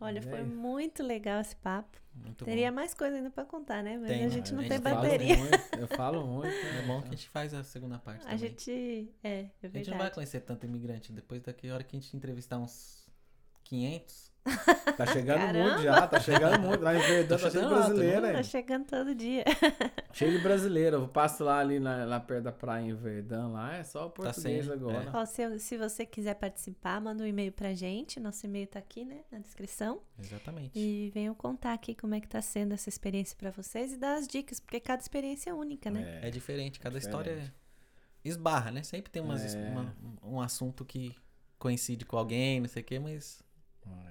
Olha, foi muito legal esse papo. Muito Teria bom. mais coisa ainda pra contar, né? Mas Tem, a gente não A tem gente fala bateria. Muito, (laughs) eu falo muito. É né? bom que a gente faz a segunda parte A também. gente. É, é A gente não vai verdade. conhecer tanto imigrante. Depois daqui a hora que a gente entrevistar uns 500, Tá chegando Caramba! muito já, tá chegando muito. Lá em Verdão Tá tá cheio de brasileiro né? aí. Tá chegando todo dia. (laughs) Cheio de brasileiro. Eu passo lá ali na, lá perto da praia em Verdão, lá é só português sem- agora. Ó, se, se você quiser participar, manda um e-mail pra gente. Nosso e-mail tá aqui, né? Na descrição. exatamente. E venham contar aqui como é que tá sendo essa experiência pra vocês e dar as dicas, porque cada experiência é única, né? É diferente, cada Diferente. história esbarra, né? Sempre tem umas, É. uma- um assunto que coincide com alguém, não sei o quê, mas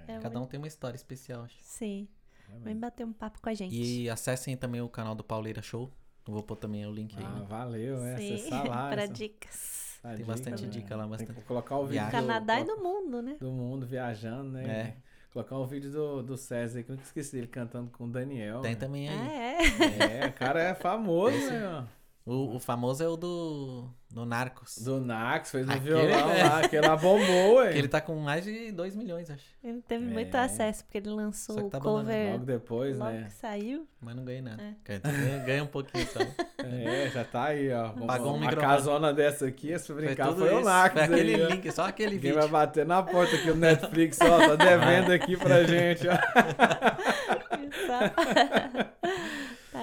É, É cada um tem uma história especial. acho. Sim. realmente. Vem bater um papo com a gente. E acessem também o canal do Pauleira Show. Eu vou pôr também o link aí. Ah, né? valeu, é. Sim, Acessar lá. (laughs) pra essa- dicas. a Tem bastante né? dica lá, bastante. colocar o vídeo. Do do- Canadá e do mundo, né? do mundo viajando, né? É. Colocar um vídeo do, do César aí, que eu nunca esqueci dele cantando com o Daniel. Tem né? também aí. Ah, é. É, o cara é (laughs) famoso, Esse- né? O, o famoso é o do, do Narcos. Do Nax, fez um Aquele violão é. lá, que lá bombou, ué. (laughs) Que ele tá com mais de 2 milhões, acho. Ele teve É. muito acesso, porque ele lançou o tá cover Logo depois, logo né? que saiu. Mas não ganhei nada. É. Ganha, ganha um pouquinho só. É, já tá aí, ó. Pagou um Uma casona dessa aqui, se brincar, tudo foi, o. Nax. Foi aquele aí, link, só aquele vídeo. vai bater na porta aqui no (laughs) Netflix, ó. Tá devendo aqui pra gente, ó. (laughs)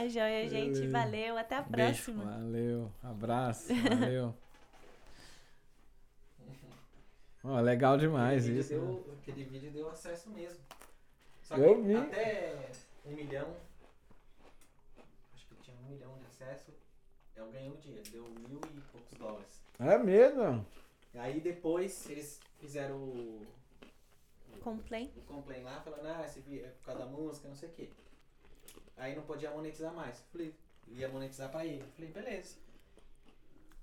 tá joia, gente. Valeu. Até a Beijo. próxima. Valeu, abraço, valeu. (laughs) Ó, legal demais aquele, isso. vídeo né? deu, aquele vídeo deu acesso mesmo. Só Eu que vi. até um milhão. Acho que tinha um milhão de acesso. Eu ganhei um dia, deu mil e poucos dólares. É mesmo? Aí depois eles fizeram o, Complain. o complaint lá, falando, ah, esse vídeo é por causa da música, não sei o quê. Aí não podia monetizar mais. Falei, ia monetizar pra ele. Falei, beleza.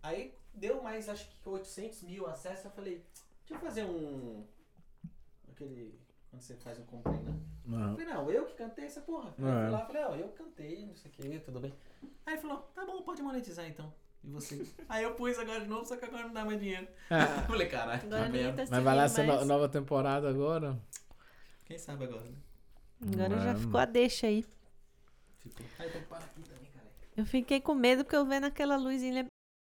Aí deu mais, acho que 800 mil acessos. Eu falei, deixa eu fazer um. Aquele. Quando você faz um complaint, né? Eu Não. falei, não, eu que cantei essa porra. Aí eu É. fui lá e falei, ó, eu cantei, não sei o que, tudo bem. Aí ele falou, tá bom, pode monetizar então. E você? (laughs) Aí eu pus agora de novo, só que agora não dá mais dinheiro. (laughs) Ah, falei, caralho, Agora tá merda. tá mas vai lá essa no- nova temporada agora? Quem sabe agora, né? Agora já Não. ficou a deixa aí. Aqui também, cara. Eu fiquei com medo porque eu vendo aquela luzinha